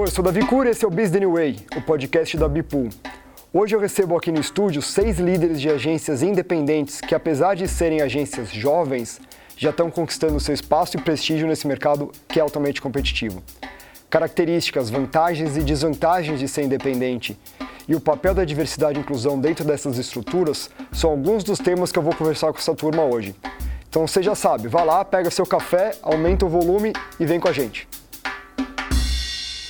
Oi, eu sou Davi Cury e esse é o Business New Way, o podcast da Bipool. Hoje eu recebo aqui no estúdio seis líderes de agências independentes que, apesar de serem agências jovens, já estão conquistando seu espaço e prestígio nesse mercado que é altamente competitivo. Características, vantagens e desvantagens de ser independente e o papel da diversidade e inclusão dentro dessas estruturas são alguns dos temas que eu vou conversar com essa turma hoje. Então você já sabe, vá lá, pega seu café, aumenta o volume e vem com a gente.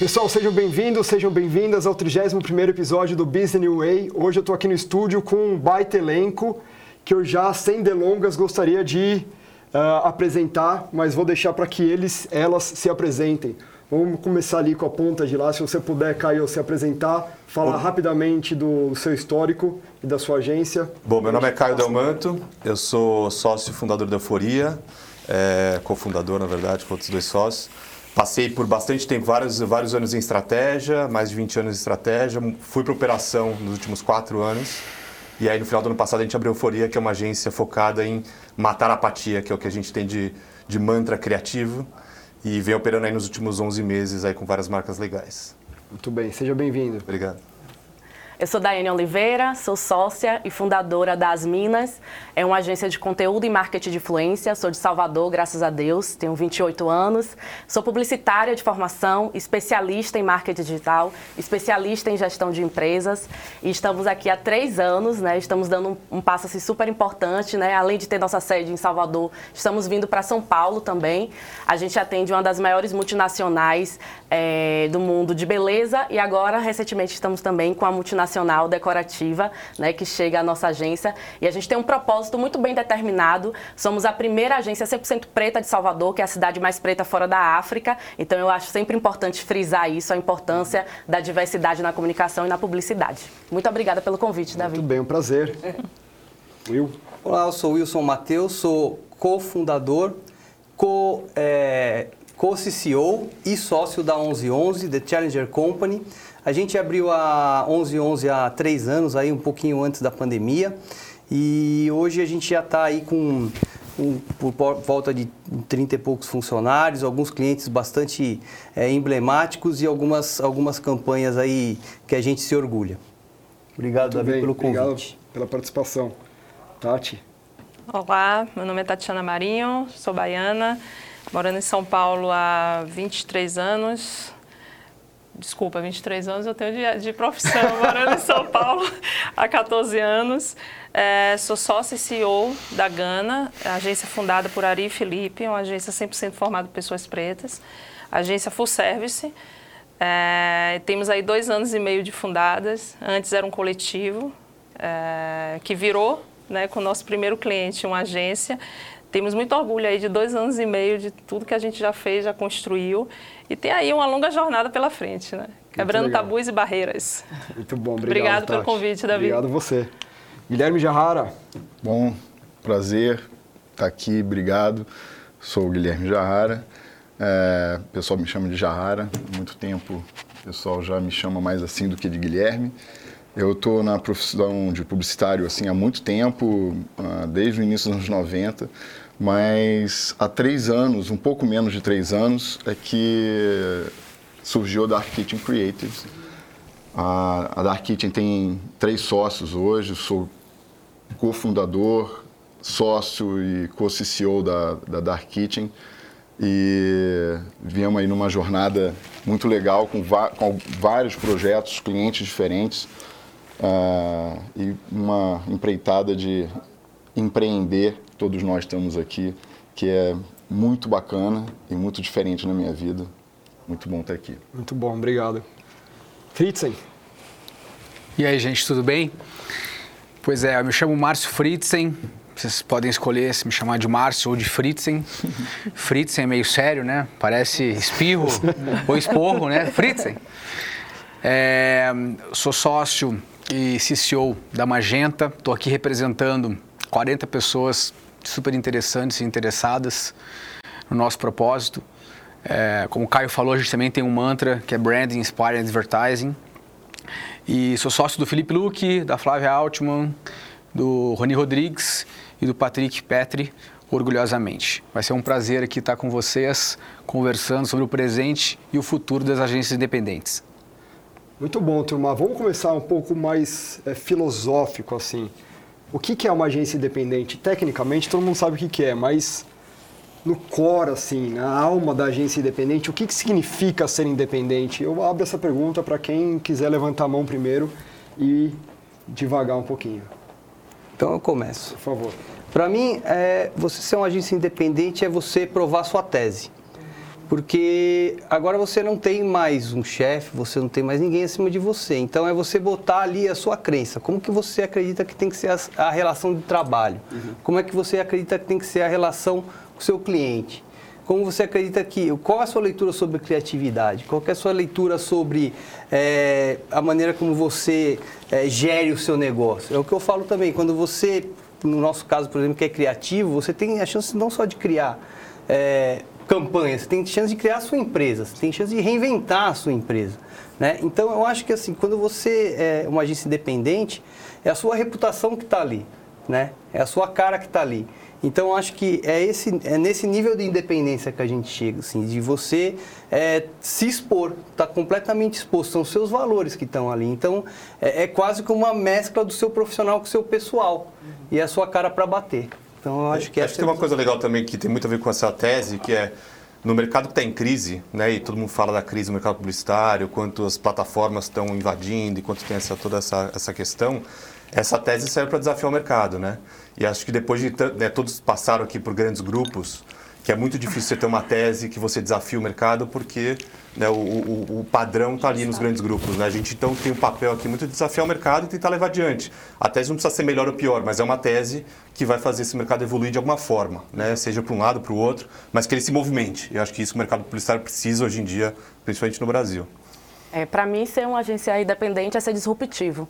Pessoal, sejam bem-vindos, sejam bem-vindas ao 31º episódio do Business New Way. Hoje eu estou aqui no estúdio com um baita elenco que eu já, sem delongas, gostaria de uh, apresentar, mas vou deixar para que eles, elas se apresentem. Vamos começar ali com a ponta de lá. Se você puder, Caio, se apresentar, falar Bom. rapidamente do seu histórico e da sua agência. Bom, meu nome é Caio Delmanto, eu sou sócio fundador da Euforia, é, cofundador, na verdade, com outros dois sócios. Passei por bastante tempo, vários, vários anos em estratégia, mais de 20 anos em estratégia. Fui para operação nos últimos quatro anos. E aí, no final do ano passado, a gente abriu a Euforia, que é uma agência focada em matar a apatia, que é o que a gente tem de, de mantra criativo. E vem operando aí nos últimos 11 meses aí com várias marcas legais. Muito bem, seja bem-vindo. Obrigado. Eu sou Daiane Oliveira, sou sócia e fundadora das Minas. É uma agência de conteúdo e marketing de influência. Sou de Salvador, graças a Deus, tenho 28 anos. Sou publicitária de formação, especialista em marketing digital, especialista em gestão de empresas. E estamos aqui há três anos, né? Estamos dando um, um passo assim, super importante, né? Além de ter nossa sede em Salvador, estamos vindo para São Paulo também. A gente atende uma das maiores multinacionais é, do mundo de beleza e agora, recentemente, estamos também com a multinacional nacional decorativa, né, que chega à nossa agência. E a gente tem um propósito muito bem determinado. Somos a primeira agência 100% preta de Salvador, que é a cidade mais preta fora da África. Então eu acho sempre importante frisar isso, a importância da diversidade na comunicação e na publicidade. Muito obrigada pelo convite, Davi. Muito bem, um prazer. Will. Olá, eu sou Wilson Matheus, sou cofundador, co, é, co-CCO e sócio da 1111, The Challenger Company. A gente abriu a 1111 há três anos, aí um pouquinho antes da pandemia. E hoje a gente já está aí com um, por volta de 30 e poucos funcionários, alguns clientes bastante é, emblemáticos e algumas, algumas campanhas aí que a gente se orgulha. Obrigado, Muito Davi, bem, pelo convite. Obrigado pela participação. Tati. Olá, meu nome é Tatiana Marinho, sou baiana, morando em São Paulo há 23 anos desculpa, 23 anos eu tenho de, de profissão, morando em São Paulo há 14 anos. É, sou sócia e CEO da Gana, agência fundada por Ari Felipe, uma agência 100% formada por pessoas pretas, agência full service. É, temos aí dois anos e meio de fundadas. Antes era um coletivo é, que virou, né, com o nosso primeiro cliente, uma agência. Temos muito orgulho aí de dois anos e meio de tudo que a gente já fez, já construiu. E tem aí uma longa jornada pela frente, né? Quebrando tabus e barreiras. Muito bom, obrigado. Obrigado pelo convite, Davi. Obrigado você. Guilherme Jarrara. Bom, prazer estar aqui, obrigado. Sou o Guilherme Jarrara. É, o pessoal me chama de Jarrara. Há muito tempo o pessoal já me chama mais assim do que de Guilherme. Eu estou na profissão de publicitário assim há muito tempo, ah, desde o início dos anos 90 mas há três anos, um pouco menos de três anos, é que surgiu a Dark Kitchen Creatives. A, Dark Kitchen tem três sócios hoje, sou cofundador, sócio e co-CCO da, da Dark Kitchen e viemos aí numa jornada muito legal com, com vários projetos, clientes diferentes uh, e uma empreitada de empreender todos nós temos aqui, que é muito bacana e muito diferente na minha vida. Muito bom estar aqui. Muito bom, obrigado. Fritzen. E aí, gente, tudo bem? Pois é, eu me chamo Márcio Fritzen. Vocês podem escolher se me chamar de Márcio ou de Fritzen. Fritzen é meio sério, né? Parece espirro ou esporro, né? Fritzen. É, sou sócio e CCO da Magenta. Estou aqui representando 40 pessoas super interessantes e interessadas no nosso propósito. É, como o Caio falou, a gente também tem um mantra que é Branding Inspiring Advertising. E sou sócio do Felipe Luque, da Flávia Altman, do Rony Rodrigues e do Patrick Petri, orgulhosamente. Vai ser um prazer aqui estar com vocês, conversando sobre o presente e o futuro das agências independentes. Muito bom, turma. Vamos começar um pouco mais é, filosófico, assim. O que, que é uma agência independente? Tecnicamente, todo mundo sabe o que, que é, mas no core, assim, na alma da agência independente, o que, que significa ser independente? Eu abro essa pergunta para quem quiser levantar a mão primeiro e devagar um pouquinho. Então eu começo. Por favor. Para mim, é, você ser uma agência independente é você provar sua tese. Porque agora você não tem mais um chefe, você não tem mais ninguém acima de você. Então é você botar ali a sua crença. Como que você acredita que tem que ser a, a relação de trabalho? Uhum. Como é que você acredita que tem que ser a relação com o seu cliente? Como você acredita que. Qual é a sua leitura sobre criatividade? Qual é a sua leitura sobre é, a maneira como você é, gere o seu negócio? É o que eu falo também. Quando você, no nosso caso, por exemplo, que é criativo, você tem a chance não só de criar. É, campanha, você tem chance de criar a sua empresa, você tem chance de reinventar a sua empresa. Né? Então, eu acho que assim, quando você é uma agência independente, é a sua reputação que está ali, né? é a sua cara que está ali. Então, acho que é, esse, é nesse nível de independência que a gente chega, assim, de você é, se expor, estar tá completamente exposto, são seus valores que estão ali. Então, é, é, quase como uma mescla do seu profissional com o seu pessoal uhum. e a sua cara para bater. Então, eu acho que acho que tem uma coisa legal também que tem muito a ver com essa tese, que é no mercado que está em crise, né, e todo mundo fala da crise no mercado publicitário, quanto as plataformas estão invadindo e quanto tem essa, toda essa, essa questão, essa tese serve para desafiar o mercado, né? E acho que depois de né, todos passaram aqui por grandes grupos, que é muito difícil você ter uma tese que você desafia o mercado, porque né, o, o, o, padrão está ali nos grandes grupos. Né? A gente então tem um papel aqui muito de desafiar o mercado e tentar levar adiante. A tese não precisa ser melhor ou pior, mas é uma tese que vai fazer esse mercado evoluir de alguma forma, né? seja para um lado, para o outro, mas que ele se movimente. Eu acho que isso o mercado publicitário precisa hoje em dia, principalmente no Brasil. É, para mim, ser uma agência independente é ser disruptivo.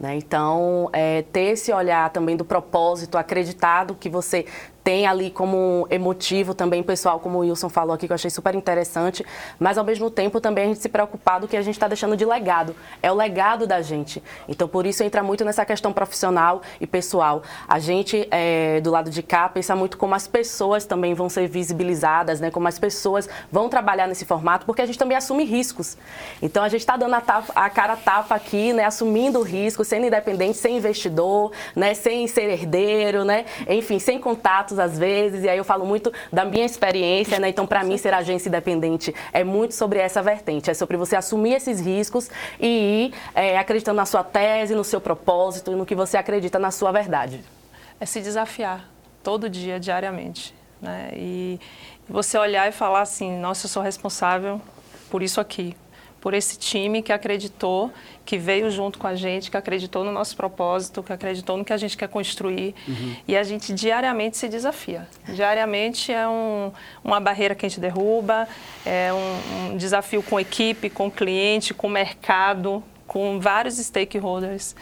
Né? Então, é, ter esse olhar também do propósito, acreditado que você tem ali como emotivo também pessoal, como o Wilson falou aqui, que eu achei super interessante, mas ao mesmo tempo também a gente se preocupar do que a gente está deixando de legado. É o legado da gente. Então, por isso entra muito nessa questão profissional e pessoal. A gente, é, do lado de cá, pensa muito como as pessoas também vão ser visibilizadas, né? como as pessoas vão trabalhar nesse formato, porque a gente também assume riscos. Então, a gente está dando a, tapa, a, cara tapa aqui, né? assumindo riscos, sendo independente, sem investidor, né? sem ser herdeiro, né? enfim, sem contato às vezes, e aí eu falo muito da minha experiência, né? Então, para mim, ser agência independente é muito sobre essa vertente, é sobre você assumir esses riscos e ir é, acreditando na sua tese, no seu propósito, no que você acredita na sua verdade. É se desafiar todo dia, diariamente, né? E você olhar e falar assim, nossa, eu sou responsável por isso aqui, por esse time que acreditou, que veio junto com a gente, que acreditou no nosso propósito, que acreditou no que a gente quer construir. Uhum. E a gente diariamente se desafia. Diariamente é um, uma barreira que a gente derruba, é um, um desafio com equipe, com cliente, com mercado, com vários stakeholders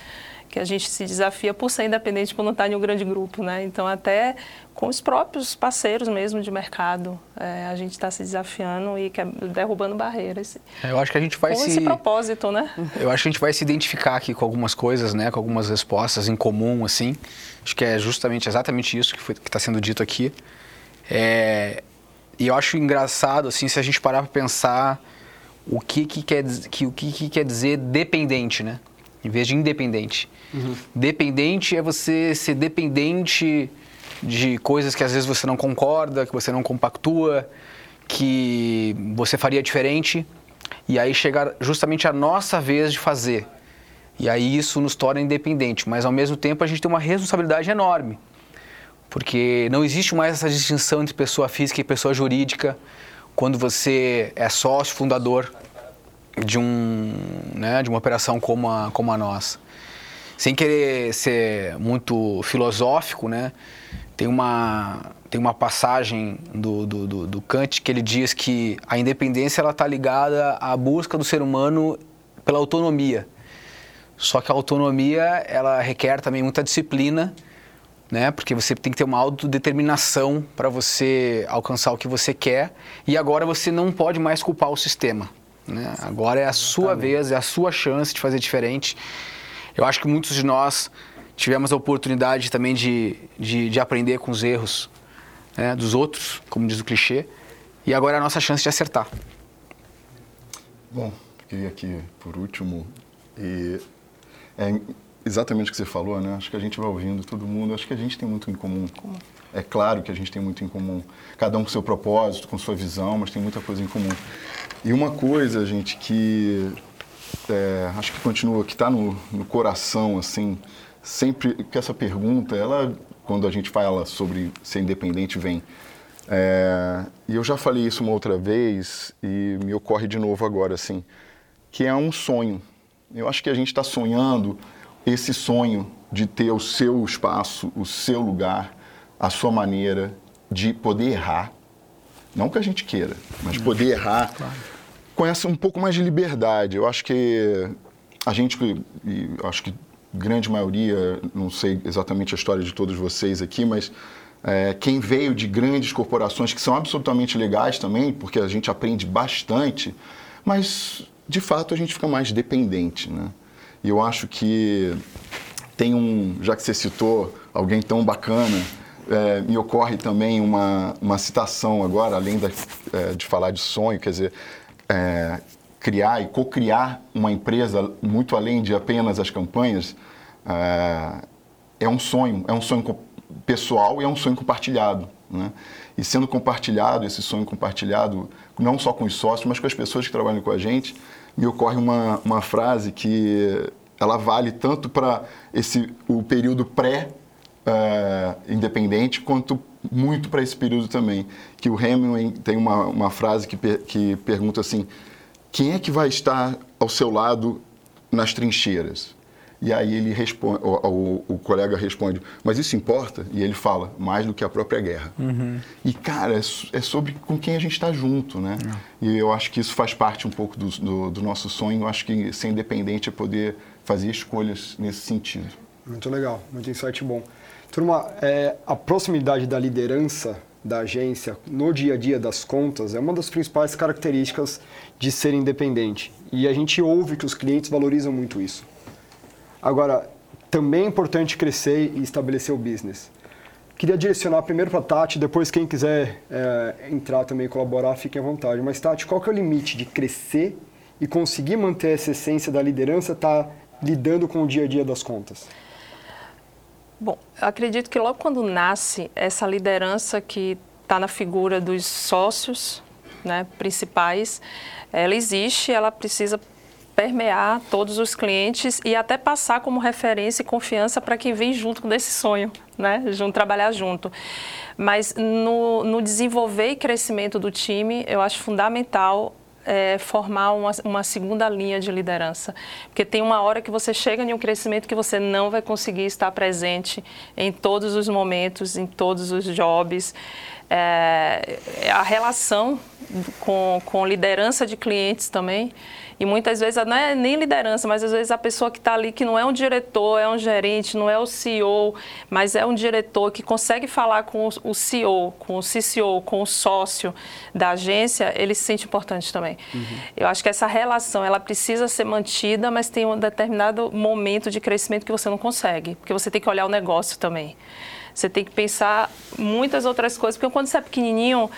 que a gente se desafia por ser independente, por não estar em um grande grupo, né? Então, até com os próprios parceiros mesmo de mercado, é, a gente está se desafiando e derrubando barreiras. É, eu acho que a gente vai com se... esse propósito, né? Eu acho que a gente vai se identificar aqui com algumas coisas, né? Com algumas respostas em comum, assim. Acho que é justamente, exatamente isso que está sendo dito aqui. É... E eu acho engraçado, assim, se a gente parar para pensar o que, que, quer, que, o que, que quer dizer dependente, né? Em vez de independente. Uhum. Dependente é você ser dependente de coisas que às vezes você não concorda, que você não compactua, que você faria diferente. E aí chegar justamente a nossa vez de fazer. E aí isso nos torna independente, mas ao mesmo tempo a gente tem uma responsabilidade enorme. Porque não existe mais essa distinção entre pessoa física e pessoa jurídica quando você é sócio fundador de um, né, de uma operação como a, como a nossa sem querer ser muito filosófico, né? Tem uma, tem uma passagem do, do, do, do Kant que ele diz que a independência está ligada à busca do ser humano pela autonomia. Só que a autonomia ela requer também muita disciplina, né? Porque você tem que ter uma autodeterminação para você alcançar o que você quer. E agora você não pode mais culpar o sistema. Né? Agora é a sua vez, é a sua chance de fazer diferente. Eu acho que muitos de nós tivemos a oportunidade também de, de, de aprender com os erros né, dos outros, como diz o clichê, e agora é a nossa chance de acertar. Bom, fiquei aqui por último e é exatamente o que você falou, né? Acho que a gente vai ouvindo todo mundo, acho que a gente tem muito em comum. É claro que a gente tem muito em comum. Cada um com seu propósito, com sua visão, mas tem muita coisa em comum. E uma coisa, gente, que é, acho que continua, que está no, no coração, assim, sempre que essa pergunta, ela, quando a gente fala sobre ser independente, vem. É, e eu já falei isso uma outra vez e me ocorre de novo agora, assim, que é um sonho. Eu acho que a gente está sonhando esse sonho de ter o seu espaço, o seu lugar, a sua maneira de poder errar. Não que a gente queira, mas poder errar claro. com essa um pouco mais de liberdade. Eu acho que a gente, acho que grande maioria, não sei exatamente a história de todos vocês aqui, mas é, quem veio de grandes corporações que são absolutamente legais também, porque a gente aprende bastante, mas de fato a gente fica mais dependente, né? E eu acho que tem um, já que você citou alguém tão bacana, é, me ocorre também uma, uma citação agora, além da, é, de falar de sonho, quer dizer, é, criar e co-criar uma empresa muito além de apenas as campanhas, é, é um sonho, é um sonho pessoal e é um sonho compartilhado. Né? E sendo compartilhado, esse sonho compartilhado, não só com os sócios, mas com as pessoas que trabalham com a gente, me ocorre uma, uma frase que ela vale tanto para esse o período pré uh, independente quanto muito para esse período também que o Hemingway tem uma, uma frase que, per, que pergunta assim quem é que vai estar ao seu lado nas trincheiras e aí ele responde, o, o, o, colega responde, mas isso importa? E ele fala, mais do que a própria guerra. Uhum. E, cara, é, é, sobre com quem a gente está junto, né? Uhum. E eu acho que isso faz parte um pouco do, do, do, nosso sonho. Eu acho que ser independente é poder fazer escolhas nesse sentido. Muito legal, muito insight bom. Turma, é, a proximidade da liderança da agência no dia a dia das contas é uma das principais características de ser independente. E a gente ouve que os clientes valorizam muito isso. Agora, também é importante crescer e estabelecer o business. Queria direcionar primeiro para a Tati, depois quem quiser é, entrar também e colaborar, fique à vontade. Mas Tati, qual que é o limite de crescer e conseguir manter essa essência da liderança, tá lidando com o dia a dia das contas? Bom, acredito que logo quando nasce essa liderança que está na figura dos sócios né, principais, ela existe, ela precisa permear todos os clientes e até passar como referência e confiança para quem vem junto desse sonho, né? Junto, trabalhar junto. Mas no, no desenvolver e crescimento do time, eu acho fundamental é, formar uma, uma, segunda linha de liderança. Porque tem uma hora que você chega em um crescimento que você não vai conseguir estar presente em todos os momentos, em todos os jobs. É, a relação com, com liderança de clientes também e muitas vezes não é nem liderança, mas às vezes a pessoa que está ali, que não é um diretor, é um gerente, não é o CEO, mas é um diretor que consegue falar com o CEO, com o CCO, com o sócio da agência, ele se sente importante também. Uhum. Eu acho que essa relação, ela precisa ser mantida, mas tem um determinado momento de crescimento que você não consegue, porque você tem que olhar o negócio também. Você tem que pensar muitas outras coisas, porque quando você é pequenininho,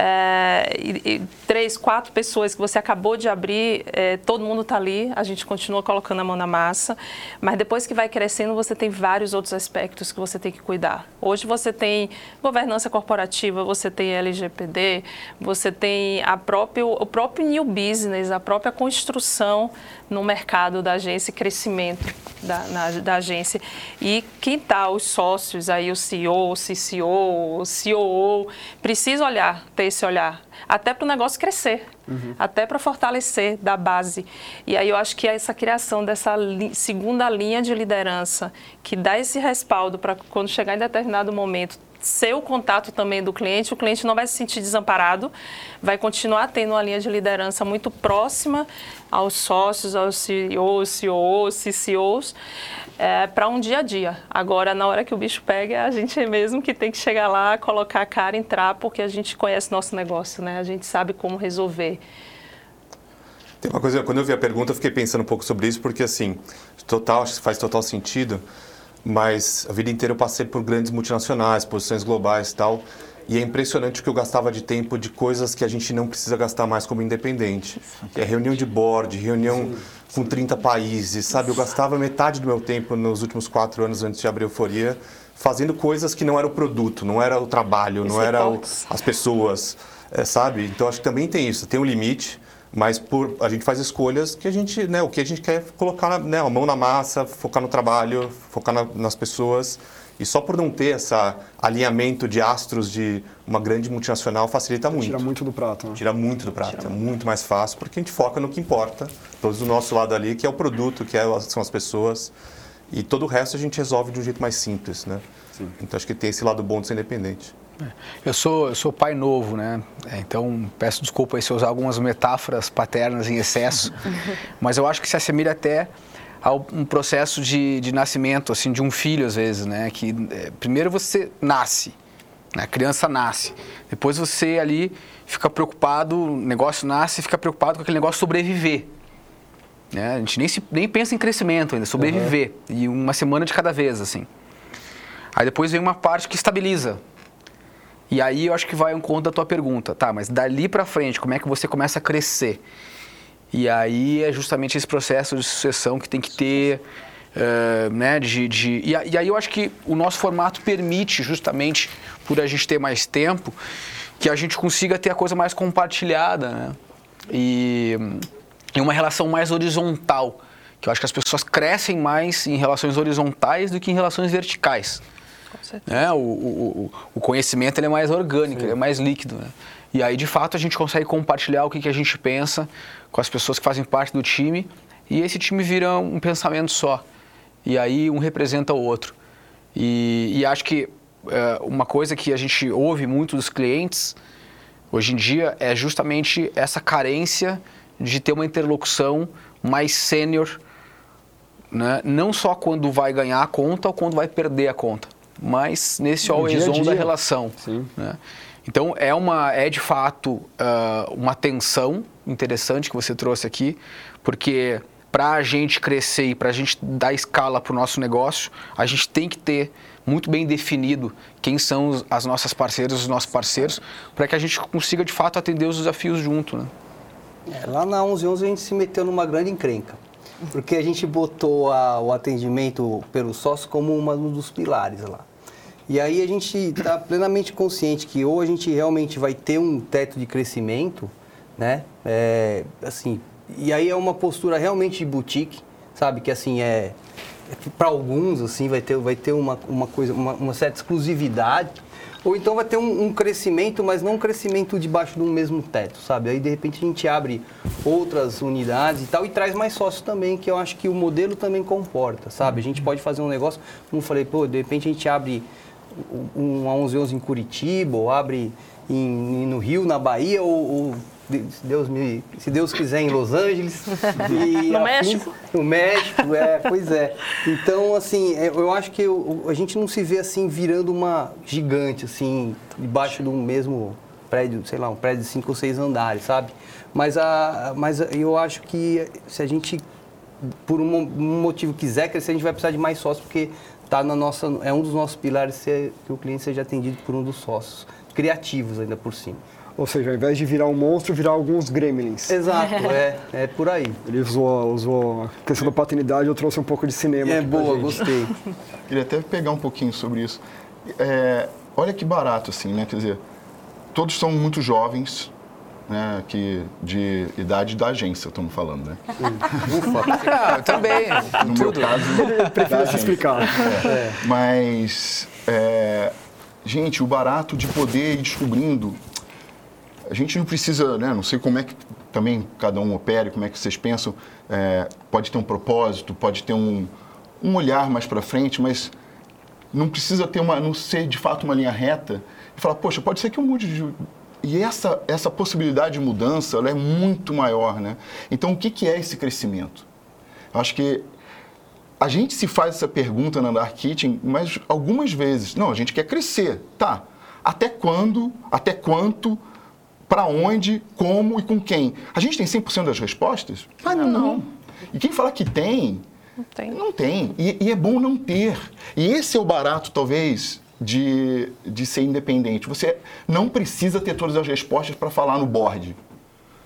é, e, e, três, quatro pessoas que você acabou de abrir, é, todo mundo está ali, a gente continua colocando a mão na massa, mas depois que vai crescendo, você tem vários outros aspectos que você tem que cuidar. Hoje você tem governança corporativa, você tem LGPD, você tem a próprio, o próprio new business, a própria construção no mercado da agência, crescimento da, na, da agência. E quem está, os sócios, aí o CEO, o CCO, o COO, precisa olhar, ter esse olhar, até para o negócio crescer, uhum. até para fortalecer da base. E aí eu acho que essa criação dessa li segunda linha de liderança, que dá esse respaldo para quando chegar em determinado momento ser o contato também do cliente, o cliente não vai se sentir desamparado, vai continuar tendo uma linha de liderança muito próxima aos sócios, aos CEOs, CEOs, CCOs, é, para um dia a dia. Agora, na hora que o bicho pega, é a gente mesmo que tem que chegar lá, colocar a cara, entrar, porque a gente conhece nosso negócio, né? A gente sabe como resolver. Tem uma coisa, quando eu vi a pergunta, eu fiquei pensando um pouco sobre isso, porque assim, total, faz total sentido mas a vida inteira eu passei por grandes multinacionais, posições globais e tal. E é impressionante o que eu gastava de tempo de coisas que a gente não precisa gastar mais como independente. É reunião de board, reunião com 30 países, sabe? Eu gastava metade do meu tempo nos últimos quatro anos antes de abrir Euforia fazendo coisas que não era o produto, não era o trabalho, não era o, as pessoas, é, sabe? Então acho que também tem isso, tem um limite, mas por, a gente faz escolhas que a gente, né, o que a gente quer colocar né, a mão na massa, focar no trabalho, focar na, nas pessoas. E só por não ter esse alinhamento de astros de uma grande multinacional facilita muito. Tira muito do prato. Né? Tira muito do prato. Tira. É muito mais fácil porque a gente foca no que importa, todos do nosso lado ali, que é o produto, que é, são as pessoas. E todo o resto a gente resolve de um jeito mais simples, né? Sim. Então acho que tem esse lado bom de ser independente. Eu sou, eu sou pai novo, né? É, então peço desculpa aí se eu usar algumas metáforas paternas em excesso, mas eu acho que se assemelha até a um processo de, de nascimento, assim, de um filho às vezes, né? Que é, primeiro você nasce, né? a criança nasce, depois você ali fica preocupado, o negócio nasce e fica preocupado com aquele negócio sobreviver. Né? A gente nem, se, nem pensa em crescimento ainda, sobreviver. Uhum. E uma semana de cada vez, assim. Aí depois vem uma parte que estabiliza. E aí eu acho que vai um conto da tua pergunta. Tá, mas dali para frente, como é que você começa a crescer? E aí é justamente esse processo de sucessão que tem que ter... Uh, né, de, de e, e, aí eu acho que o nosso formato permite justamente por a gente ter mais tempo que a gente consiga ter a coisa mais compartilhada né? e em uma relação mais horizontal, que eu acho que as pessoas crescem mais em relações horizontais do que em relações verticais. É, o, o, o, conhecimento ele é mais orgânico, ele é mais líquido. Né? E aí, de fato, a gente consegue compartilhar o que, que a gente pensa com as pessoas que fazem parte do time e esse time vira um pensamento só. E aí, um representa o outro. E, e acho que é, uma coisa que a gente ouve muito dos clientes hoje em dia é justamente essa carência de ter uma interlocução mais sênior, né? não só quando vai ganhar a conta ou quando vai perder a conta, mas nesse always on da relação. Né? Então é uma é de fato uh, uma tensão interessante que você trouxe aqui, porque para a gente crescer e para a gente dar escala para o nosso negócio, a gente tem que ter muito bem definido quem são as nossas parceiras, os nossos parceiros, para que a gente consiga de fato atender os desafios junto. Né? É, lá na 1111 a gente se meteu numa grande encrenca, porque a gente botou a, o atendimento pelo sócio como um dos pilares lá. E aí a gente está plenamente consciente que ou a gente realmente vai ter um teto de crescimento, né? É, assim, e aí é uma postura realmente de boutique, sabe? Que assim é, é para alguns assim vai ter, vai ter uma, uma coisa, uma, uma certa exclusividade ou então vai ter um, um, crescimento, mas não um crescimento debaixo de um mesmo teto, sabe? Aí de repente a gente abre outras unidades e tal e traz mais sócios também, que eu acho que o modelo também comporta, sabe? A gente pode fazer um negócio, como eu falei, pô, de repente a gente abre um, um 1111 em Curitiba, ou abre em, no Rio, na Bahia, ou, ou se Deus, me, se Deus quiser, em Los Angeles. No México? No México, é, pois é. Então, assim, é, eu acho que eu, a gente não se vê assim virando uma gigante, assim, debaixo de um mesmo prédio, sei lá, um prédio de cinco ou seis andares, sabe? Mas, a, mas eu acho que se a gente, por um motivo, quiser crescer, a gente vai precisar de mais sócios, porque tá na nossa, é um dos nossos pilares ser, que o cliente seja atendido por um dos sócios, criativos ainda por cima. Ou seja, ao invés de virar um monstro, virar alguns gremlins. Exato, é, é por aí. Ele usou, usou a questão da paternidade, eu trouxe um pouco de cinema. É boa, gostei. Queria até pegar um pouquinho sobre isso. É, olha que barato, assim, né? Quer dizer, todos são muito jovens, né, que de idade da agência, estamos falando, né? Ufa. Ah, também. No Tudo. meu caso, prefiro se explicar. É. É. Mas, é, gente, o barato de poder ir descobrindo a gente não precisa, né, não sei como é que também cada um opere, como é que vocês pensam, é, pode ter um propósito, pode ter um, um olhar mais para frente, mas não precisa ter uma, não ser de fato uma linha reta e falar, poxa, pode ser que eu mude de... E essa, essa possibilidade de mudança, ela é muito maior, né? Então, o que, que é esse crescimento? Eu acho que a gente se faz essa pergunta na Dark Kitchen, mas algumas vezes, não, a gente quer crescer, tá? Até quando, até quanto, para onde, como e com quem. A gente tem 100% das respostas? Mas não. não. E quem fala que tem, não tem. Não tem. E, e, é bom não ter. E esse é o barato, talvez, de, de ser independente. Você não precisa ter todas as respostas para falar no board.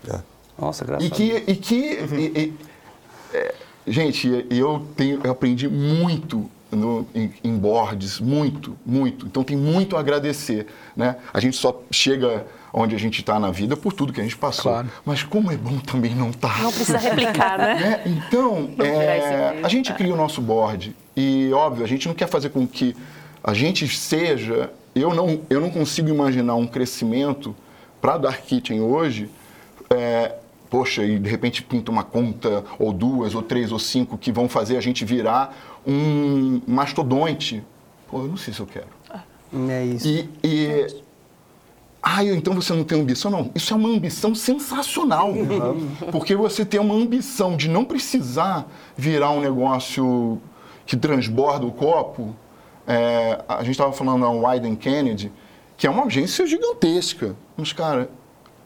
É. Nossa, graças E que. E que e- e- é, gente, eu, tenho, eu aprendi muito no- em, em boards, muito, muito. Então tem muito a agradecer. Né? A gente só chega onde a gente está na vida por tudo que a gente passou. Claro. Mas como é bom também não estar. Não precisa replicar, né? né? Então, é, a gente tá. cria o nosso board e, óbvio, a gente não quer fazer com que a gente seja... Eu não, eu não consigo imaginar um crescimento para Dark Kitchen hoje, é, poxa, e de repente pinta uma conta, ou duas, ou três, ou cinco, que vão fazer a gente virar um mastodonte. Pô, eu não sei se eu quero. É isso. E, e ah, então você não tem ambição? Não, isso é uma ambição sensacional. Porque você tem uma ambição de não precisar virar um negócio que transborda o copo. É, a gente estava falando da Wyden Kennedy, que é uma agência gigantesca. Mas, cara,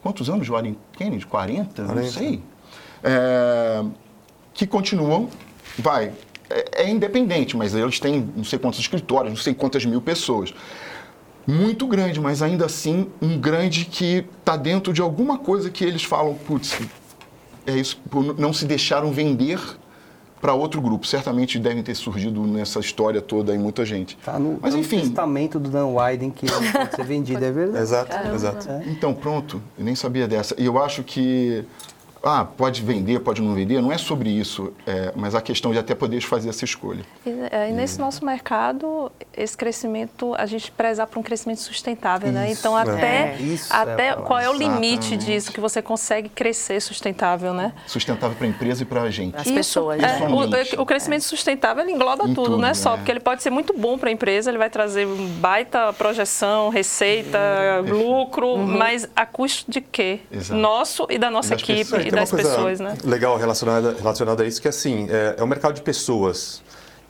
quantos anos de Wyden Kennedy? 40? Não 40. sei. É, que continuam, vai, é, é independente, mas eles têm não sei quantos escritórios, não sei quantas mil pessoas muito grande, mas ainda assim um grande que está dentro de alguma coisa que eles falam, putz, é isso, não se deixaram vender para outro grupo. Certamente devem ter surgido nessa história toda aí muita gente. Tá no, mas tá no enfim, testamento do Dan Wyden que pode ser vendido, é verdade. Exato, exato. então pronto, eu nem sabia dessa. E eu acho que ah, pode vender, pode não vender, não é sobre isso, é, mas a questão de até poder fazer essa escolha. E, é, e nesse nosso mercado, esse crescimento, a gente prezar por um crescimento sustentável, né? Isso, Então, até, É, isso é a até qual é o limite Exatamente. disso que você consegue crescer sustentável, né? Sustentável para a empresa e para a gente. As pessoas, é, né? O, o crescimento sustentável ele engloba Em tudo, não é tudo, só, é. porque ele pode ser muito bom para a empresa, ele vai trazer baita projeção, receita, lucro, mas a custo de quê? Exato. Nosso e da nossa das equipe pessoas. Das coisa pessoas, né? Legal relacionada, relacionada a isso, que assim, é, é um mercado de pessoas.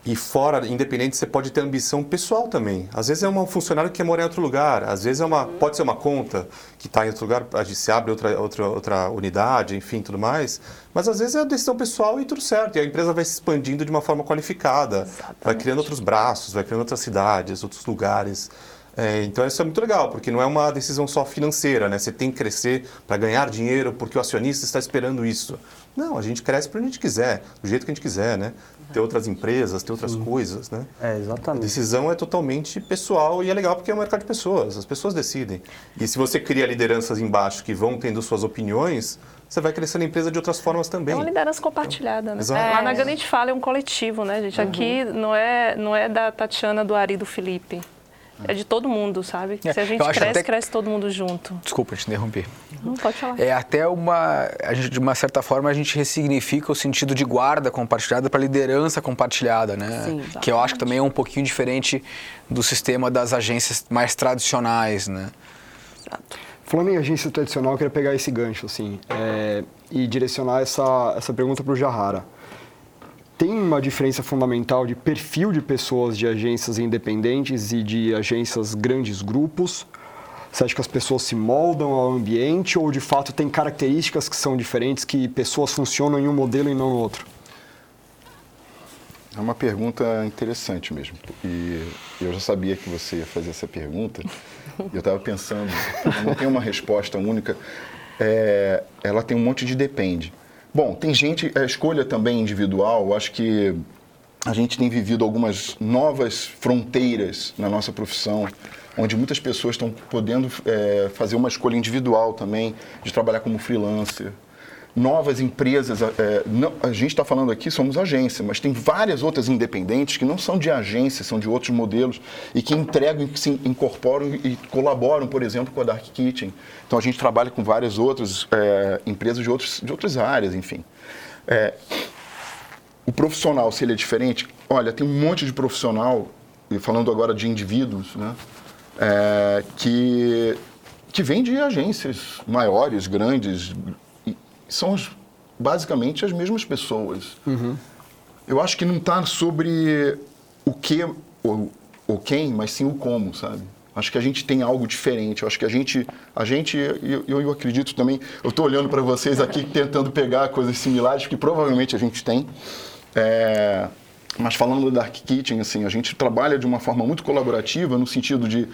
E fora, independente, você pode ter ambição pessoal também. Às vezes é um funcionário que quer morar em outro lugar, às vezes é uma, pode ser uma conta que está em outro lugar, a gente se abre outra, outra, outra unidade, enfim, tudo mais. Mas às vezes é decisão pessoal e tudo certo. E a empresa vai se expandindo de uma forma qualificada, vai criando outros braços, vai criando outras cidades, outros lugares. É, então isso é muito legal, porque não é uma decisão só financeira, né? Você tem que crescer para ganhar dinheiro porque o acionista está esperando isso. Não, a gente cresce para a gente quiser, do jeito que a gente quiser, né? Ter outras empresas, ter outras coisas, né? É, A exatamente. decisão é totalmente pessoal e é legal porque é um mercado de pessoas, as pessoas decidem. E se você cria lideranças embaixo que vão tendo suas opiniões, você vai crescendo a empresa de outras formas também. É uma liderança compartilhada, né? Exato. Lá na Gana a gente fala, é um coletivo, né, gente? Aqui não é, não é da Tatiana, do Ari, do Felipe. É de todo mundo, sabe? É, Se a gente cresce, até- cresce todo mundo junto. Desculpa te interromper. Não pode falar. É até uma. A gente, de uma certa forma, a gente ressignifica o sentido de guarda compartilhada para liderança compartilhada, né? Sim, que eu acho que também é um pouquinho diferente do sistema das agências mais tradicionais, né? Exato. Falando em agência tradicional, eu queria pegar esse gancho assim, é, e direcionar essa, essa pergunta para o Jahara. Tem uma diferença fundamental de perfil de pessoas de agências independentes e de agências grandes grupos? Você acha que as pessoas se moldam ao ambiente ou de fato tem características que são diferentes, que pessoas funcionam em um modelo e não no outro? É uma pergunta interessante mesmo. E eu já sabia que você ia fazer essa pergunta. Eu estava pensando, não tem uma resposta única. É, ela tem um monte de depende. Bom, tem gente, a escolha também individual, acho que a gente tem vivido algumas novas fronteiras na nossa profissão, onde muitas pessoas estão podendo é, fazer uma escolha individual também, de trabalhar como freelancer. Novas empresas, é, não- a gente está falando aqui, somos agência, mas tem várias outras independentes que não são de agência, são de outros modelos e que entregam, que se incorporam e colaboram, por exemplo, com a Dark Kitchen. Então a gente trabalha com várias outras é, empresas de, outros, de outras áreas, enfim. É, o profissional, se ele é diferente, olha, tem um monte de profissional, e falando agora de indivíduos, né, que, que vem de agências maiores, grandes, são as- basicamente as mesmas pessoas. Eu acho que não está sobre o que ou, ou quem, mas sim o como, sabe? Acho que a gente tem algo diferente. Eu acho que a gente, a gente, eu, eu, acredito também. Eu estou olhando para vocês aqui tentando pegar coisas similares que provavelmente a gente tem. É, Mas falando da Dark Kitchen, assim, a gente trabalha de uma forma muito colaborativa no sentido de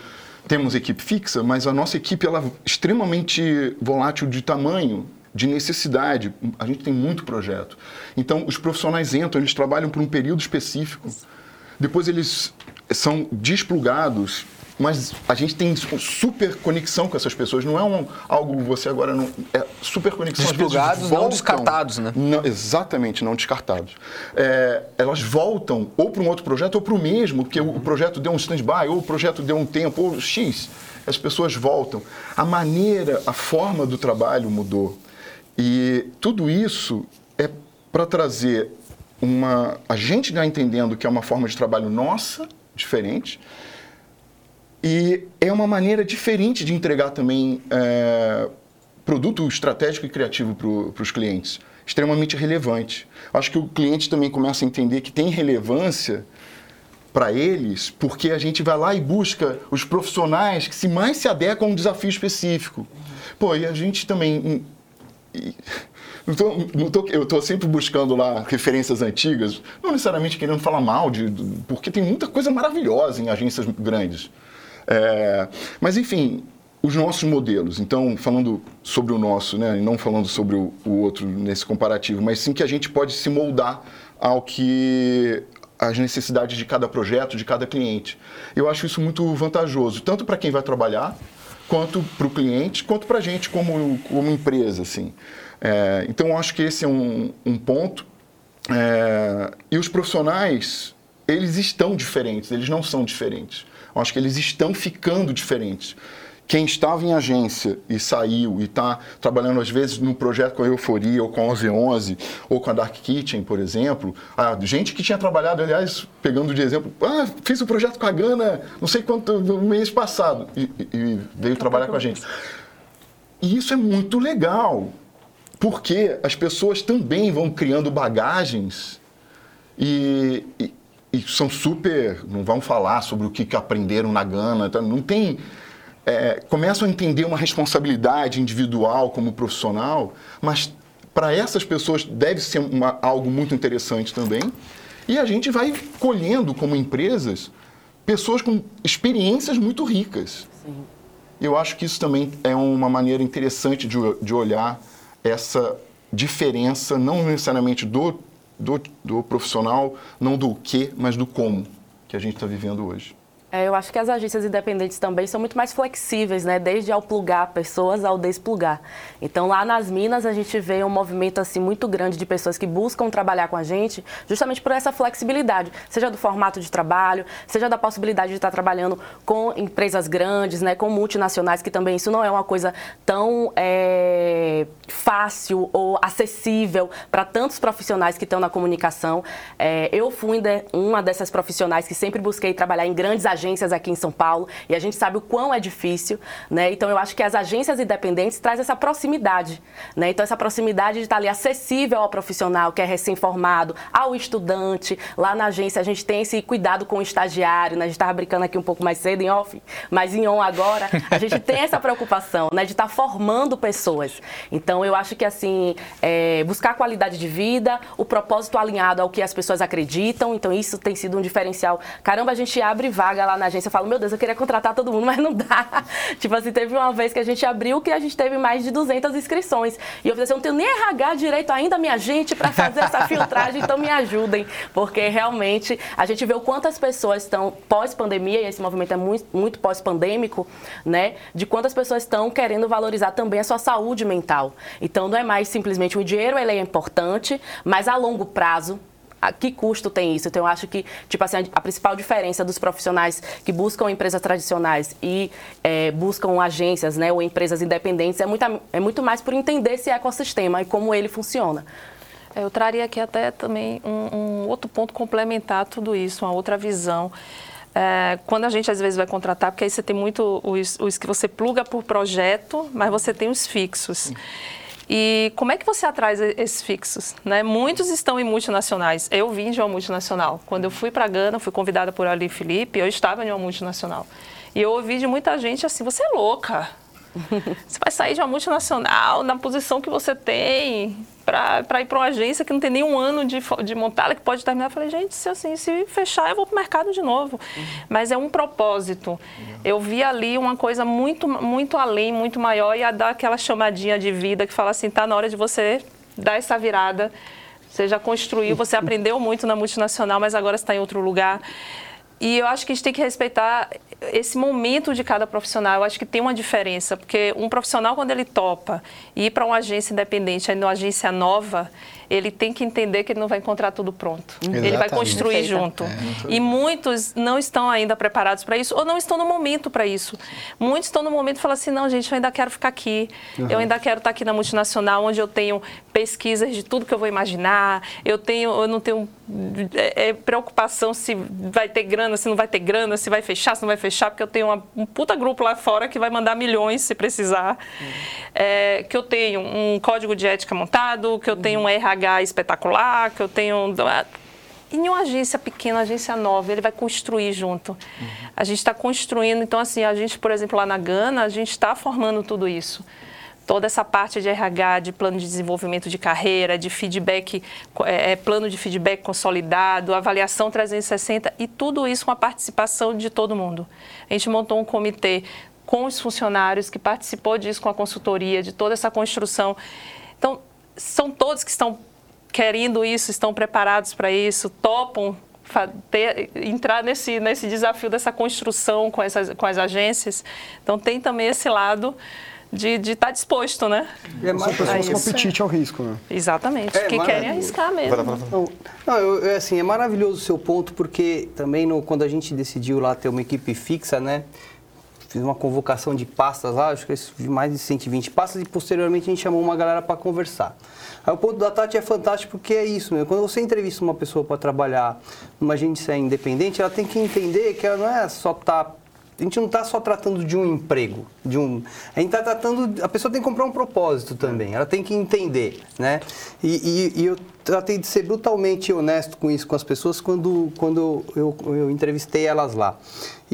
temos equipe fixa, mas a nossa equipe ela é extremamente volátil de tamanho, de necessidade. A gente tem muito projeto. Então, os profissionais entram, eles trabalham por um período específico. Depois eles são desplugados mas a gente tem super conexão com essas pessoas. Não é um, algo você agora não. É super conexão. Desplugados, não descartados, né? Não, exatamente, não descartados. É, elas voltam ou para um outro projeto ou para o mesmo, porque o projeto deu um stand-by, ou o projeto deu um tempo, ou X. As pessoas voltam. A maneira, a forma do trabalho mudou. E tudo isso é para trazer uma. A gente já entendendo que é uma forma de trabalho nossa, diferente e é uma maneira diferente de entregar também é, produto estratégico e criativo para os clientes, extremamente relevante. Acho que o cliente também começa a entender que tem relevância para eles, porque a gente vai lá e busca os profissionais que se mais se adequam a um desafio específico. Pô, e a gente também. Não tô, não tô, eu estou sempre buscando lá referências antigas, não necessariamente querendo falar mal, de, porque tem muita coisa maravilhosa em agências grandes. É, mas, enfim, os nossos modelos. Então, falando sobre o nosso, né, não falando sobre o, o, outro nesse comparativo, mas sim que a gente pode se moldar ao que as necessidades de cada projeto, de cada cliente. Eu acho isso muito vantajoso, tanto para quem vai trabalhar, quanto para o cliente, quanto para a gente como, como empresa, assim. É, então, acho que esse é um, um ponto. É, e os profissionais, eles estão diferentes, eles não são diferentes. Eu acho que eles estão ficando diferentes. Quem estava em agência e saiu e está trabalhando às vezes no projeto com a Euforia ou com a 1111 ou com a Dark Kitchen, por exemplo, a gente que tinha trabalhado, aliás, pegando de exemplo, ah, fiz o um projeto com a Gana não sei quanto no mês passado e, e veio trabalhar com a gente. E isso é muito legal, porque as pessoas também vão criando bagagens e, e e são super, não vão falar sobre o que, aprenderam na Gana, então não tem, é, começam a entender uma responsabilidade individual como profissional, mas para essas pessoas deve ser uma, algo muito interessante também. E a gente vai colhendo como empresas pessoas com experiências muito ricas. Sim. Eu acho que isso também é uma maneira interessante de, de olhar essa diferença, não necessariamente do do, do profissional, não do que, mas do como que a gente está vivendo hoje. É, eu acho que as agências independentes também são muito mais flexíveis, né? Desde ao plugar pessoas ao desplugar. Então, lá nas Minas, a gente vê um movimento assim muito grande de pessoas que buscam trabalhar com a gente, justamente por essa flexibilidade, seja do formato de trabalho, seja da possibilidade de estar trabalhando com empresas grandes, né? Com multinacionais, que também isso não é uma coisa tão é, fácil ou acessível para tantos profissionais que estão na comunicação. É, eu fui uma dessas profissionais que sempre busquei trabalhar em grandes agências agências aqui em São Paulo e a gente sabe o quão é difícil, né? Então eu acho que as agências independentes traz essa proximidade, né? Então essa proximidade de estar ali acessível ao profissional que é recém-formado, ao estudante. Lá na agência a gente tem esse cuidado com o estagiário, né? A gente estava brincando aqui um pouco mais cedo em off, mas em on agora, a gente tem essa preocupação, né? De estar formando pessoas. Então eu acho que assim, é, buscar qualidade de vida, o propósito alinhado ao que as pessoas acreditam, então isso tem sido um diferencial. Caramba, a gente abre vaga lá lá na agência, eu falo, meu Deus, eu queria contratar todo mundo, mas não dá. tipo assim, teve uma vez que a gente abriu que a gente teve mais de 200 inscrições. E eu falei assim, eu não tenho nem RH direito ainda, minha gente, para fazer essa filtragem, então me ajudem. Porque realmente a gente vê o quanto as pessoas estão pós-pandemia, e esse movimento é muito, muito pós-pandêmico, né? De quantas pessoas estão querendo valorizar também a sua saúde mental. Então não é mais simplesmente o dinheiro, ele é importante, mas a longo prazo, a que custo tem isso? Então, eu acho que, tipo assim, a principal diferença dos profissionais que buscam empresas tradicionais e é, buscam agências, né, ou empresas independentes é muito, é muito mais por entender esse ecossistema e como ele funciona. É, eu traria aqui até também um, um outro ponto complementar tudo isso, uma outra visão. É, quando a gente às vezes vai contratar, porque aí você tem muito os, os que você pluga por projeto, mas você tem os fixos. E como é que você atrai esses fixos? Né? Muitos estão em multinacionais. Eu vim de uma multinacional. Quando eu fui para Gana, fui convidada por Ali Felipe, eu estava em uma multinacional. E eu ouvi de muita gente assim: você é louca. Você vai sair de uma multinacional na posição que você tem para ir para uma agência que não tem nenhum ano de, de montada, que pode terminar. Eu falei, gente, se, assim, se fechar, eu vou para o mercado de novo. Uhum. Mas é um propósito. Uhum. Eu vi ali uma coisa muito, muito além, muito maior, e a dar aquela chamadinha de vida que fala assim, tá na hora de você dar essa virada. Você já construiu, você aprendeu muito na multinacional, mas agora está em outro lugar. E eu acho que a gente tem que respeitar esse momento de cada profissional. Eu acho que tem uma diferença, porque um profissional, quando ele topa ir para uma agência independente, aí numa agência nova, ele tem que entender que ele não vai encontrar tudo pronto. Exatamente. Ele vai construir Perfeita. junto. É, e muitos não estão ainda preparados para isso ou não estão no momento para isso. Muitos estão no momento e falam assim: não, gente, eu ainda quero ficar aqui. Uhum. Eu ainda quero estar aqui na multinacional, onde eu tenho pesquisas de tudo que eu vou imaginar. Eu tenho, eu não tenho é, é, preocupação se vai ter grana, se não vai ter grana, se vai fechar, se não vai fechar, porque eu tenho uma, um puta grupo lá fora que vai mandar milhões se precisar. Uhum. É, que eu tenho um código de ética montado, que eu tenho um RH espetacular, que eu tenho. Em uma agência pequena, agência nova, ele vai construir junto. Uhum. A gente está construindo, então assim, a gente, por exemplo, lá na Gana, a gente está formando tudo isso toda essa parte de RH, de plano de desenvolvimento de carreira, de feedback, é, é plano de feedback consolidado, avaliação 360 e tudo isso com a participação de todo mundo. A gente montou um comitê com os funcionários que participou disso com a consultoria, de toda essa construção. Então, são todos que estão querendo isso, estão preparados para isso, topam ter, entrar nesse, nesse desafio dessa construção com, essas, com as agências. Então, tem também esse lado de estar tá disposto, né? E é mais pessoas com apetite ao risco, né? Exatamente, é, que querem arriscar mesmo. Não, não eu, eu, assim, é maravilhoso o seu ponto, porque também no, quando a gente decidiu lá ter uma equipe fixa, né? Fiz uma convocação de pastas lá, acho que vi mais de 120 pastas e posteriormente a gente chamou uma galera para conversar. Aí o ponto da Tati é fantástico porque é isso mesmo. Quando você entrevista uma pessoa para trabalhar numa agência independente, ela tem que entender que ela não é só tá a gente não está só tratando de um emprego, de um, a gente está tratando, a pessoa tem que comprar um propósito também, ela tem que entender, né? E, e, e eu tratei de ser brutalmente honesto com isso com as pessoas quando, quando eu, eu entrevistei elas lá.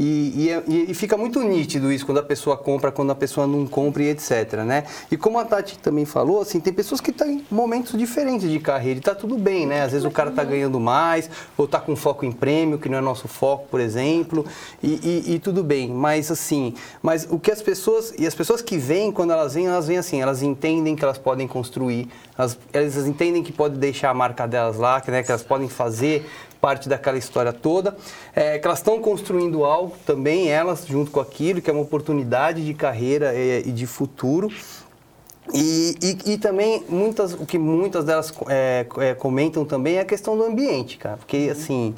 E, e, e, fica muito nítido isso quando a pessoa compra, quando a pessoa não compra e etc, né? E como a Tati também falou, assim, tem pessoas que estão em momentos diferentes de carreira e tá tudo bem, né? Às vezes o cara tá ganhando mais, ou tá com foco em prêmio, que não é nosso foco, por exemplo, e, e tudo bem. Mas assim, mas o que as pessoas, e as pessoas que vêm, quando elas vêm, elas vêm assim, elas entendem que elas podem construir, elas, elas entendem que pode deixar a marca delas lá, que, né, que elas podem fazer parte daquela história toda, é, que elas estão construindo algo também, elas, junto com aquilo, que é uma oportunidade de carreira e, e de futuro. E, e, e, também muitas, o que muitas delas é, é, comentam também é a questão do ambiente, cara. Porque assim,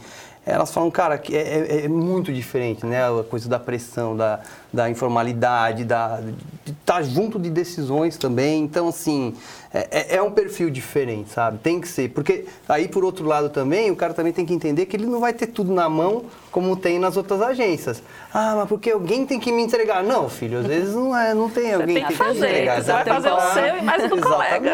elas falam, cara, que é, é, é, muito diferente, né? A coisa da pressão, da, da informalidade, da, de estar tá junto de decisões também. Então, assim, é, é, é, um perfil diferente, sabe? Tem que ser. Porque aí, por outro lado também, o cara também tem que entender que ele não vai ter tudo na mão como tem nas outras agências. Ah, mas porque alguém tem que me entregar. Não, filho, às vezes não, é, não tem alguém tem que, fazer, tem que entregar. Você vai fazer o seu e mais do colega.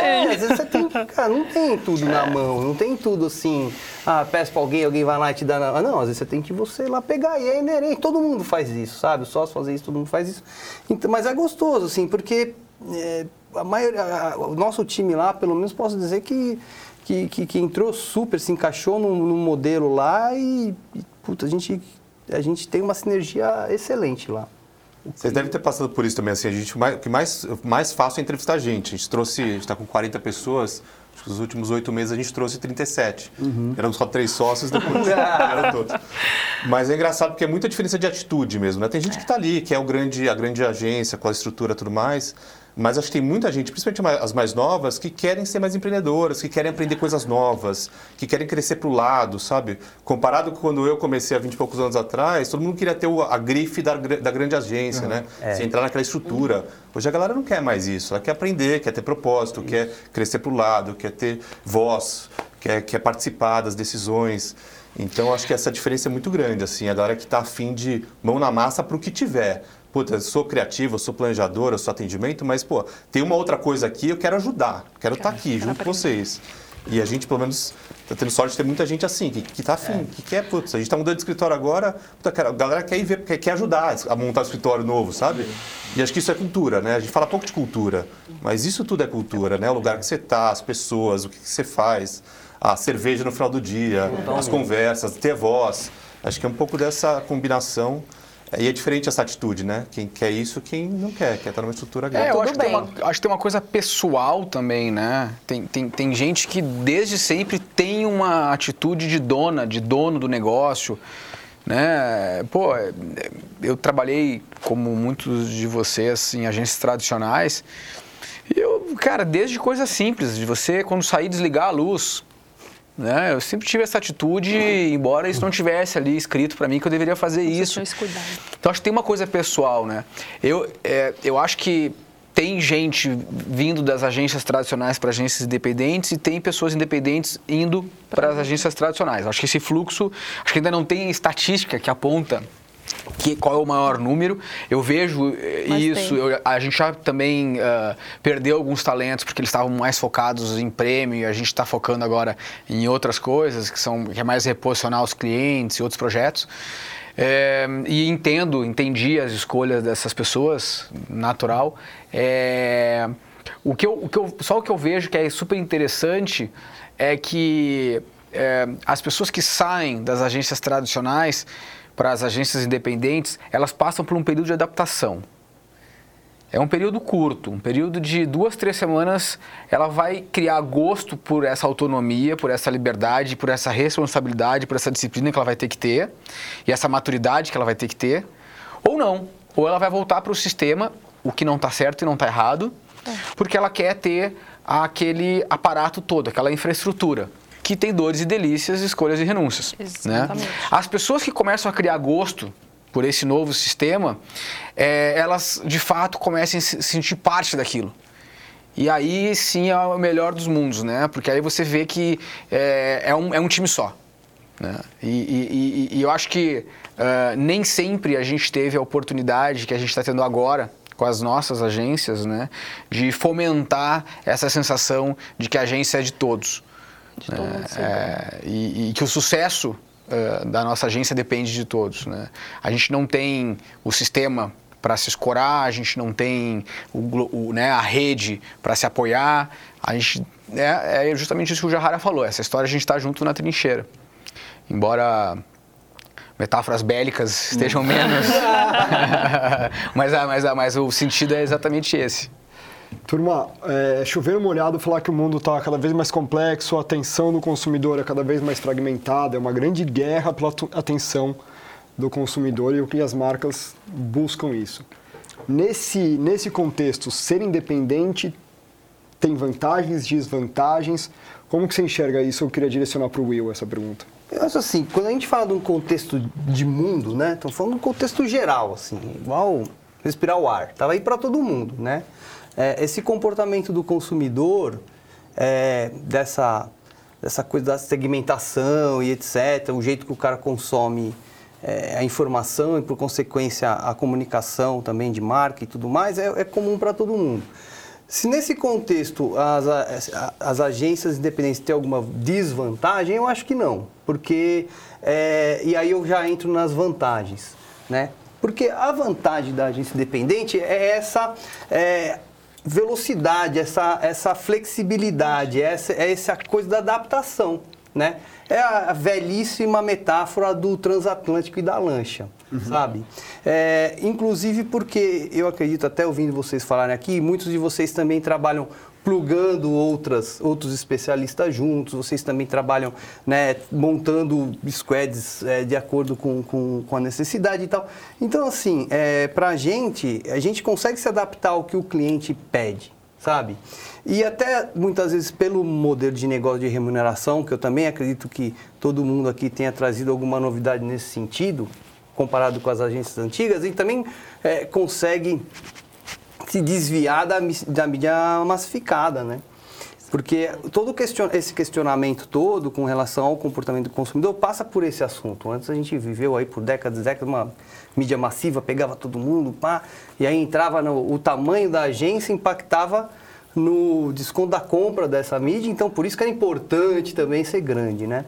É, às vezes você tem que, cara, não tem tudo na mão, não tem tudo assim, ah, peço pra alguém, alguém vai lá e te dá. Na... Não, às vezes você tem que você lá pegar e é inerente. Todo mundo faz isso, sabe? Só fazer isso, todo mundo faz isso. Então, mas é gostoso, assim, porque é, a maioria, a, o nosso time lá, pelo menos posso dizer que, que, que, que entrou super, se encaixou num, modelo lá e, e puta, a gente, a gente tem uma sinergia excelente lá. Vocês devem ter passado por isso também, assim, a gente, o que mais, mais fácil é entrevistar gente. A gente trouxe, a gente está com 40 pessoas, nos últimos oito meses a gente trouxe 37. Uhum. Éramos só três sócios, depois eram todos. Mas é engraçado porque é muita diferença de atitude mesmo, né? Tem gente que está ali, que é o grande, a grande agência, com a estrutura e tudo mais, mas acho que tem muita gente, principalmente as mais novas, que querem ser mais empreendedoras, que querem aprender coisas novas, que querem crescer para o lado, sabe? Comparado com quando eu comecei há 20 e poucos anos atrás, todo mundo queria ter a grife da, da grande agência, uhum. né? É. Você entrar naquela estrutura. Hoje a galera não quer mais isso. Ela quer aprender, quer ter propósito, isso. quer crescer para o lado, quer ter voz, quer, quer participar das decisões. Então, acho que essa diferença é muito grande, assim, a galera que está afim de mão na massa para o que tiver puta, eu sou criativo, eu sou planejador, eu sou atendimento, mas, pô, tem uma outra coisa aqui, eu quero ajudar, quero estar tá aqui junto com vocês. E a gente, pelo menos, tá tendo sorte de ter muita gente assim, que, que tá afim, que quer, putz, a gente tá mudando de escritório agora, puta, cara, a galera quer ir ver, quer, quer ajudar a montar um escritório novo, sabe? E acho que isso é cultura, né? A gente fala pouco de cultura, mas isso tudo é cultura, né? O lugar que você tá, as pessoas, o que, que você faz, a cerveja no final do dia, as conversas, ter voz. Acho que é um pouco dessa combinação. E é diferente essa atitude, né? Quem quer isso, quem não quer, quer estar numa estrutura grande. É, eu acho que, uma, acho que tem uma coisa pessoal também, né? Tem, tem, tem gente que desde sempre tem uma atitude de dona, de dono do negócio, né? Pô, é, eu trabalhei, como muitos de vocês, em agências tradicionais. E eu, cara, desde coisas simples, de você, quando sair, desligar a luz. Né? Eu sempre tive essa atitude, embora isso não tivesse ali escrito para mim que eu deveria fazer isso. esse cuidado. Então acho que tem uma coisa pessoal, né? Eu, é, eu acho que tem gente vindo das agências tradicionais para agências independentes e tem pessoas independentes indo para as agências tradicionais. Acho que esse fluxo, acho que ainda não tem estatística que aponta que, qual é o maior número. Eu vejo eh, Mas isso. eu- a gente já também ah, perdeu alguns talentos porque eles estavam mais focados em prêmio e a gente está focando agora em outras coisas que são que é mais reposicionar os clientes e outros projetos. É, e entendo, entendi as escolhas dessas pessoas, natural. É, o que eu, o que eu, só o que eu vejo que é super interessante é que é, as pessoas que saem das agências tradicionais para as agências independentes, elas passam por um período de adaptação. É um período curto, um período de duas, três semanas. Ela vai criar gosto por essa autonomia, por essa liberdade, por essa responsabilidade, por essa disciplina que ela vai ter que ter e essa maturidade que ela vai ter que ter. Ou não. Ou ela vai voltar para o sistema, o que não está certo e não está errado, porque ela quer ter aquele aparato todo, aquela infraestrutura que tem dores e delícias, escolhas e renúncias. Né? Exatamente. As pessoas que começam a criar gosto por esse novo sistema, é, elas de fato começam a se sentir parte daquilo. E aí sim é o melhor dos mundos, né? Porque aí você vê que é, é, um, é um time só. Né? E, e- e- e eu acho que ah, nem sempre a gente teve a oportunidade que a gente está tendo agora com as nossas agências, né? De fomentar essa sensação de que a agência é de todos. De todo mundo ser É, e, e que o sucesso eh, da nossa agência depende de todos. Né? A gente não tem o sistema para se escorar, a gente não tem o, o, né, a rede para se apoiar. A gente, é, é justamente isso que o Jahara falou, essa história a gente está junto na trincheira. Embora metáforas bélicas estejam menos, mas, mas, mas o sentido é exatamente esse. Turma, é, chover molhado falar que o mundo está cada vez mais complexo, a atenção do consumidor é cada vez mais fragmentada, é uma grande guerra pela atenção do consumidor e o que as marcas buscam isso. Nesse, nesse contexto, ser independente tem vantagens, desvantagens. Como que você enxerga isso? Eu queria direcionar para o Will essa pergunta. Eu acho assim, quando a gente fala de um contexto de mundo, né? Estamos falando de um contexto geral, assim, igual respirar o ar. Tava aí para todo mundo, né? É, esse comportamento do consumidor, é, dessa, dessa coisa da segmentação e etc., o jeito que o cara consome é, a informação e, por consequência, a comunicação também de marca e tudo mais, é, é comum para todo mundo. Se nesse contexto as, a- as agências independentes têm alguma desvantagem, eu acho que não. Porque, é, e aí eu já entro nas vantagens, né? Porque a vantagem da agência independente é essa é, velocidade, essa, essa flexibilidade, essa, é essa coisa da adaptação, né? É a velhíssima metáfora do transatlântico e da lancha, sabe? É, inclusive porque eu acredito, até ouvindo vocês falarem aqui, muitos de vocês também trabalham plugando outras, outros especialistas juntos, vocês também trabalham né, montando squads é, de acordo com, com, com a necessidade e tal. Então, assim, é, para a gente, a gente consegue se adaptar ao que o cliente pede, sabe? E até muitas vezes pelo modelo de negócio de remuneração, que eu também acredito que todo mundo aqui tenha trazido alguma novidade nesse sentido, comparado com as agências antigas, e também é, consegue se desviar da, da mídia massificada, né? Porque todo question- esse questionamento todo com relação ao comportamento do consumidor passa por esse assunto. Antes a gente viveu aí por décadas e décadas uma mídia massiva, pegava todo mundo, pá, e aí entrava no, o tamanho da agência impactava no desconto da compra dessa mídia, então por isso que é importante também ser grande, né?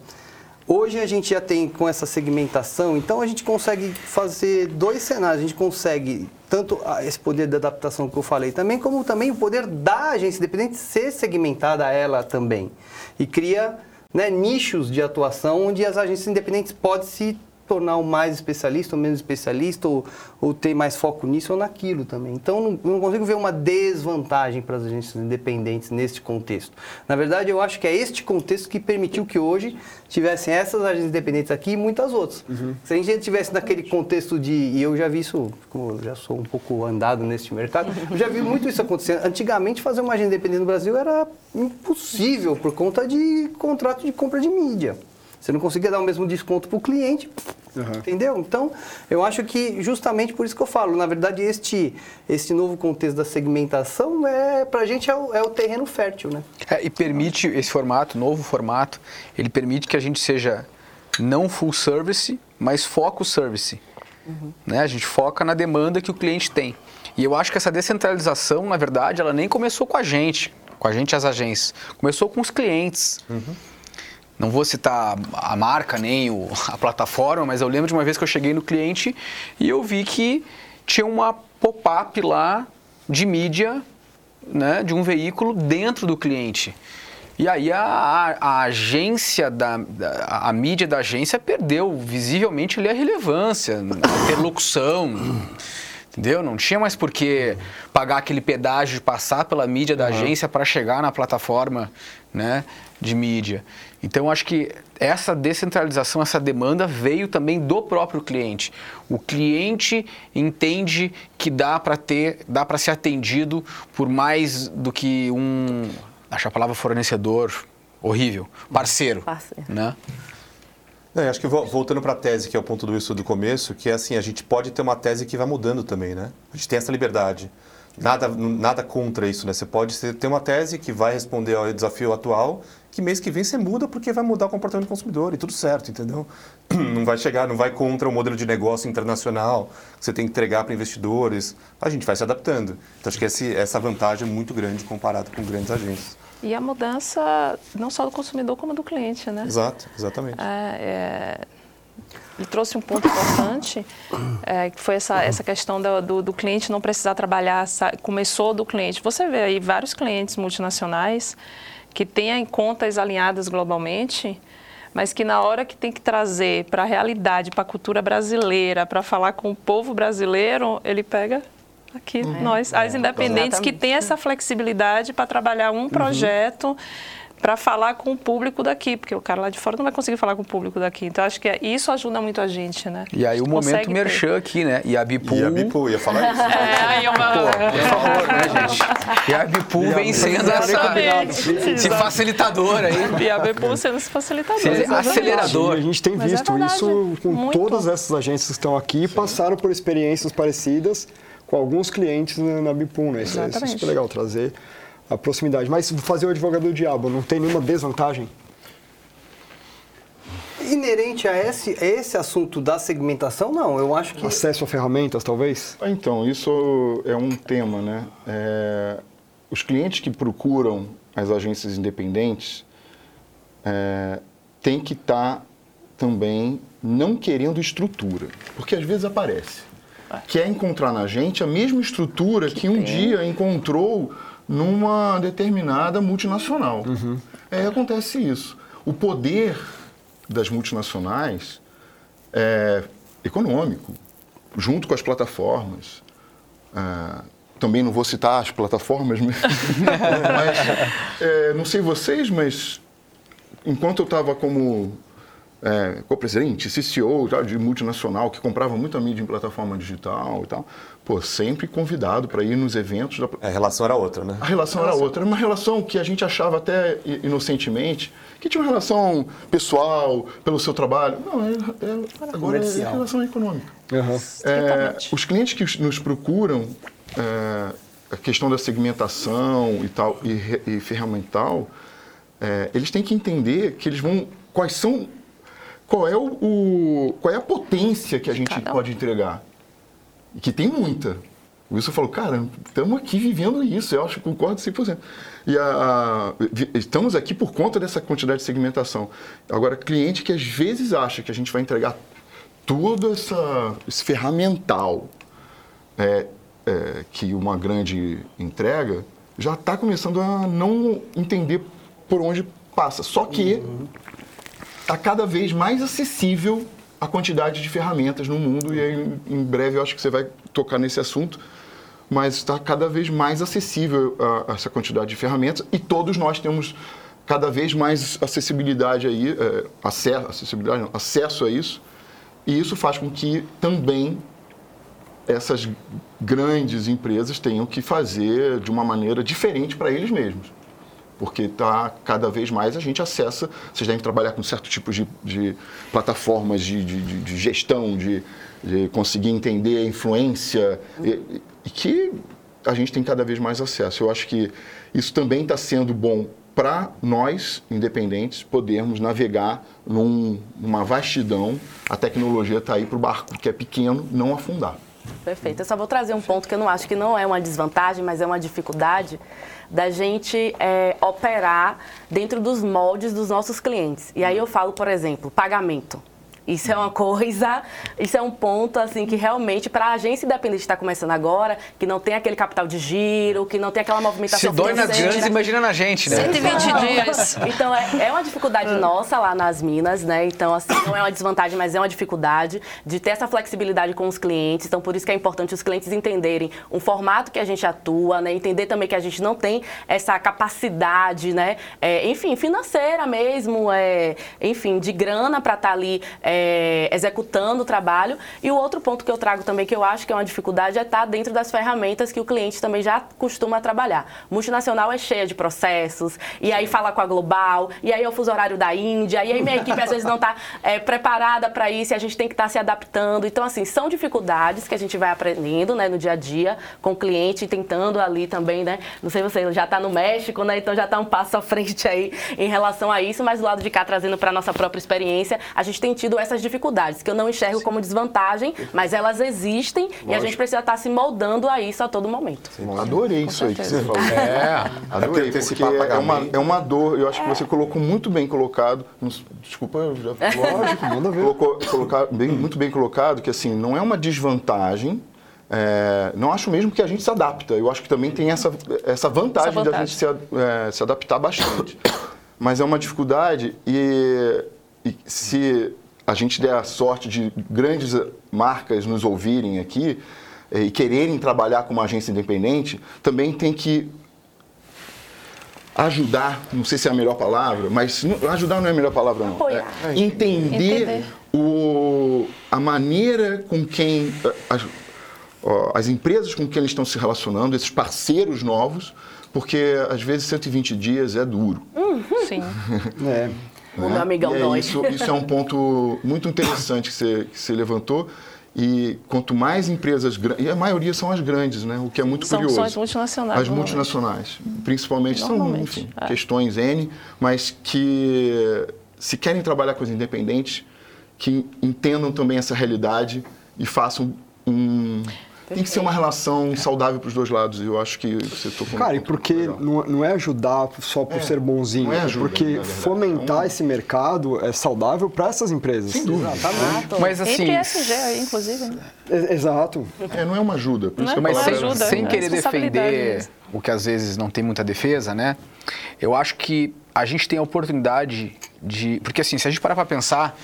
Hoje a gente já tem com essa segmentação, então a gente consegue fazer dois cenários. A gente consegue tanto esse poder de adaptação que eu falei também, como também o poder da agência independente ser segmentada a ela também. E cria né, nichos de atuação onde as agências independentes podem se tornar o mais especialista ou menos especialista, ou, ou ter mais foco nisso ou naquilo também. Então, não, não consigo ver uma desvantagem para as agências independentes neste contexto. Na verdade, eu acho que é este contexto que permitiu que hoje tivessem essas agências independentes aqui e muitas outras. Uhum. Se a gente tivesse naquele contexto de. E eu já vi isso, como eu já sou um pouco andado neste mercado, eu já vi muito isso acontecendo. Antigamente, fazer uma agência independente no Brasil era impossível por conta de contrato de compra de mídia. Você não conseguia dar o mesmo desconto para o cliente, uhum. entendeu? Então, eu acho que justamente por isso que eu falo, na verdade, este, este novo contexto da segmentação, é, para a gente é o, é o, terreno fértil, né? É, e permite esse formato, novo formato, ele permite que a gente seja não full service, mas foco service. Uhum. Né? A gente foca na demanda que o cliente tem. E eu acho que essa descentralização, na verdade, ela nem começou com a gente, com a gente as agências. Começou com os clientes. Uhum. Não vou citar a marca nem o, a plataforma, mas eu lembro de uma vez que eu cheguei no cliente e eu vi que tinha uma pop-up lá de mídia, né, de um veículo dentro do cliente. E aí a, a, a agência da, a, a mídia da agência perdeu visivelmente ali a relevância, a interlocução. Entendeu? Não tinha mais por que pagar aquele pedágio de passar pela mídia da uhum. agência para chegar na plataforma né, de mídia. Então, acho que essa descentralização, essa demanda veio também do próprio cliente. O cliente entende que dá para ter, dá para ser atendido por mais do que um, acho a palavra fornecedor horrível, parceiro, parceiro. né? É, acho que voltando para a tese, que é o ponto do isso do começo, que é assim, a gente pode ter uma tese que vai mudando também, né? A gente tem essa liberdade. Nada, nada contra isso, né? Você pode ter uma tese que vai responder ao desafio atual, que mês que vem você muda porque vai mudar o comportamento do consumidor e tudo certo, entendeu? Não vai chegar, não vai contra o modelo de negócio internacional que você tem que entregar para investidores. A gente vai se adaptando. Então acho que esse, essa vantagem é muito grande comparado com grandes agências. E a mudança não só do consumidor como do cliente, né? Exato, exatamente. É, é, ele trouxe um ponto importante, é, que foi essa, essa questão do, do, do, cliente não precisar trabalhar, começou do cliente. Você vê aí vários clientes multinacionais que têm contas alinhadas globalmente, mas que na hora que tem que trazer para a realidade, para a cultura brasileira, para falar com o povo brasileiro, ele pega aqui, uhum. nós, as é, independentes que têm essa flexibilidade para trabalhar um uhum. projeto. Para falar com o público daqui, porque o cara lá de fora não vai conseguir falar com o público daqui. Então, acho que é, isso ajuda muito a gente, né? E aí o momento merchan aqui, né? E a Bipool... E a Bipool, ia falar isso. é, aí é uma... Pô, por favor, né, gente? E a Bipool vem sendo essa, esse facilitador aí. E a Bipool sendo esse facilitador. Sim, acelerador. a gente tem Mas é visto é isso com muito. todas essas agências que estão aqui, Sim. passaram por experiências parecidas com alguns clientes na Bipool, né? Isso, isso é super legal trazer a proximidade. Mas fazer o advogado do diabo não tem nenhuma desvantagem? Inerente a esse, a esse assunto da segmentação, não. Eu acho que. Acesso a ferramentas, talvez? Ah, então, isso é um tema, né? É, os clientes que procuram as agências independentes é, têm que estar tá também não querendo estrutura, porque às vezes aparece. Quer encontrar na gente a mesma estrutura que, que um dia encontrou numa determinada multinacional. Uhum. É, acontece isso. O poder das multinacionais é econômico, junto com as plataformas. É, também não vou citar as plataformas, mas, é, não sei vocês, mas enquanto eu estava como é, co-presidente, CCO de multinacional, que comprava muita mídia em plataforma digital e tal, pô, sempre convidado para ir nos eventos. Da... A relação era outra, né? A relação, era outra. Era uma relação que a gente achava até inocentemente que tinha uma relação pessoal, pelo seu trabalho. Não, é, é, agora é relação econômica. Uhum. É, os clientes que nos procuram, é, a questão da segmentação e tal, e, e ferramental, é, eles têm que entender que eles vão. Quais são. Qual é, o, o qual é a potência que a gente pode entregar? que tem muita. O Wilson falou, cara, estamos aqui vivendo isso, eu acho que concordo 100%. E a, a, estamos aqui por conta dessa quantidade de segmentação. Agora, cliente que às vezes acha que a gente vai entregar todo essa, esse ferramental é, é, que uma grande entrega, já está começando a não entender por onde passa. Só que está cada vez mais acessível a quantidade de ferramentas no mundo, e aí, em breve eu acho que você vai tocar nesse assunto mas está cada vez mais acessível a, a essa quantidade de ferramentas e todos nós temos cada vez mais acessibilidade aí, é, acesso, acessibilidade, não, acesso a isso, e isso faz com que também essas grandes empresas tenham que fazer de uma maneira diferente para eles mesmos. Porque tá, cada vez mais a gente acessa, vocês devem trabalhar com certo tipo de, de plataformas de, de, de gestão, de, conseguir entender a influência, e, e que a gente tem cada vez mais acesso. Eu acho que isso também está sendo bom para nós, independentes, podermos navegar num, numa vastidão. A tecnologia está aí para o barco que é pequeno não afundar. Perfeito. Eu só vou trazer um ponto que eu não acho que não é uma desvantagem, mas é uma dificuldade da gente é, operar dentro dos moldes dos nossos clientes. E aí eu falo, por exemplo, pagamento. Isso é uma coisa, isso é um ponto assim que realmente para a agência independente que está começando agora, que não tem aquele capital de giro, que não tem aquela movimentação Se dói nas grandes, imagina na gente, né? 120 dias. Então é, é uma dificuldade nossa lá nas minas, né? Então assim, não é uma desvantagem, mas é uma dificuldade de ter essa flexibilidade com os clientes. Então por isso que é importante os clientes entenderem o formato que a gente atua, né? Entender também que a gente não tem essa capacidade, né? É, enfim, financeira mesmo, é, enfim, de grana para estar tá ali é, é, executando o trabalho. E o outro ponto que eu trago também, que eu acho que é uma dificuldade, é estar dentro das ferramentas que o cliente também já costuma trabalhar. Multinacional é cheia de processos, e aí fala com a global, e aí é o fuso horário da Índia, e aí minha equipe às vezes não está é, preparada para isso, e a gente tem que estar tá se adaptando. Então, assim, são dificuldades que a gente vai aprendendo né, no dia a dia com o cliente, tentando ali também, né? Não sei você já está no México, né? Então já está um passo à frente aí em relação a isso, mas do lado de cá, trazendo para a nossa própria experiência, a gente tem tido essas dificuldades, que eu não enxergo Sim. como desvantagem, mas elas existem Lógico. e a gente precisa estar se moldando a isso a todo momento. Sim, Adorei isso aí que você falou. É, adorei, porque é uma, é uma dor, eu acho é. que você colocou muito bem colocado, desculpa, eu já... Lógico, manda ver. Colocou, colocar bem, muito bem colocado, que assim, não é uma desvantagem, é, não acho mesmo que a gente se adapta. Eu acho que também tem essa, essa vantagem, essa vantagem. de a gente se, é, se adaptar bastante. Mas é uma dificuldade e, e se a gente der a sorte de grandes marcas nos ouvirem aqui eh, e quererem trabalhar com uma agência independente, também tem que ajudar, não sei se é a melhor palavra, mas ajudar não é a melhor palavra não. É, entender, entender, O, a maneira com quem eh, as, as empresas com quem eles estão se relacionando, esses parceiros novos, porque às vezes 120 dias é duro. Uhum. Sim. é. O meu amigão é Isso, isso é um ponto muito interessante que você, que você levantou. E quanto mais empresas grandes, e a maioria são as grandes, né? o que é muito são, curioso. São as multinacionais. As multinacionais, principalmente, são enfim, é. questões N, mas que se querem trabalhar com os independentes, que entendam também essa realidade e façam um, tem que ser uma relação saudável para os dois lados. Eu acho que você tocou Cara, e porque não, não, é ajudar só por é, ser bonzinho, não é, ajuda, porque fomentar é esse mercado é saudável para essas empresas. Sem dúvida. Exatamente. Mas assim, Entre SG aí, inclusive. Né? Exato. É, não é uma ajuda. Por não isso é que mas ajuda, sem querer defender o que às vezes não tem muita defesa, né? Eu acho que a gente tem a oportunidade de. Porque assim, se a gente parar para pensar,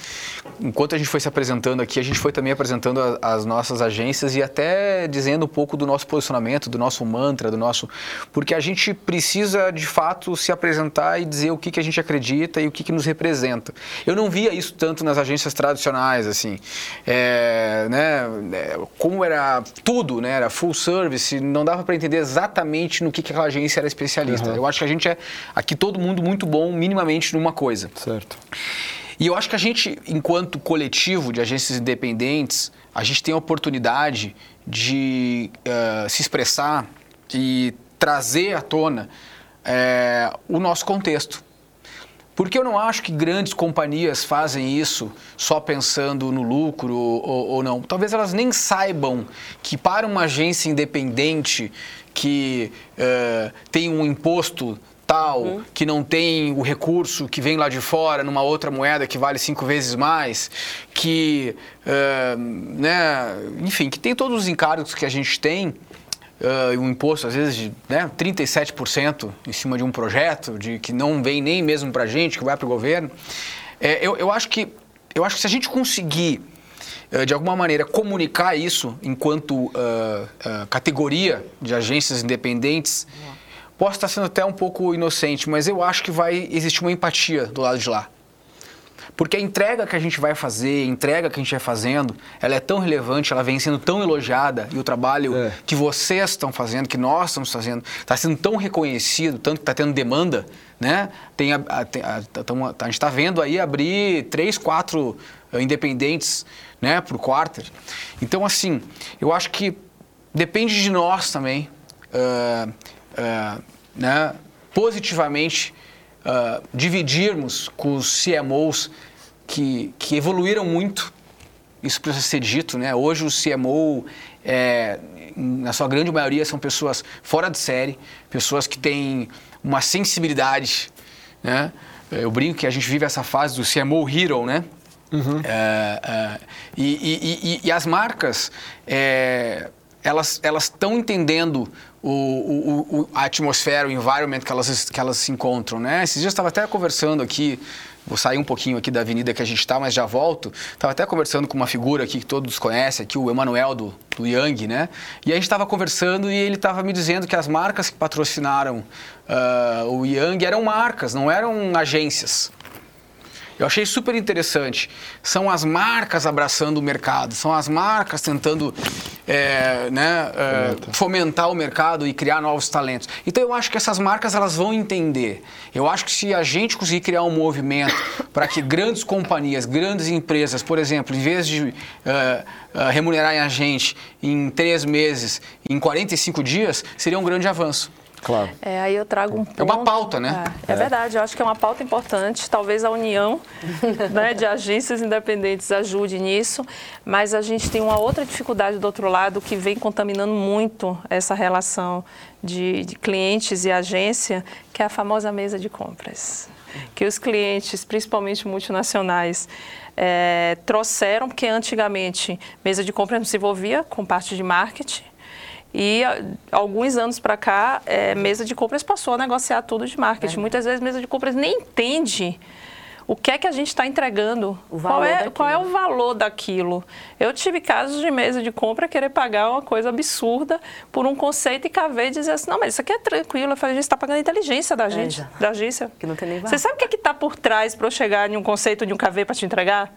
enquanto a gente foi se apresentando aqui, a gente foi também apresentando a, as nossas agências e até dizendo um pouco do nosso posicionamento, do nosso mantra, do nosso. Porque a gente precisa de fato se apresentar e dizer o que, que a gente acredita e o que, que nos representa. Eu não via isso tanto nas agências tradicionais, assim. É, né, é, como era tudo, né? Era full service, não dava para entender exatamente no que, que aquela agência era especialista. Uhum. Eu acho que a gente é aqui todo mundo muito bom minimamente numa coisa. Certo. E eu acho que a gente, enquanto coletivo de agências independentes, a gente tem a oportunidade de uh, se expressar e trazer à tona uh, o nosso contexto. Porque eu não acho que grandes companhias fazem isso só pensando no lucro ou, ou não. Talvez elas nem saibam que para uma agência independente que uh, tem um imposto tal, uhum. que não tem o recurso que vem lá de fora numa outra moeda que vale cinco vezes mais, que, uh, né, enfim, que tem todos os encargos que a gente tem, uh, um imposto às vezes de né, 37% em cima de um projeto, de que não vem nem mesmo para a gente, que vai para o governo. É, eu, eu, acho que, eu acho que se a gente conseguir uh, de alguma maneira comunicar isso enquanto categoria de agências independentes, Posso estar sendo até um pouco inocente, mas eu acho que vai existir uma empatia do lado de lá. Porque a entrega que a gente vai fazer, a entrega que a gente vai fazendo, ela é tão relevante, ela vem sendo tão elogiada e o trabalho é. que vocês estão fazendo, que nós estamos fazendo, está sendo tão reconhecido, tanto que está tendo demanda, né? Tem a, a, a, a gente está vendo aí abrir três, quatro uh, independentes, né, para o quarter. Então, assim, eu acho que depende de nós também. Uh, uh, né, positivamente uh, dividirmos com os CMOs que, que evoluíram muito, isso precisa ser dito, né? Hoje o CMO, é, na sua grande maioria, são pessoas fora de série, pessoas que têm uma sensibilidade, né? Eu brinco que a gente vive essa fase do CMO Hero, né? Uhum. É, é, e, e, e, e, as marcas, é, elas estão entendendo o, o, o, a atmosfera, o environment que elas, que elas se encontram, né? Esses dias eu estava até conversando aqui, vou sair um pouquinho aqui da avenida que a gente está, mas já volto. Estava até conversando com uma figura aqui que todos conhecem, aqui o Emanuel do, do Yang, né? E a gente estava conversando e ele estava me dizendo que as marcas que patrocinaram uh, o Yang eram marcas, não eram agências. Eu achei super interessante. São as marcas abraçando o mercado, são as marcas tentando é, né, é, fomentar o mercado e criar novos talentos. Então eu acho que essas marcas elas vão entender. Eu acho que se a gente conseguir criar um movimento para que grandes companhias, grandes empresas, por exemplo, em vez de uh, uh, remunerarem a gente em três meses, em 45 dias, seria um grande avanço. Claro. É, aí eu trago um ponto. É uma pauta, né? É, é, é, verdade, eu acho que é uma pauta importante. Talvez a união né, de agências independentes ajude nisso, mas a gente tem uma outra dificuldade do outro lado que vem contaminando muito essa relação de, de clientes e agência, que é a famosa mesa de compras. Que os clientes, principalmente multinacionais, é, trouxeram, porque antigamente mesa de compras não se envolvia com parte de marketing e alguns anos para cá, é, mesa de compras passou a negociar tudo de marketing. É. Muitas vezes mesa de compras nem entende o que é que a gente está entregando, qual é, qual é o valor daquilo. Eu tive casos de mesa de compra querer pagar uma coisa absurda por um conceito e KV dizer assim, não, mas isso aqui é tranquilo. Eu falei, a gente está pagando a inteligência da gente, é, da agência. Que não tem nem Você sabe o que é está por trás para eu chegar em um conceito de um KV para te entregar?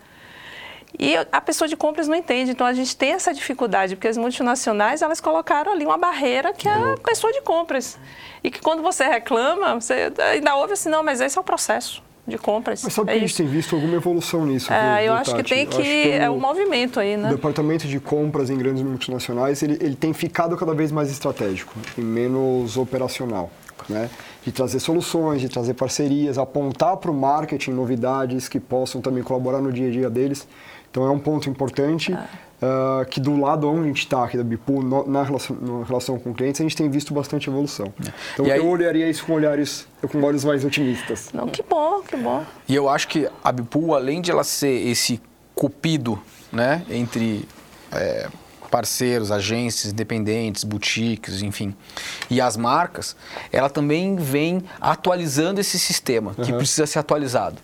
E a pessoa de compras não entende, então a gente tem essa dificuldade, porque as multinacionais elas colocaram ali uma barreira que é a pessoa de compras. E que quando você reclama, você ainda ouve assim, não, mas esse é o processo de compras. Mas sabe é que a gente tem visto alguma evolução nisso? É, eu acho que tem que, que é um movimento aí, né? O departamento de compras em grandes multinacionais, ele, ele tem ficado cada vez mais estratégico e menos operacional. Né? De trazer soluções, de trazer parcerias, apontar para o marketing novidades que possam também colaborar no dia a dia deles. Então é um ponto importante uh, que do lado onde a gente está aqui da Bipu, no, na, relação, na relação com clientes, a gente tem visto bastante evolução. É. Então e eu aí... olharia isso com olhares, com olhos mais otimistas. Não, que bom, que bom. E eu acho que a Bipu, além de ela ser esse cupido né, entre é, parceiros, agências independentes, boutiques, enfim, e as marcas, ela também vem atualizando esse sistema que uhum. precisa ser atualizado.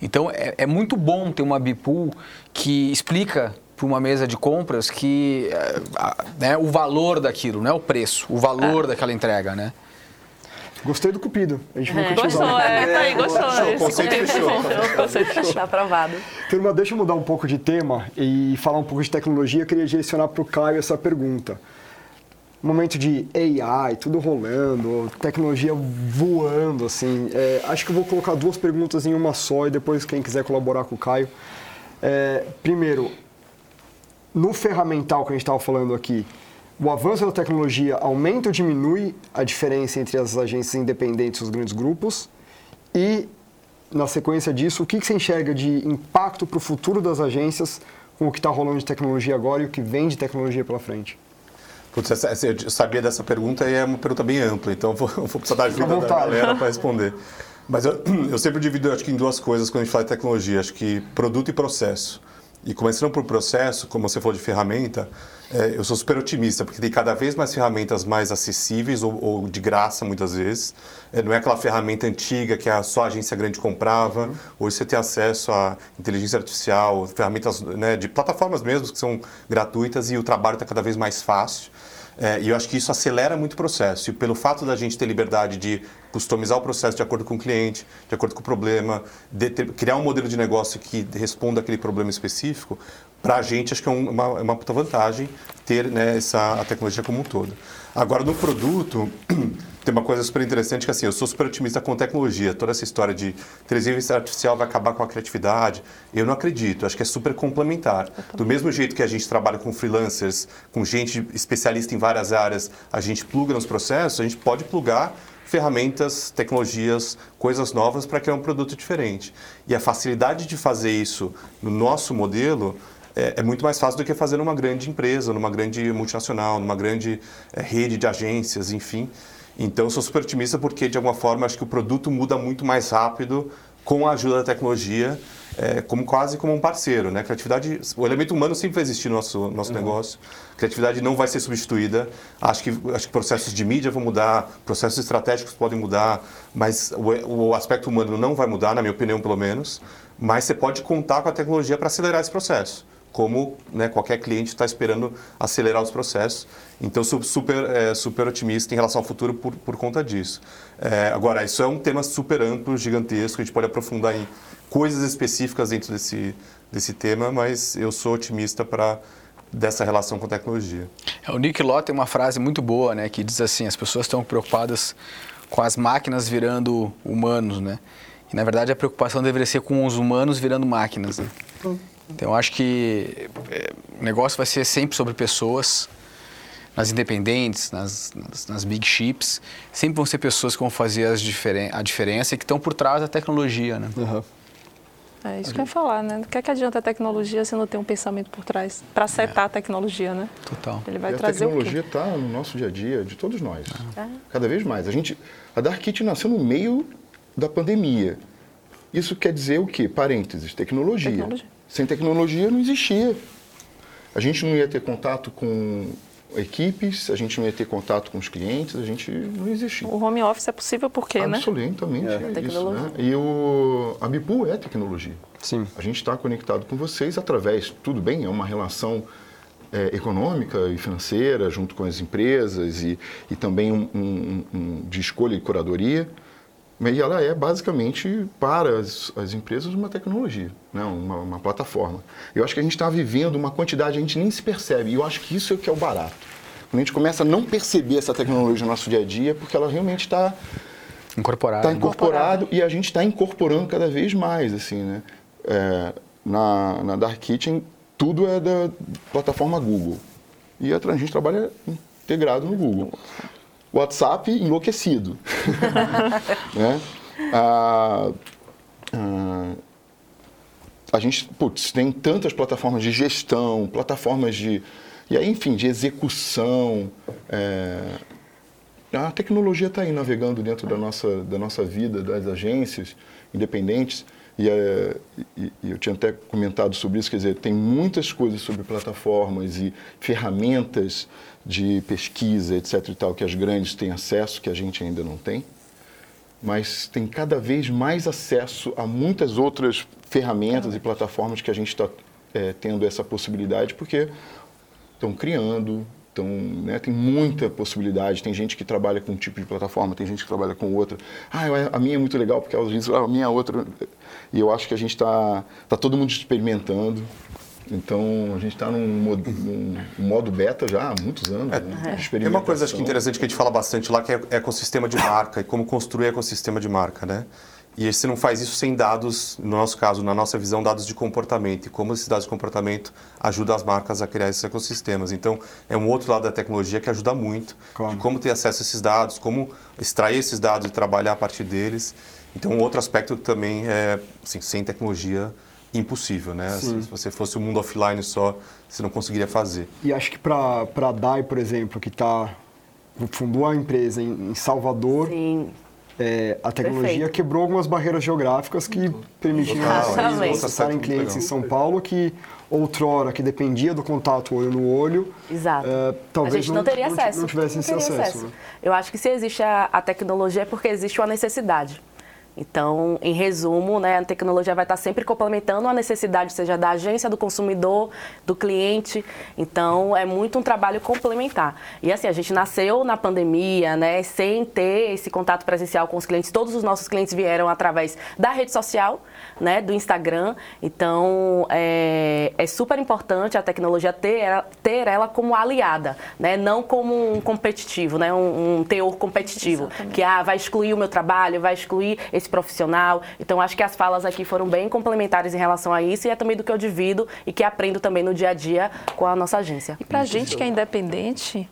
Então é, é muito bom ter uma Bipool que explica para uma mesa de compras que é, né, o valor daquilo, não é o preço, o valor é. daquela entrega, né? Gostei do Cupido. A gente é. Gostou, é, tá aí, gostou. O conceito fechou. O conceito fechou. aprovado. Turma, deixa eu mudar um pouco de tema e falar um pouco de tecnologia. Eu queria direcionar para o Caio essa pergunta momento de AI, tudo rolando, tecnologia voando, assim. É, acho que eu vou colocar duas perguntas em uma só e depois quem quiser colaborar com o Caio. É, primeiro, no ferramental que a gente estava falando aqui, o avanço da tecnologia aumenta ou diminui a diferença entre as agências independentes e os grandes grupos? E na sequência disso, o que, que você enxerga de impacto para o futuro das agências com o que está rolando de tecnologia agora e o que vem de tecnologia pela frente? Putz, eu sabia dessa pergunta e é uma pergunta bem ampla, então vou, vou precisar da ajuda da galera para responder. Mas eu, eu sempre divido acho que em duas coisas quando a gente fala de tecnologia, acho que produto e processo. E começando por processo, como você falou de ferramenta, é, eu sou super otimista, porque tem cada vez mais ferramentas mais acessíveis ou, ou de graça, muitas vezes. É, não é aquela ferramenta antiga que a só a agência grande comprava. Uhum. Hoje você tem acesso a inteligência artificial, ferramentas né, de plataformas mesmo que são gratuitas e o trabalho está cada vez mais fácil. É, e eu acho que isso acelera muito o processo. E pelo fato da gente ter liberdade de customizar o processo de acordo com o cliente, de acordo com o problema, ter, criar um modelo de negócio que responda àquele problema específico, para a gente acho que é uma, é uma puta vantagem ter né, essa, a tecnologia como um todo. Agora, no produto, tem uma coisa super interessante que assim, eu sou super otimista com tecnologia. Toda essa história de inteligência artificial vai acabar com a criatividade, eu não acredito. Acho que é super complementar. Do mesmo jeito que a gente trabalha com freelancers, com gente especialista em várias áreas, a gente pluga nos processos, a gente pode plugar ferramentas, tecnologias, coisas novas para criar um produto diferente. E a facilidade de fazer isso no nosso modelo é, é, muito mais fácil do que fazer numa grande empresa, numa grande multinacional, numa grande é, rede de agências, enfim. Então, sou super otimista porque, de alguma forma, acho que o produto muda muito mais rápido com a ajuda da tecnologia, é, como quase como um parceiro. Né? Criatividade, o elemento humano sempre vai existir no nosso, nosso uhum. negócio. Criatividade não vai ser substituída. Acho que, acho que processos de mídia vão mudar, processos estratégicos podem mudar, mas o, o aspecto humano não vai mudar, na minha opinião, pelo menos. Mas você pode contar com a tecnologia para acelerar esse processo como né, qualquer cliente está esperando acelerar os processos. Então, sou super, é, super otimista em relação ao futuro por, por conta disso. É, agora, isso é um tema super amplo, gigantesco, a gente pode aprofundar em coisas específicas dentro desse, desse tema, mas eu sou otimista para dessa relação com a tecnologia. É, o Nick Lott tem uma frase muito boa, né, que diz assim, as pessoas estão preocupadas com as máquinas virando humanos, né? E, na verdade, a preocupação deveria ser com os humanos virando máquinas, né? Então, eu acho que é, o negócio vai ser sempre sobre pessoas, nas independentes, nas, nas, nas, big chips, sempre vão ser pessoas que vão fazer diferen a diferença e que estão por trás da tecnologia, né? Uhum. É isso que eu ia falar, né? O que, é que adianta a tecnologia se não tem um pensamento por trás para acertar é. a tecnologia, né? Total. Ele vai e trazer a tecnologia está no nosso dia a dia, de todos nós. É. Cada vez mais. A gente, a Dark Kit nasceu no meio da pandemia. Isso quer dizer o quê? Parênteses, tecnologia. tecnologia. Sem tecnologia não existia. A gente não ia ter contato com equipes, a gente não ia ter contato com os clientes, a gente não existia. O home office é possível por quê, né? Absolutamente é. é isso, né? E o, a Bipu é tecnologia. Sim. A gente está conectado com vocês através, tudo bem, é uma relação é, econômica e financeira junto com as empresas e, e também um, um, um de escolha e curadoria, e ela é basicamente para as, as empresas uma tecnologia, né? uma, uma plataforma. Eu acho que a gente está vivendo uma quantidade, a gente nem se percebe, e eu acho que isso é o que é o barato. Quando a gente começa a não perceber essa tecnologia no nosso dia a dia, porque ela realmente está incorporado, tá incorporado e a gente está incorporando cada vez mais, assim, né? É, na, na Dark Kitchen, tudo é da plataforma Google. E a gente trabalha integrado no Google. WhatsApp enlouquecido. né? a, a, a gente putz, tem tantas plataformas de gestão, plataformas de. E aí, enfim, de execução. É, a tecnologia está aí navegando dentro da nossa, da nossa vida, das agências independentes. E, é, e, e, eu tinha até comentado sobre isso, quer dizer, tem muitas coisas sobre plataformas e ferramentas de pesquisa, etc. e tal, que as grandes têm acesso, que a gente ainda não tem. Mas tem cada vez mais acesso a muitas outras ferramentas e plataformas que a gente está é, tendo essa possibilidade, porque estão criando, estão, né, tem muita possibilidade. Tem gente que trabalha com um tipo de plataforma, tem gente que trabalha com outra. Ah, a minha é muito legal porque às vezes a minha é outra. E eu acho que a gente está tá todo mundo experimentando. Então, a gente está num, num, modo beta já há muitos anos. É, né? Tem uma coisa acho que interessante que a gente fala bastante lá, que é ecossistema de marca e como construir ecossistema de marca, né? E você não faz isso sem dados, no nosso caso, na nossa visão, dados de comportamento. E como esses dados de comportamento ajudam as marcas a criar esses ecossistemas. Então, é um outro lado da tecnologia que ajuda muito. Como, como ter acesso a esses dados, como extrair esses dados e trabalhar a partir deles. Então, outro aspecto também é, assim, sem tecnologia, impossível, né? Se, se você fosse o um mundo offline só, você não conseguiria fazer. E acho que para a DAI, por exemplo, que tá, fundou a empresa em, em Salvador, Sim. É, a tecnologia Perfeito. quebrou algumas barreiras geográficas que Exatamente. eles acessarem clientes em São Paulo que outrora que dependia do contato olho no olho, Exato. é, talvez a gente não, teria ti- acesso. não tivesse esse teria acesso. né? Eu acho que se existe a, a tecnologia é porque existe uma necessidade. Então, em resumo, né, a tecnologia vai estar sempre complementando a necessidade, seja da agência, do consumidor, do cliente. Então, é muito um trabalho complementar. E assim, a gente nasceu na pandemia, né, sem ter esse contato presencial com os clientes. Todos os nossos clientes vieram através da rede social, né, do Instagram. Então, é, é super importante a tecnologia ter ela, ter ela como aliada, né, não como um competitivo, né, um, um teor competitivo, Exatamente. que ah, vai excluir o meu trabalho, vai excluir esse profissional. Então, acho que as falas aqui foram bem complementares em relação a isso e é também do que eu divido e que aprendo também no dia a dia com a nossa agência. E para a gente que é independente,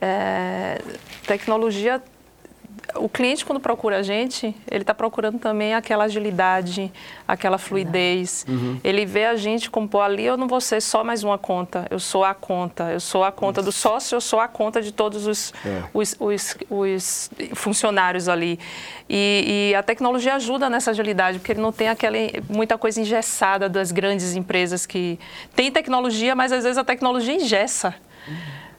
é, tecnologia, o cliente quando procura a gente, ele está procurando também aquela agilidade, aquela fluidez. Ele vê a gente como, pô, ali eu não vou ser só mais uma conta, eu sou a conta, eu sou a conta do sócio, eu sou a conta de todos os, os, os- os funcionários ali. E, e a tecnologia ajuda nessa agilidade, porque ele não tem aquela, muita coisa engessada das grandes empresas que tem tecnologia, mas às vezes a tecnologia engessa.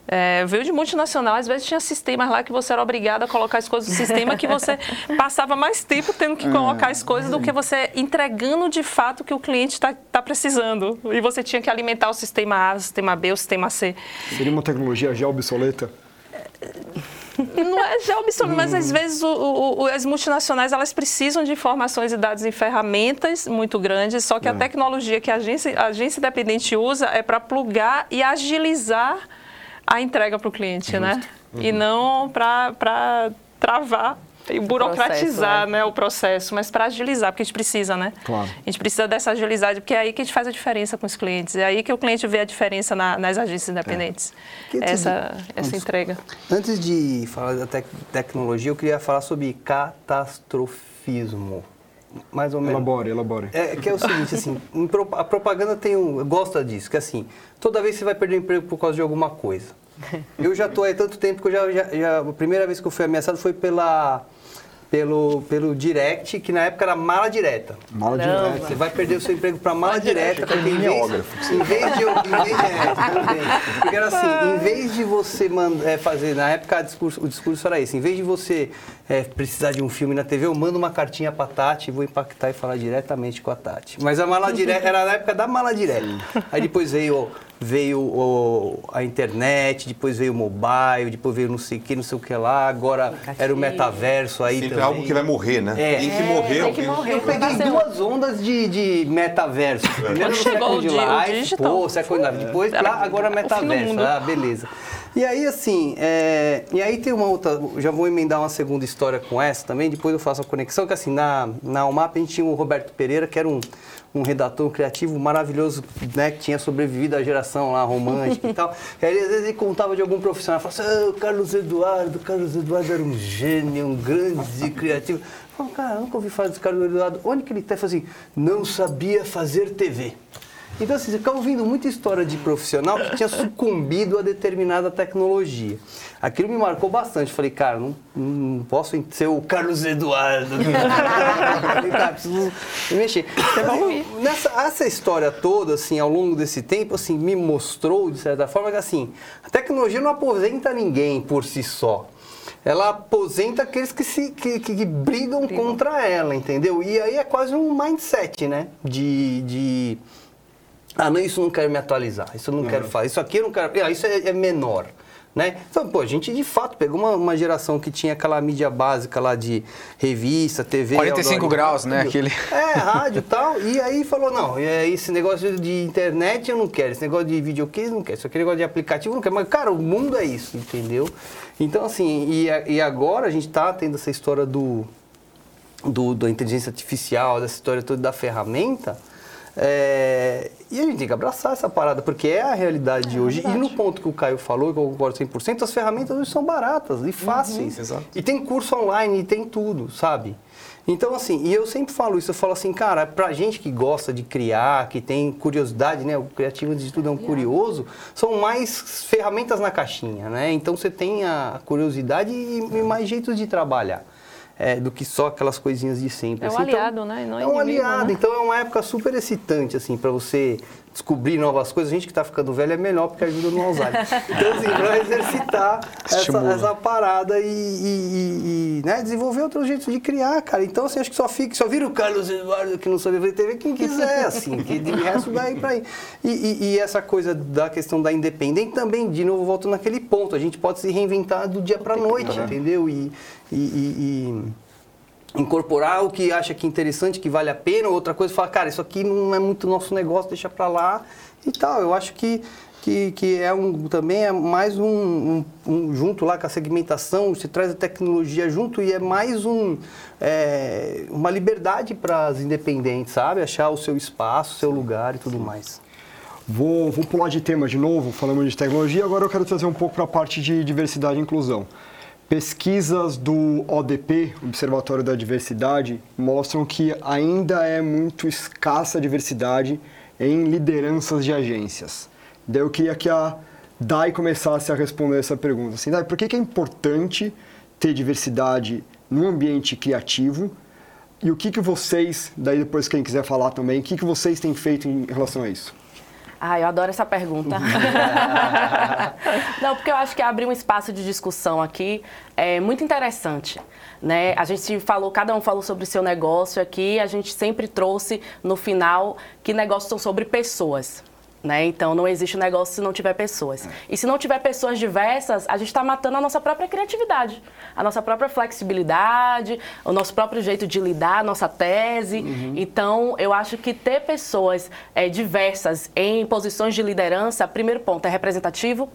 É, veio de multinacional, às vezes tinha sistemas lá que você era obrigado a colocar as coisas no sistema que você passava mais tempo tendo que colocar as coisas do que você entregando de fato o que o cliente está precisando. E você tinha que alimentar o sistema A, o sistema B, o sistema C. Seria uma tecnologia já obsoleta? Não é já obsoleto, mas às vezes o- o- o- as multinacionais elas precisam de informações e dados em ferramentas muito grandes, só que a tecnologia que a agência, a agência independente usa é para plugar e agilizar a entrega para o cliente, né? E não para travar e burocratizar processo, né, o processo, mas para agilizar, porque a gente precisa, né? Claro. A gente precisa dessa agilidade, porque é aí que a gente faz a diferença com os clientes, é aí que o cliente vê a diferença na- nas agências independentes. Que Essa, te- essa entrega. Antes de falar da tec- tecnologia, eu queria falar sobre catastrofismo. Mais ou menos. Elabore, elabore. É que é o seguinte, assim, a propaganda tem um. Gosta disso, que assim, toda vez você vai perder emprego por causa de alguma coisa. Eu já estou aí há tanto tempo que eu já, já, já- A primeira vez que eu fui ameaçado foi pela. Pelo, pelo direct, que na época era mala direta. Mala direta. Você vai perder o seu emprego para mala direta, porque em vez, em vez de eu, em vez de, é, porque era assim, em vez de você manda, é, fazer, na época discurso- o discurso era esse, em vez de você é, precisar de um filme na TV, eu mando uma cartinha pra Tati e vou impactar e falar diretamente com a Tati. Mas a mala direta era na época da mala direta. Aí depois veio veio o- a internet, depois veio o mobile, depois veio não sei o que, não sei o que lá, agora era o metaverso aí Sempre também. algo que vai morrer, né? É. Tem que É, morrer. tem que morrer. Eu peguei duas ondas de, de metaverso. Primeiro no século de live, pô, século de live. Depois, Era lá, agora metaverso. Ah, beleza. E aí, assim, é, e aí tem uma outra, já vou emendar uma segunda história com essa também, depois eu faço a conexão, que assim, na, na UMAP a gente tinha o Roberto Pereira, que era um, um redator criativo maravilhoso, né, que tinha sobrevivido à geração lá romântica e tal. E aí, às vezes, ele contava de algum profissional, falava assim, ah, Carlos Eduardo, Carlos Eduardo era um gênio, um grande criativo. Eu falava, cara, eu nunca ouvi falar desse Carlos Eduardo. Onde que ele está? Assim, não sabia fazer TV. Então, assim, você ficava ouvindo muita história de profissional que tinha sucumbido a determinada tecnologia. Aquilo me marcou bastante. Falei, cara, não, não posso ser o Carlos Eduardo. Falei, cara, preciso me mexer. Assim, Nessa, essa história toda, assim, ao longo desse tempo, assim, me mostrou, de certa forma, que, assim, a tecnologia não aposenta ninguém por si só. Ela aposenta aqueles que, se, que, que- que brigam contra ela, entendeu? E aí é quase um mindset, né? De... de ah, não, isso eu não quero me atualizar, isso eu não quero fazer, isso aqui eu não quero. Ah, isso é, é menor. Né? Então, pô, a gente de fato pegou uma, uma geração que tinha aquela mídia básica lá de revista, TV. 45 outdoor, graus, né? Aquele- É, rádio e tal. E aí falou: não, esse negócio de internet eu não quero, esse negócio de videocase eu não quero, aqui negócio de aplicativo eu não quero. Mas, cara, o mundo é isso, entendeu? Então, assim, e, e agora a gente tá tendo essa história do, do, da inteligência artificial, dessa história toda da ferramenta. é, E a gente tem que abraçar essa parada, porque é a realidade de hoje. e no ponto que o Caio falou, que eu concordo 100%, as ferramentas hoje são baratas e fáceis. Exato. E tem curso online, e tem tudo, sabe? Então, assim, e eu sempre falo isso, eu falo assim, cara, pra gente que gosta de criar, que tem curiosidade, né? O criativo de tudo é um curioso, são mais ferramentas na caixinha, né? Então você tem a curiosidade e e mais jeitos de trabalhar. É, do que só aquelas coisinhas de sempre. É um assim. Então, aliado, né? E não é um inimigo, aliado, né? então é uma época super excitante, assim, para você descobrir novas coisas. A gente que está ficando velho é melhor porque ajuda no Alzheimer. Então, assim, para exercitar essa, essa parada e, e- e- né, desenvolver outros jeitos de criar, cara. Então, assim, acho que só fica, só vira o Carlos Eduardo que não sabe ver TV quem quiser, assim, que de resto daí para aí. E, e- essa coisa da questão da independência também, de novo, volto naquele ponto. A gente pode se reinventar do dia para noite, entendeu? E- e- e- e incorporar o que acha que é interessante, que vale a pena, outra coisa, falar, cara, isso aqui não é muito nosso negócio, deixa pra lá e tal. Eu acho que, que, que é um, também é mais um, um- um- junto lá com a segmentação, você traz a tecnologia junto e é mais um, é, uma liberdade para as independentes, sabe? Achar o seu espaço, o seu lugar e tudo mais. Vou, vou pular de tema de novo, falando de tecnologia, agora eu quero trazer um pouco para a parte de diversidade e inclusão. Pesquisas do ODP, Observatório da Diversidade, mostram que ainda é muito escassa a diversidade em lideranças de agências. Daí eu queria que a Dai começasse a responder essa pergunta. Assim, Dai, por que que é importante ter diversidade no ambiente criativo e o que, que vocês, daí depois quem quiser falar também, o que, que vocês têm feito em relação a isso? Ah, eu adoro essa pergunta. Não, porque eu acho que abrir um espaço de discussão aqui é muito interessante. Né? A gente falou, cada um falou sobre o seu negócio aqui, a gente sempre trouxe no final que negócios são sobre pessoas. Né? Então não existe negócio se não tiver pessoas. E se não tiver pessoas diversas, a gente está matando a nossa própria criatividade, a nossa própria flexibilidade, o nosso próprio jeito de lidar, a nossa tese. Então eu acho que ter pessoas eh, diversas em posições de liderança, primeiro ponto, é representativo.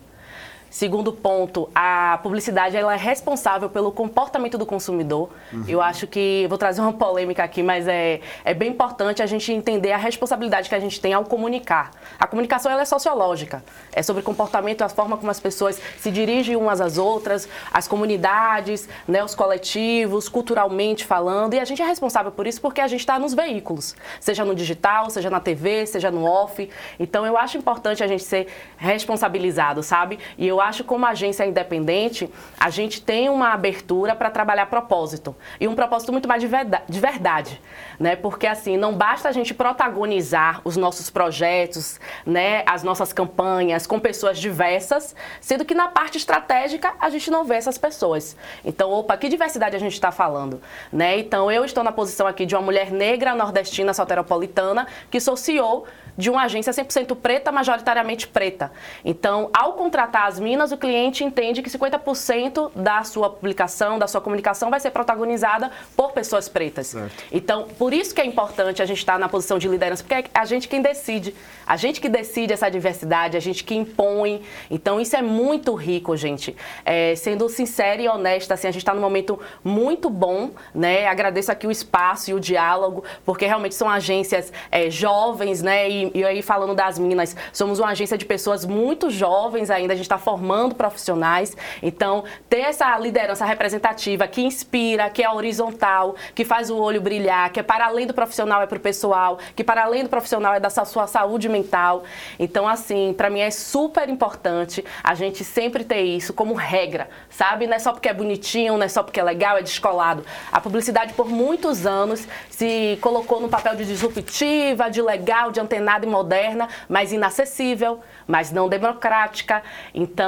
Segundo ponto, a publicidade ela é responsável pelo comportamento do consumidor. Eu acho que, vou trazer uma polêmica aqui, mas é, é bem importante a gente entender a responsabilidade que a gente tem ao comunicar. A comunicação ela é sociológica, é sobre comportamento, a forma como as pessoas se dirigem umas às outras, as comunidades, né, os coletivos, culturalmente falando, e a gente é responsável por isso porque a gente está nos veículos, seja no digital, seja na TV, seja no off. Então eu acho importante a gente ser responsabilizado, sabe? E eu acho que como agência independente, a gente tem uma abertura para trabalhar propósito. E um propósito muito mais de verda- de verdade, né? Porque assim, não basta a gente protagonizar os nossos projetos, né, as nossas campanhas com pessoas diversas, sendo que na parte estratégica a gente não vê essas pessoas. Então, opa, que diversidade a gente está falando, né? Então, eu estou na posição aqui de uma mulher negra nordestina soteropolitana que sou CEO de uma agência 100% preta, majoritariamente preta. Então, ao contratar as minas, o cliente entende que 50% da sua publicação, da sua comunicação vai ser protagonizada por pessoas pretas. Então, por isso que é importante a gente estar na posição de liderança, porque é a gente quem decide. A gente que decide essa diversidade, a gente que impõe. Então, isso é muito rico, gente. É, sendo sincera e honesta, assim, a gente está num momento muito bom, né? Agradeço aqui o espaço e o diálogo, porque realmente são agências é, jovens, né? E, e aí, falando das minas, somos uma agência de pessoas muito jovens ainda, a gente está formando profissionais. Então, ter essa liderança representativa que inspira, que é horizontal, que faz o olho brilhar, que é para além do profissional, é para o pessoal, que para além do profissional é da sua saúde mental. Então, assim, para mim é super importante a gente sempre ter isso como regra, sabe? Não é só porque é bonitinho, não é só porque é legal, é descolado. A publicidade, por muitos anos, se colocou no papel de disruptiva, de legal, de antenada e moderna, mas inacessível, mas não democrática. Então,